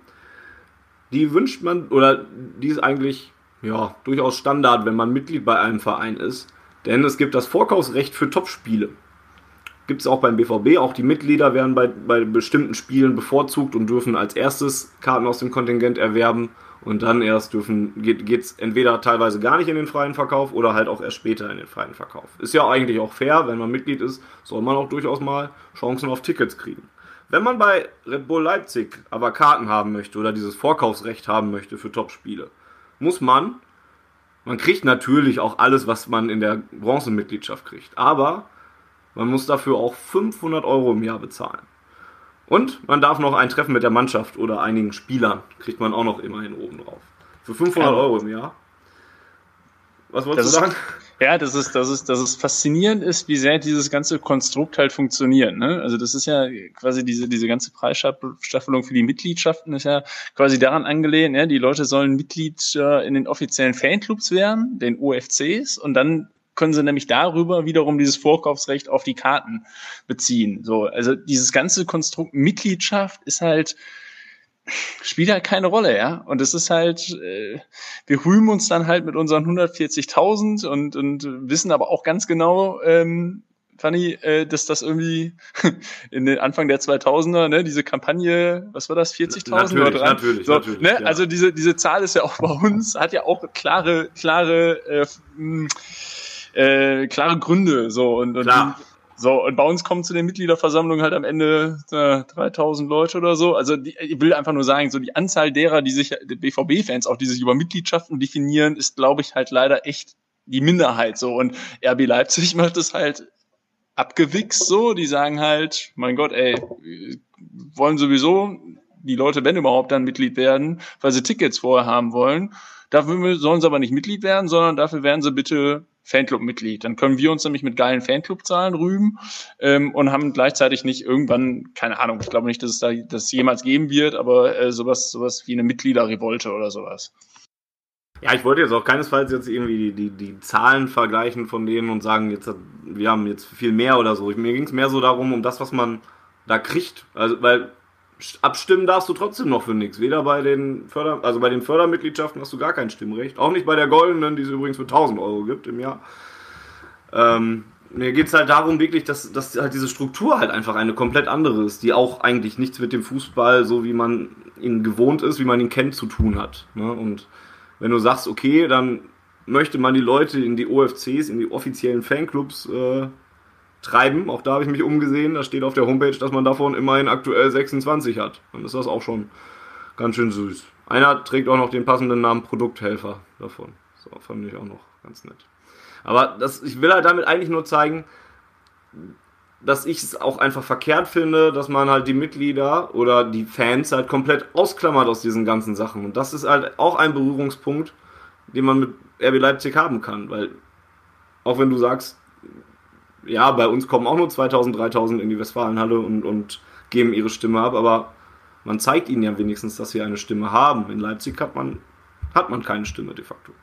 die wünscht man, oder die ist eigentlich ja, durchaus Standard, wenn man Mitglied bei einem Verein ist. Denn es gibt das Vorkaufsrecht für Topspiele gibt es auch beim BVB. Auch die Mitglieder werden bei, bei bestimmten Spielen bevorzugt und dürfen als erstes Karten aus dem Kontingent erwerben. Und dann erst dürfen, geht es entweder teilweise gar nicht in den freien Verkauf oder halt auch erst später in den freien Verkauf. Ist ja eigentlich auch fair, wenn man Mitglied ist, soll man auch durchaus mal Chancen auf Tickets kriegen. Wenn man bei Red Bull Leipzig aber Karten haben möchte oder dieses Vorkaufsrecht haben möchte für Topspiele, muss man, man kriegt natürlich auch alles, was man in der Bronzemitgliedschaft kriegt, aber man muss dafür auch 500 Euro im Jahr bezahlen. Und man darf noch ein Treffen mit der Mannschaft oder einigen Spielern, kriegt man auch noch immerhin oben drauf. Für 500 Euro im Jahr. Was wolltest du sagen? *laughs* Ja, das ist, das ist, das ist faszinierend ist, wie sehr dieses ganze Konstrukt halt funktioniert. Ne? Also das ist ja quasi diese, diese ganze Preisstaffelung für die Mitgliedschaften ist ja quasi daran angelehnt, ja, die Leute sollen Mitglied in den offiziellen Fanclubs werden, den OFCs, und dann können sie nämlich darüber wiederum dieses Vorkaufsrecht auf die Karten beziehen. So, also dieses ganze Konstrukt Mitgliedschaft ist halt spielt halt keine Rolle, ja. Und es ist halt, äh, wir rühmen uns dann halt mit unseren 140.000 und, und wissen aber auch ganz genau, ähm, Fanny, äh, dass das irgendwie *laughs* in den Anfang der 2000er, ne, diese Kampagne, was war das, 40.000 oder dran? Natürlich, so, natürlich, ne? Ja. Also diese, diese Zahl ist ja auch bei uns, hat ja auch klare, klare, äh, äh, klare Gründe, so, und, und. So, und bei uns kommen zu den Mitgliederversammlungen halt am Ende äh, 3000 Leute oder so. Also die, ich will einfach nur sagen, so die Anzahl derer, die sich, BVB-Fans auch, die sich über Mitgliedschaften definieren, ist, glaube ich, halt leider echt die Minderheit so. Und RB Leipzig *laughs* macht es halt abgewichst so. Die sagen halt, mein Gott, ey, wollen sowieso die Leute, wenn überhaupt, dann Mitglied werden, weil sie Tickets vorher haben wollen. Dafür sollen sie aber nicht Mitglied werden, sondern dafür werden sie bitte Fanclub-Mitglied. Dann können wir uns nämlich mit geilen Fanclub-Zahlen rühmen ähm, und haben gleichzeitig nicht irgendwann, keine Ahnung, ich glaube nicht, dass es da das jemals geben wird, aber äh, sowas, sowas wie eine Mitgliederrevolte oder sowas. Ja, ich wollte jetzt auch keinesfalls jetzt irgendwie die, die, die Zahlen vergleichen von denen und sagen, jetzt wir haben jetzt viel mehr oder so. Mir ging es mehr so darum, um das, was man da kriegt. Also, weil abstimmen darfst du trotzdem noch für nichts. Weder bei den Förder, also bei den Fördermitgliedschaften hast du gar kein Stimmrecht. Auch nicht bei der goldenen, die es übrigens für 1000 Euro gibt im Jahr. Ähm, mir geht es halt darum, wirklich, dass, dass halt diese Struktur halt einfach eine komplett andere ist, die auch eigentlich nichts mit dem Fußball, so wie man ihn gewohnt ist, wie man ihn kennt, zu tun hat. Ne? Und wenn du sagst, okay, dann möchte man die Leute in die OFCs, in die offiziellen Fanclubs äh, treiben. Auch da habe ich mich umgesehen. Da steht auf der Homepage, dass man davon immerhin aktuell 26 hat. Dann ist das auch schon ganz schön süß. Einer trägt auch noch den passenden Namen Produkthelfer davon. So, fand ich auch noch ganz nett. Aber das, ich will halt damit eigentlich nur zeigen, dass ich es auch einfach verkehrt finde, dass man halt die Mitglieder oder die Fans halt komplett ausklammert aus diesen ganzen Sachen. Und das ist halt auch ein Berührungspunkt, den man mit RB Leipzig haben kann, weil auch wenn du sagst, ja, bei uns kommen auch nur 2000, 3000 in die Westfalenhalle und, und geben ihre Stimme ab, aber man zeigt ihnen ja wenigstens, dass sie eine Stimme haben. In Leipzig hat man, hat man keine Stimme de facto.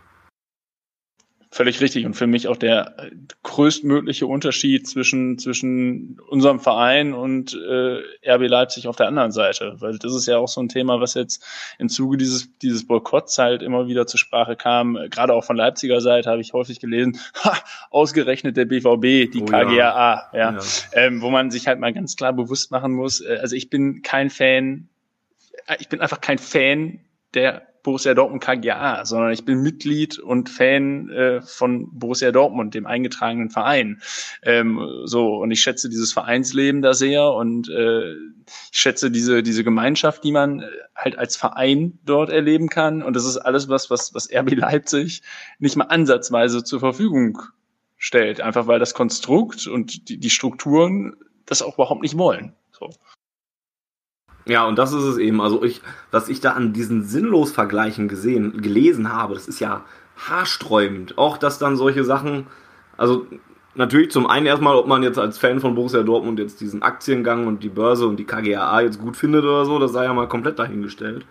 Völlig richtig und für mich auch der größtmögliche Unterschied zwischen, zwischen unserem Verein und äh, RB Leipzig auf der anderen Seite. Weil das ist ja auch so ein Thema, was jetzt im Zuge dieses, dieses Boykotts halt immer wieder zur Sprache kam. Gerade auch von Leipziger Seite habe ich häufig gelesen, *laughs* ha, ausgerechnet der BVB, die oh, KGAA, ja. ja. ja. Ähm, wo man sich halt mal ganz klar bewusst machen muss, äh, also ich bin kein Fan, äh, ich bin einfach kein Fan der Borussia Dortmund KGA, sondern ich bin Mitglied und Fan äh, von Borussia Dortmund, dem eingetragenen Verein. Ähm, so und ich schätze dieses Vereinsleben da sehr und äh, ich schätze diese diese Gemeinschaft, die man äh, halt als Verein dort erleben kann. Und das ist alles was was was RB Leipzig nicht mal ansatzweise zur Verfügung stellt, einfach weil das Konstrukt und die, die Strukturen das auch überhaupt nicht wollen. So. Ja, und das ist es eben. Also ich, was ich da an diesen sinnlos Vergleichen gesehen, gelesen habe, das ist ja haarsträubend. Auch, dass dann solche Sachen, also natürlich zum einen erstmal, ob man jetzt als Fan von Borussia Dortmund jetzt diesen Aktiengang und die Börse und die KGAA jetzt gut findet oder so, das sei ja mal komplett dahingestellt.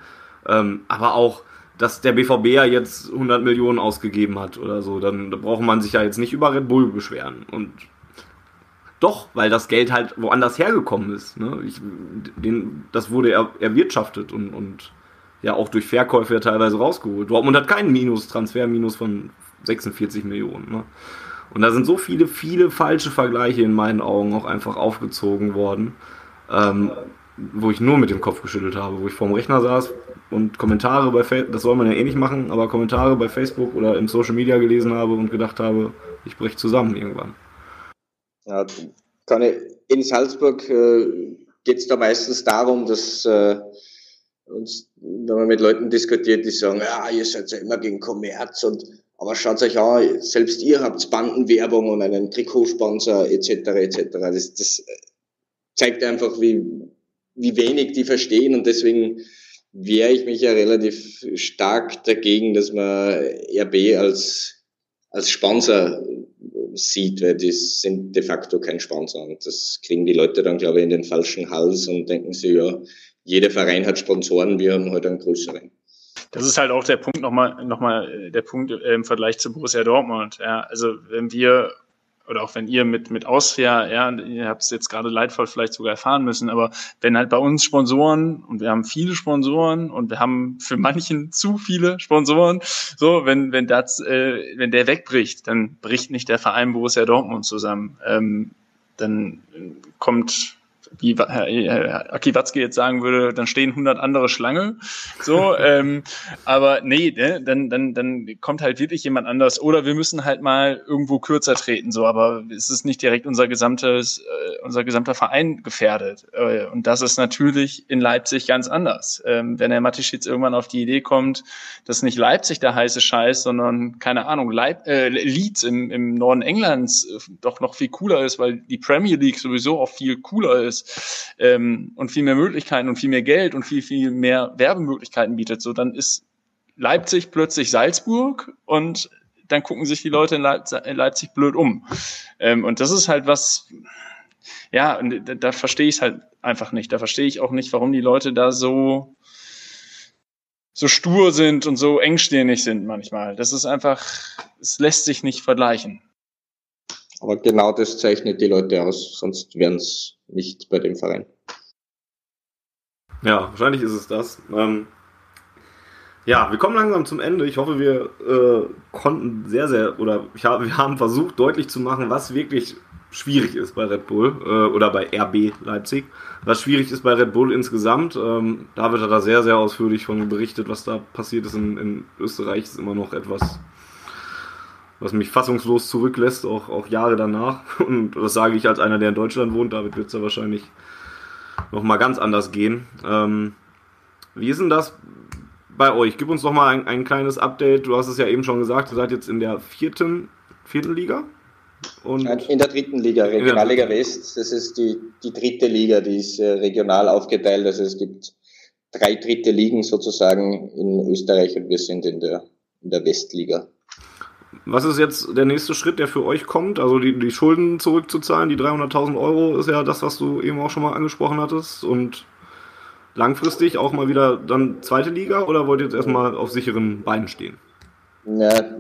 Ähm, aber auch, dass der BVB ja jetzt 100 Millionen ausgegeben hat oder so, dann da braucht man sich ja jetzt nicht über Red Bull beschweren. Und doch, weil das Geld halt woanders hergekommen ist. Ne? Ich, den, das wurde er, erwirtschaftet und, und ja auch durch Verkäufe ja teilweise rausgeholt. Dortmund hat keinen Minus, Transferminus von 46 Millionen. Ne? Und da sind so viele, viele falsche Vergleiche in meinen Augen auch einfach aufgezogen worden, ähm, wo ich nur mit dem Kopf geschüttelt habe, wo ich vorm Rechner saß und Kommentare bei Facebook, das soll man ja eh nicht machen, aber Kommentare bei Facebook oder im Social Media gelesen habe und gedacht habe, ich breche zusammen irgendwann. Ja, ich, in Salzburg äh, geht es da meistens darum, dass äh, und wenn man mit Leuten diskutiert, die sagen, ja, ihr seid ja immer gegen Kommerz und aber schaut euch an, selbst ihr habt Bandenwerbung und einen Trikotsponsor etc. etc. Das, das zeigt einfach, wie, wie wenig die verstehen und deswegen wehre ich mich ja relativ stark dagegen, dass man RB als, als Sponsor sieht, weil die sind de facto kein Sponsor und das kriegen die Leute dann, glaube ich, in den falschen Hals und denken sich, ja, jeder Verein hat Sponsoren, wir haben heute halt einen größeren. Das ist halt auch der Punkt nochmal, nochmal der Punkt im Vergleich zu Borussia Dortmund. Ja, also wenn wir oder auch wenn ihr mit, mit Austria, ja, ihr habt es jetzt gerade leidvoll vielleicht sogar erfahren müssen, aber wenn halt bei uns Sponsoren und wir haben viele Sponsoren und wir haben für manchen zu viele Sponsoren, so, wenn, wenn das, äh, wenn der wegbricht, dann bricht nicht der Verein Borussia Dortmund zusammen. Ähm, dann kommt wie Herr Aki Watzke jetzt sagen würde, dann stehen 100 andere Schlange. So, *laughs* ähm, aber nee, ne, dann, dann, dann kommt halt wirklich jemand anders. Oder wir müssen halt mal irgendwo kürzer treten. So, aber es ist nicht direkt unser gesamtes, äh, unser gesamter Verein gefährdet. Äh, und das ist natürlich in Leipzig ganz anders. Ähm, wenn der Matischitz irgendwann auf die Idee kommt, dass nicht Leipzig der heiße Scheiß, sondern keine Ahnung, Leip äh, Leeds im, im Norden Englands äh, doch noch viel cooler ist, weil die Premier League sowieso auch viel cooler ist ähm, und viel mehr Möglichkeiten und viel mehr Geld und viel, viel mehr Werbemöglichkeiten bietet, so dann ist Leipzig plötzlich Salzburg und dann gucken sich die Leute in, Leip in Leipzig blöd um. Ähm, und das ist halt was, ja, und da, da verstehe ich es halt einfach nicht. Da verstehe ich auch nicht, warum die Leute da so so stur sind und so engstirnig sind manchmal. Das ist einfach, es lässt sich nicht vergleichen. Aber genau das zeichnet die Leute aus, sonst wären es nicht bei dem Verein. Ja, wahrscheinlich ist es das. Ähm, ja, wir kommen langsam zum Ende. Ich hoffe, wir äh, konnten sehr, sehr, oder hab, *laughs* wir haben versucht, deutlich zu machen, was wirklich schwierig ist bei Red Bull äh, oder bei RB Leipzig. Was schwierig ist bei Red Bull insgesamt. Ähm, David hat da sehr, sehr ausführlich von berichtet, was da passiert ist in, in Österreich. Ist immer noch etwas was mich fassungslos zurücklässt, auch, auch Jahre danach. *laughs* Und das sage ich als einer, der in Deutschland wohnt. David wird es ja wahrscheinlich nochmal ganz anders gehen. Ähm, wie ist denn das bei euch? Gib uns doch mal ein, ein kleines Update. Du hast es ja eben schon gesagt, ihr seid jetzt in der vierten, vierten Liga? Und in der dritten Liga, Regionalliga West. Das ist die, die dritte Liga, die ist äh, regional aufgeteilt. Also es gibt drei dritte Ligen sozusagen in Österreich und wir sind in der, in der Westliga. Was ist jetzt der nächste Schritt, der für euch kommt? Also die, die Schulden zurückzuzahlen, die 300.000 Euro ist ja das, was du eben auch schon mal angesprochen hattest. Und langfristig auch mal wieder dann zweite Liga oder wollt ihr jetzt erstmal auf sicheren Beinen stehen? Ja,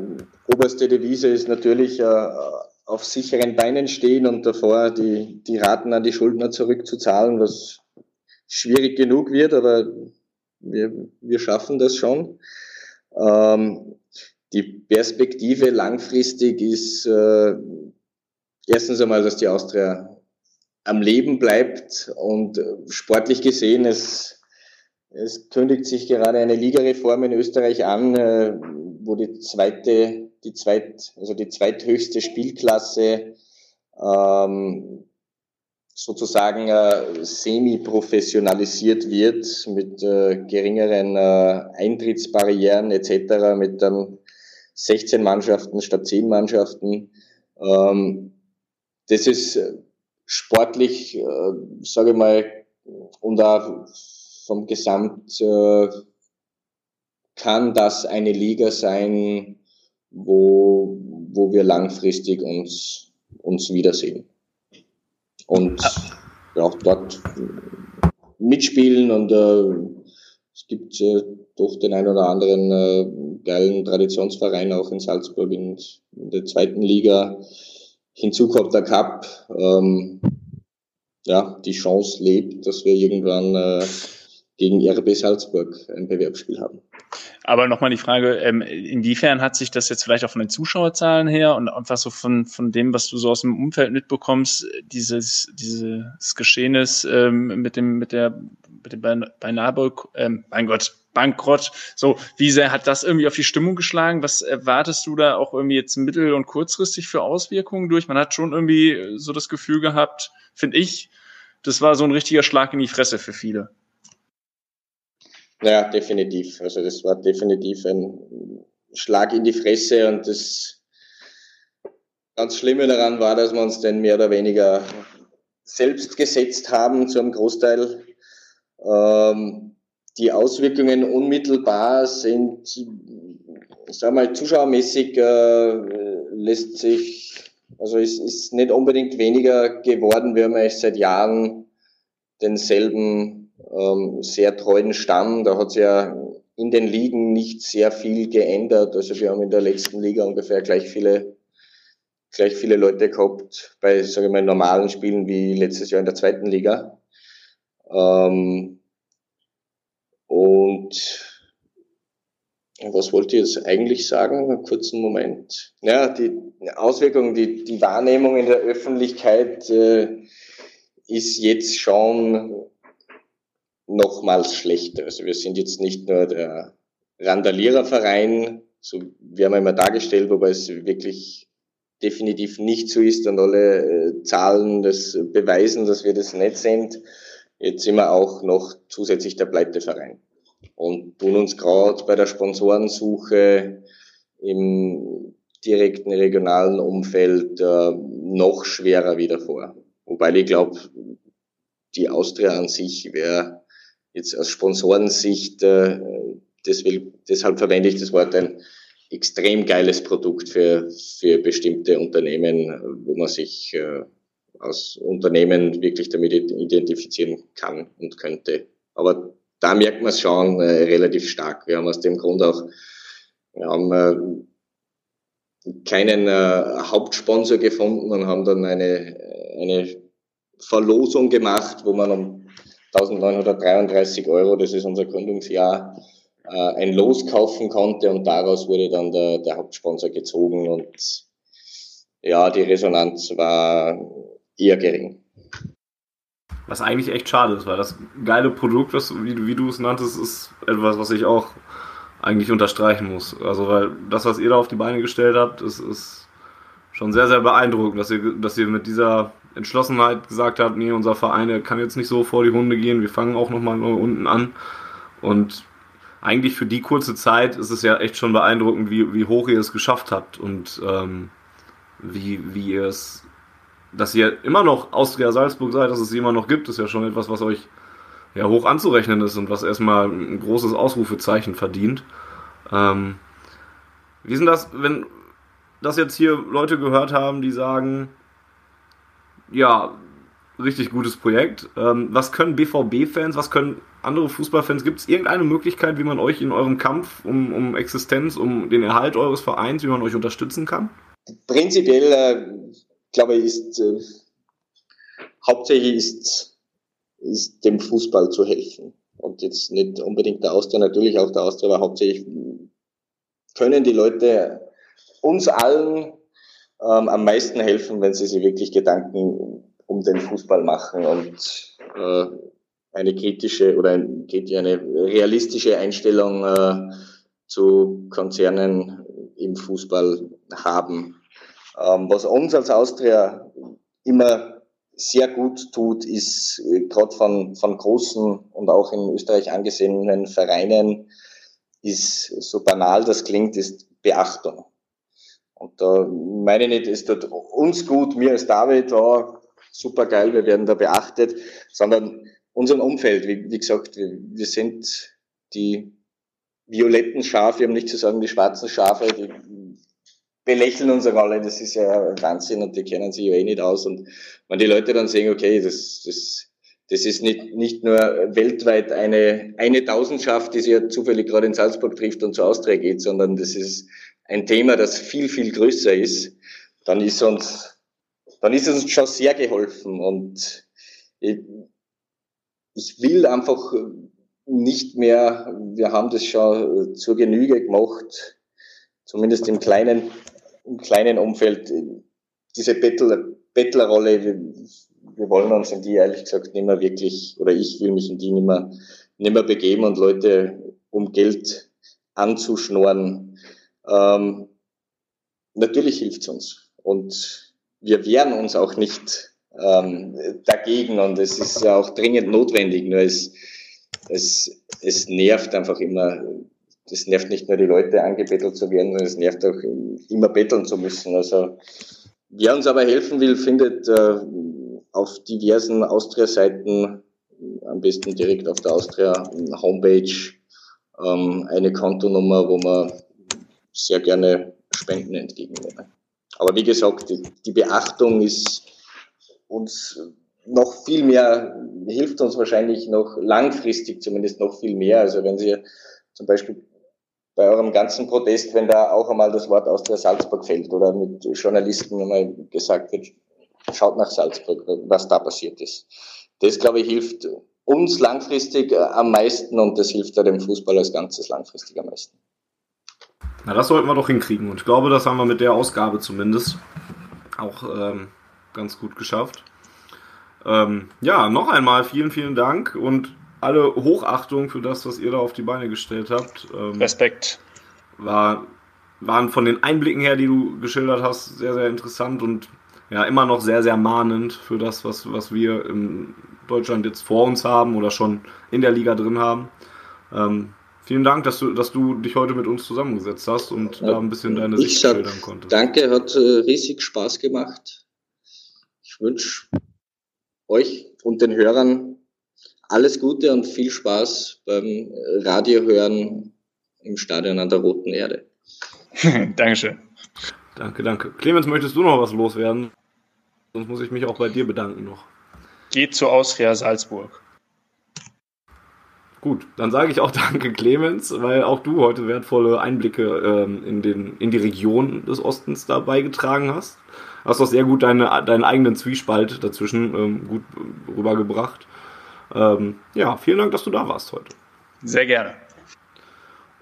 oberste Devise ist natürlich äh, auf sicheren Beinen stehen und davor die, die Raten an die Schuldner zurückzuzahlen, was schwierig genug wird, aber wir, wir schaffen das schon. Ähm, die Perspektive langfristig ist äh, erstens einmal, dass die Austria am Leben bleibt und äh, sportlich gesehen, es, es kündigt sich gerade eine Ligareform in Österreich an, äh, wo die zweite, die zweit, also die zweithöchste Spielklasse ähm, sozusagen äh, semi-professionalisiert wird mit äh, geringeren äh, Eintrittsbarrieren etc., mit dann 16 Mannschaften statt 10 Mannschaften. Ähm, das ist äh, sportlich, äh, sage ich mal, und auch vom Gesamt äh, kann das eine Liga sein, wo, wo wir langfristig uns, uns wiedersehen. Und ja, auch dort mitspielen und äh, es gibt äh, doch den ein oder anderen äh, geilen Traditionsverein auch in Salzburg in, in der zweiten Liga. Hinzu kommt der Cup. Ähm, ja, die Chance lebt, dass wir irgendwann äh, gegen RB Salzburg ein Bewerbsspiel haben. Aber nochmal die Frage, ähm, inwiefern hat sich das jetzt vielleicht auch von den Zuschauerzahlen her und einfach so von, von dem, was du so aus dem Umfeld mitbekommst, dieses, dieses Geschehnis ähm, mit dem, mit der, beinahe, ähm, mein Gott, Bankrott. So, wie sehr hat das irgendwie auf die Stimmung geschlagen? Was erwartest du da auch irgendwie jetzt mittel- und kurzfristig für Auswirkungen durch? Man hat schon irgendwie so das Gefühl gehabt, finde ich, das war so ein richtiger Schlag in die Fresse für viele. Ja, definitiv. Also das war definitiv ein Schlag in die Fresse und das ganz Schlimme daran war, dass wir uns den mehr oder weniger selbst gesetzt haben zu einem Großteil. Ähm, die Auswirkungen unmittelbar sind, sag mal, zuschauermäßig äh, lässt sich, also es ist nicht unbedingt weniger geworden. Wir haben eigentlich seit Jahren denselben ähm, sehr treuen Stamm. Da hat es ja in den Ligen nicht sehr viel geändert. Also wir haben in der letzten Liga ungefähr gleich viele gleich viele Leute gehabt bei, sage ich mal, normalen Spielen wie letztes Jahr in der zweiten Liga. Ähm, und was wollte ich jetzt eigentlich sagen? Einen kurzen Moment. Ja, die Auswirkungen, die, die Wahrnehmung in der Öffentlichkeit äh, ist jetzt schon nochmals schlechter. Also wir sind jetzt nicht nur der Randaliererverein, so wir haben immer dargestellt, wobei es wirklich definitiv nicht so ist und alle äh, Zahlen das beweisen, dass wir das nicht sind. Jetzt sind wir auch noch zusätzlich der Pleiteverein und tun uns gerade bei der Sponsorensuche im direkten regionalen Umfeld äh, noch schwerer wieder vor. Wobei ich glaube, die Austria an sich wäre jetzt aus Sponsorensicht, äh, deswegen, deshalb verwende ich das Wort, ein extrem geiles Produkt für, für bestimmte Unternehmen, wo man sich äh, als Unternehmen wirklich damit identifizieren kann und könnte. Aber da merkt man es schon äh, relativ stark. Wir haben aus dem Grund auch, wir haben äh, keinen äh, Hauptsponsor gefunden und haben dann eine, eine Verlosung gemacht, wo man um 1933 Euro, das ist unser Gründungsjahr, äh, ein Los kaufen konnte und daraus wurde dann der, der Hauptsponsor gezogen und ja, die Resonanz war eher gering. Was eigentlich echt schade ist, weil das geile Produkt, was, wie, wie du es nanntest, ist etwas, was ich auch eigentlich unterstreichen muss. Also, weil das, was ihr da auf die Beine gestellt habt, ist, ist schon sehr, sehr beeindruckend, dass ihr, dass ihr mit dieser Entschlossenheit gesagt habt, nee, unser Verein kann jetzt nicht so vor die Hunde gehen, wir fangen auch nochmal unten an. Und eigentlich für die kurze Zeit ist es ja echt schon beeindruckend, wie, wie hoch ihr es geschafft habt und ähm, wie, wie ihr es dass ihr immer noch Austria Salzburg seid, dass es sie immer noch gibt, ist ja schon etwas, was euch ja hoch anzurechnen ist und was erstmal ein großes Ausrufezeichen verdient. Ähm, wie denn das, wenn das jetzt hier Leute gehört haben, die sagen, ja, richtig gutes Projekt. Ähm, was können BVB-Fans, was können andere Fußballfans? Gibt es irgendeine Möglichkeit, wie man euch in eurem Kampf um, um Existenz, um den Erhalt eures Vereins, wie man euch unterstützen kann? Prinzipiell äh, glaube ist äh, hauptsächlich ist, ist dem Fußball zu helfen. Und jetzt nicht unbedingt der Austria, natürlich auch der Austria, aber hauptsächlich können die Leute uns allen ähm, am meisten helfen, wenn sie sich wirklich Gedanken um den Fußball machen und äh, eine kritische oder ein, eine realistische Einstellung äh, zu Konzernen im Fußball haben. Ähm, was uns als Austria immer sehr gut tut, ist äh, gerade von, von großen und auch in Österreich angesehenen Vereinen, ist so banal das klingt, ist Beachtung. Und da meine ich nicht, es tut uns gut, mir als David, oh, super geil, wir werden da beachtet, sondern unserem Umfeld, wie, wie gesagt, wir, wir sind die violetten Schafe, um nicht zu sagen die schwarzen Schafe, die belächeln uns auch alle, das ist ja Wahnsinn und die kennen sich ja eh nicht aus. Und wenn die Leute dann sehen, okay, das, das, das ist nicht, nicht nur weltweit eine, eine Tausendschaft, die sich ja zufällig gerade in Salzburg trifft und zur Austria geht, sondern das ist ein Thema, das viel, viel größer ist, dann ist uns, dann ist uns schon sehr geholfen und ich, ich will einfach nicht mehr, wir haben das schon zur Genüge gemacht, zumindest im kleinen im kleinen Umfeld diese Bettler, Bettlerrolle, wir, wir wollen uns in die ehrlich gesagt nicht mehr wirklich, oder ich will mich in die nicht mehr, nicht mehr begeben und Leute um Geld anzuschnorren. Ähm, natürlich hilft's uns. Und wir wehren uns auch nicht ähm, dagegen und es ist ja auch dringend notwendig. Nur es, es, es nervt einfach immer. Es nervt nicht nur die Leute, angebettelt zu werden, sondern es nervt auch immer betteln zu müssen. Also wer uns aber helfen will, findet äh, auf diversen Austria-Seiten, am besten direkt auf der Austria-Homepage, ähm, eine Kontonummer, wo man sehr gerne Spenden entgegennehmen. Aber wie gesagt, die, die Beachtung ist uns noch viel mehr, hilft uns wahrscheinlich noch langfristig zumindest noch viel mehr. Also wenn Sie zum Beispiel bei eurem ganzen Protest, wenn da auch einmal das Wort aus der Salzburg fällt oder mit Journalisten einmal gesagt wird, schaut nach Salzburg, was da passiert ist. Das, glaube ich, hilft uns langfristig äh, am meisten und das hilft ja dem Fußball als Ganzes langfristig am meisten. Na, das sollten wir doch hinkriegen. Und ich glaube, das haben wir mit der Ausgabe zumindest auch ähm, ganz gut geschafft. Ähm, ja, noch einmal vielen, vielen Dank und alle Hochachtung für das, was ihr da auf die Beine gestellt habt. Ähm, Respekt. War, waren von den Einblicken her, die du geschildert hast, sehr, sehr interessant und ja, immer noch sehr, sehr mahnend für das, was, was wir in Deutschland jetzt vor uns haben oder schon in der Liga drin haben. Ähm, vielen Dank, dass du, dass du dich heute mit uns zusammengesetzt hast und ja, da ein bisschen deine Sicht schildern konntest. Danke, hat äh, riesig Spaß gemacht. Ich wünsche euch und den Hörern alles Gute und viel Spaß beim Radiohören im Stadion an der Roten Erde. *laughs* Dankeschön. Danke, danke. Clemens, möchtest du noch was loswerden? Sonst muss ich mich auch bei dir bedanken noch. Geht zur Austria Salzburg. Gut, dann sage ich auch *laughs* danke Clemens, weil auch du heute wertvolle Einblicke ähm, in, den, in die Region des Ostens da beigetragen hast. Hast auch sehr gut deine, deinen eigenen Zwiespalt dazwischen ähm, gut rübergebracht. Ähm, ja, vielen Dank, dass du da warst heute. Sehr gerne.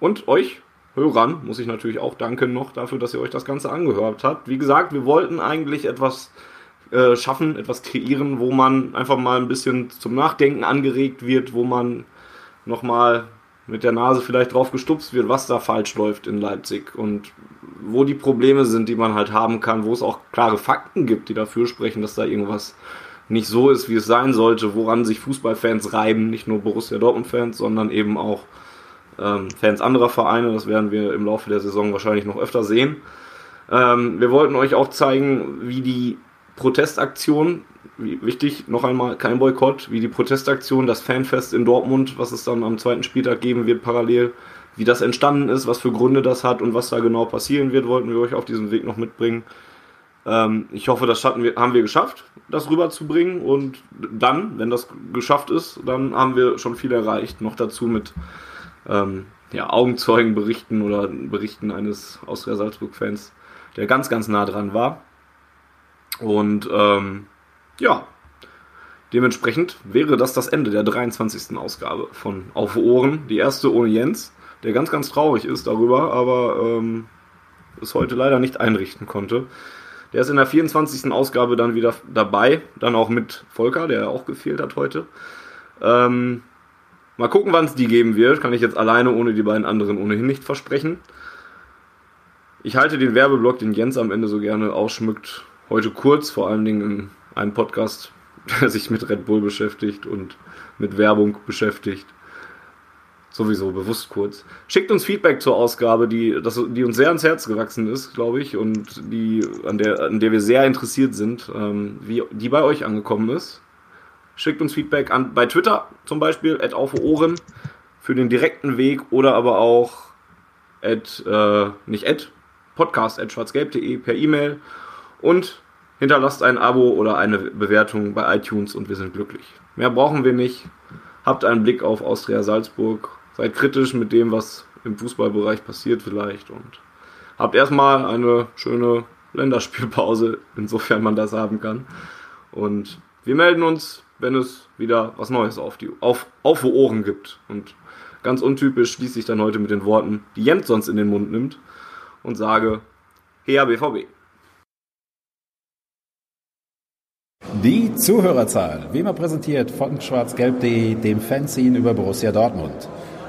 Und euch Hörern muss ich natürlich auch danken noch dafür, dass ihr euch das Ganze angehört habt. Wie gesagt, wir wollten eigentlich etwas äh, schaffen, etwas kreieren, wo man einfach mal ein bisschen zum Nachdenken angeregt wird, wo man nochmal mit der Nase vielleicht drauf gestupst wird, was da falsch läuft in Leipzig und wo die Probleme sind, die man halt haben kann, wo es auch klare Fakten gibt, die dafür sprechen, dass da irgendwas nicht so ist, wie es sein sollte, woran sich Fußballfans reiben, nicht nur Borussia Dortmund-Fans, sondern eben auch ähm, Fans anderer Vereine. Das werden wir im Laufe der Saison wahrscheinlich noch öfter sehen. Ähm, wir wollten euch auch zeigen, wie die Protestaktion, wie, wichtig, noch einmal kein Boykott, wie die Protestaktion, das Fanfest in Dortmund, was es dann am zweiten Spieltag geben wird, parallel, wie das entstanden ist, was für Gründe das hat und was da genau passieren wird, wollten wir euch auf diesem Weg noch mitbringen. Ähm, ich hoffe, das wir, haben wir geschafft, das rüberzubringen und dann, wenn das geschafft ist, dann haben wir schon viel erreicht. Noch dazu mit ähm, ja, Augenzeugenberichten oder Berichten eines Austria Salzburg-Fans, der ganz, ganz nah dran war. Und ähm, ja, dementsprechend wäre das das Ende der 23. Ausgabe von Auf Ohren. Die erste ohne Jens, der ganz, ganz traurig ist darüber, aber ähm, es heute leider nicht einrichten konnte. Der ist in der 24. Ausgabe dann wieder dabei, dann auch mit Volker, der auch gefehlt hat heute. Ähm, mal gucken, wann es die geben wird. Kann ich jetzt alleine ohne die beiden anderen ohnehin nicht versprechen. Ich halte den Werbeblock, den Jens am Ende so gerne ausschmückt, heute kurz, vor allen Dingen in einem Podcast, *laughs* der sich mit Red Bull beschäftigt und mit Werbung beschäftigt. Sowieso, bewusst kurz. Schickt uns Feedback zur Ausgabe, die, das, die uns sehr ans Herz gewachsen ist, glaube ich, und die, an, der, an der wir sehr interessiert sind, ähm, wie die bei euch angekommen ist. Schickt uns Feedback an bei Twitter zum Beispiel, at Ohren, für den direkten Weg oder aber auch at, äh, nicht at, podcast at schwarzgelb.de per E-Mail und hinterlasst ein Abo oder eine Bewertung bei iTunes und wir sind glücklich. Mehr brauchen wir nicht. Habt einen Blick auf Austria Salzburg. Seid kritisch mit dem, was im Fußballbereich passiert vielleicht und habt erstmal eine schöne Länderspielpause, *laughs* insofern man das haben kann. Und wir melden uns, wenn es wieder was Neues auf die auf, auf Ohren gibt. Und ganz untypisch schließe ich dann heute mit den Worten, die Jens sonst in den Mund nimmt und sage, Hea BVB. Die Zuhörerzahl, wie immer präsentiert von schwarzgelb.de, dem Fanzine über Borussia Dortmund.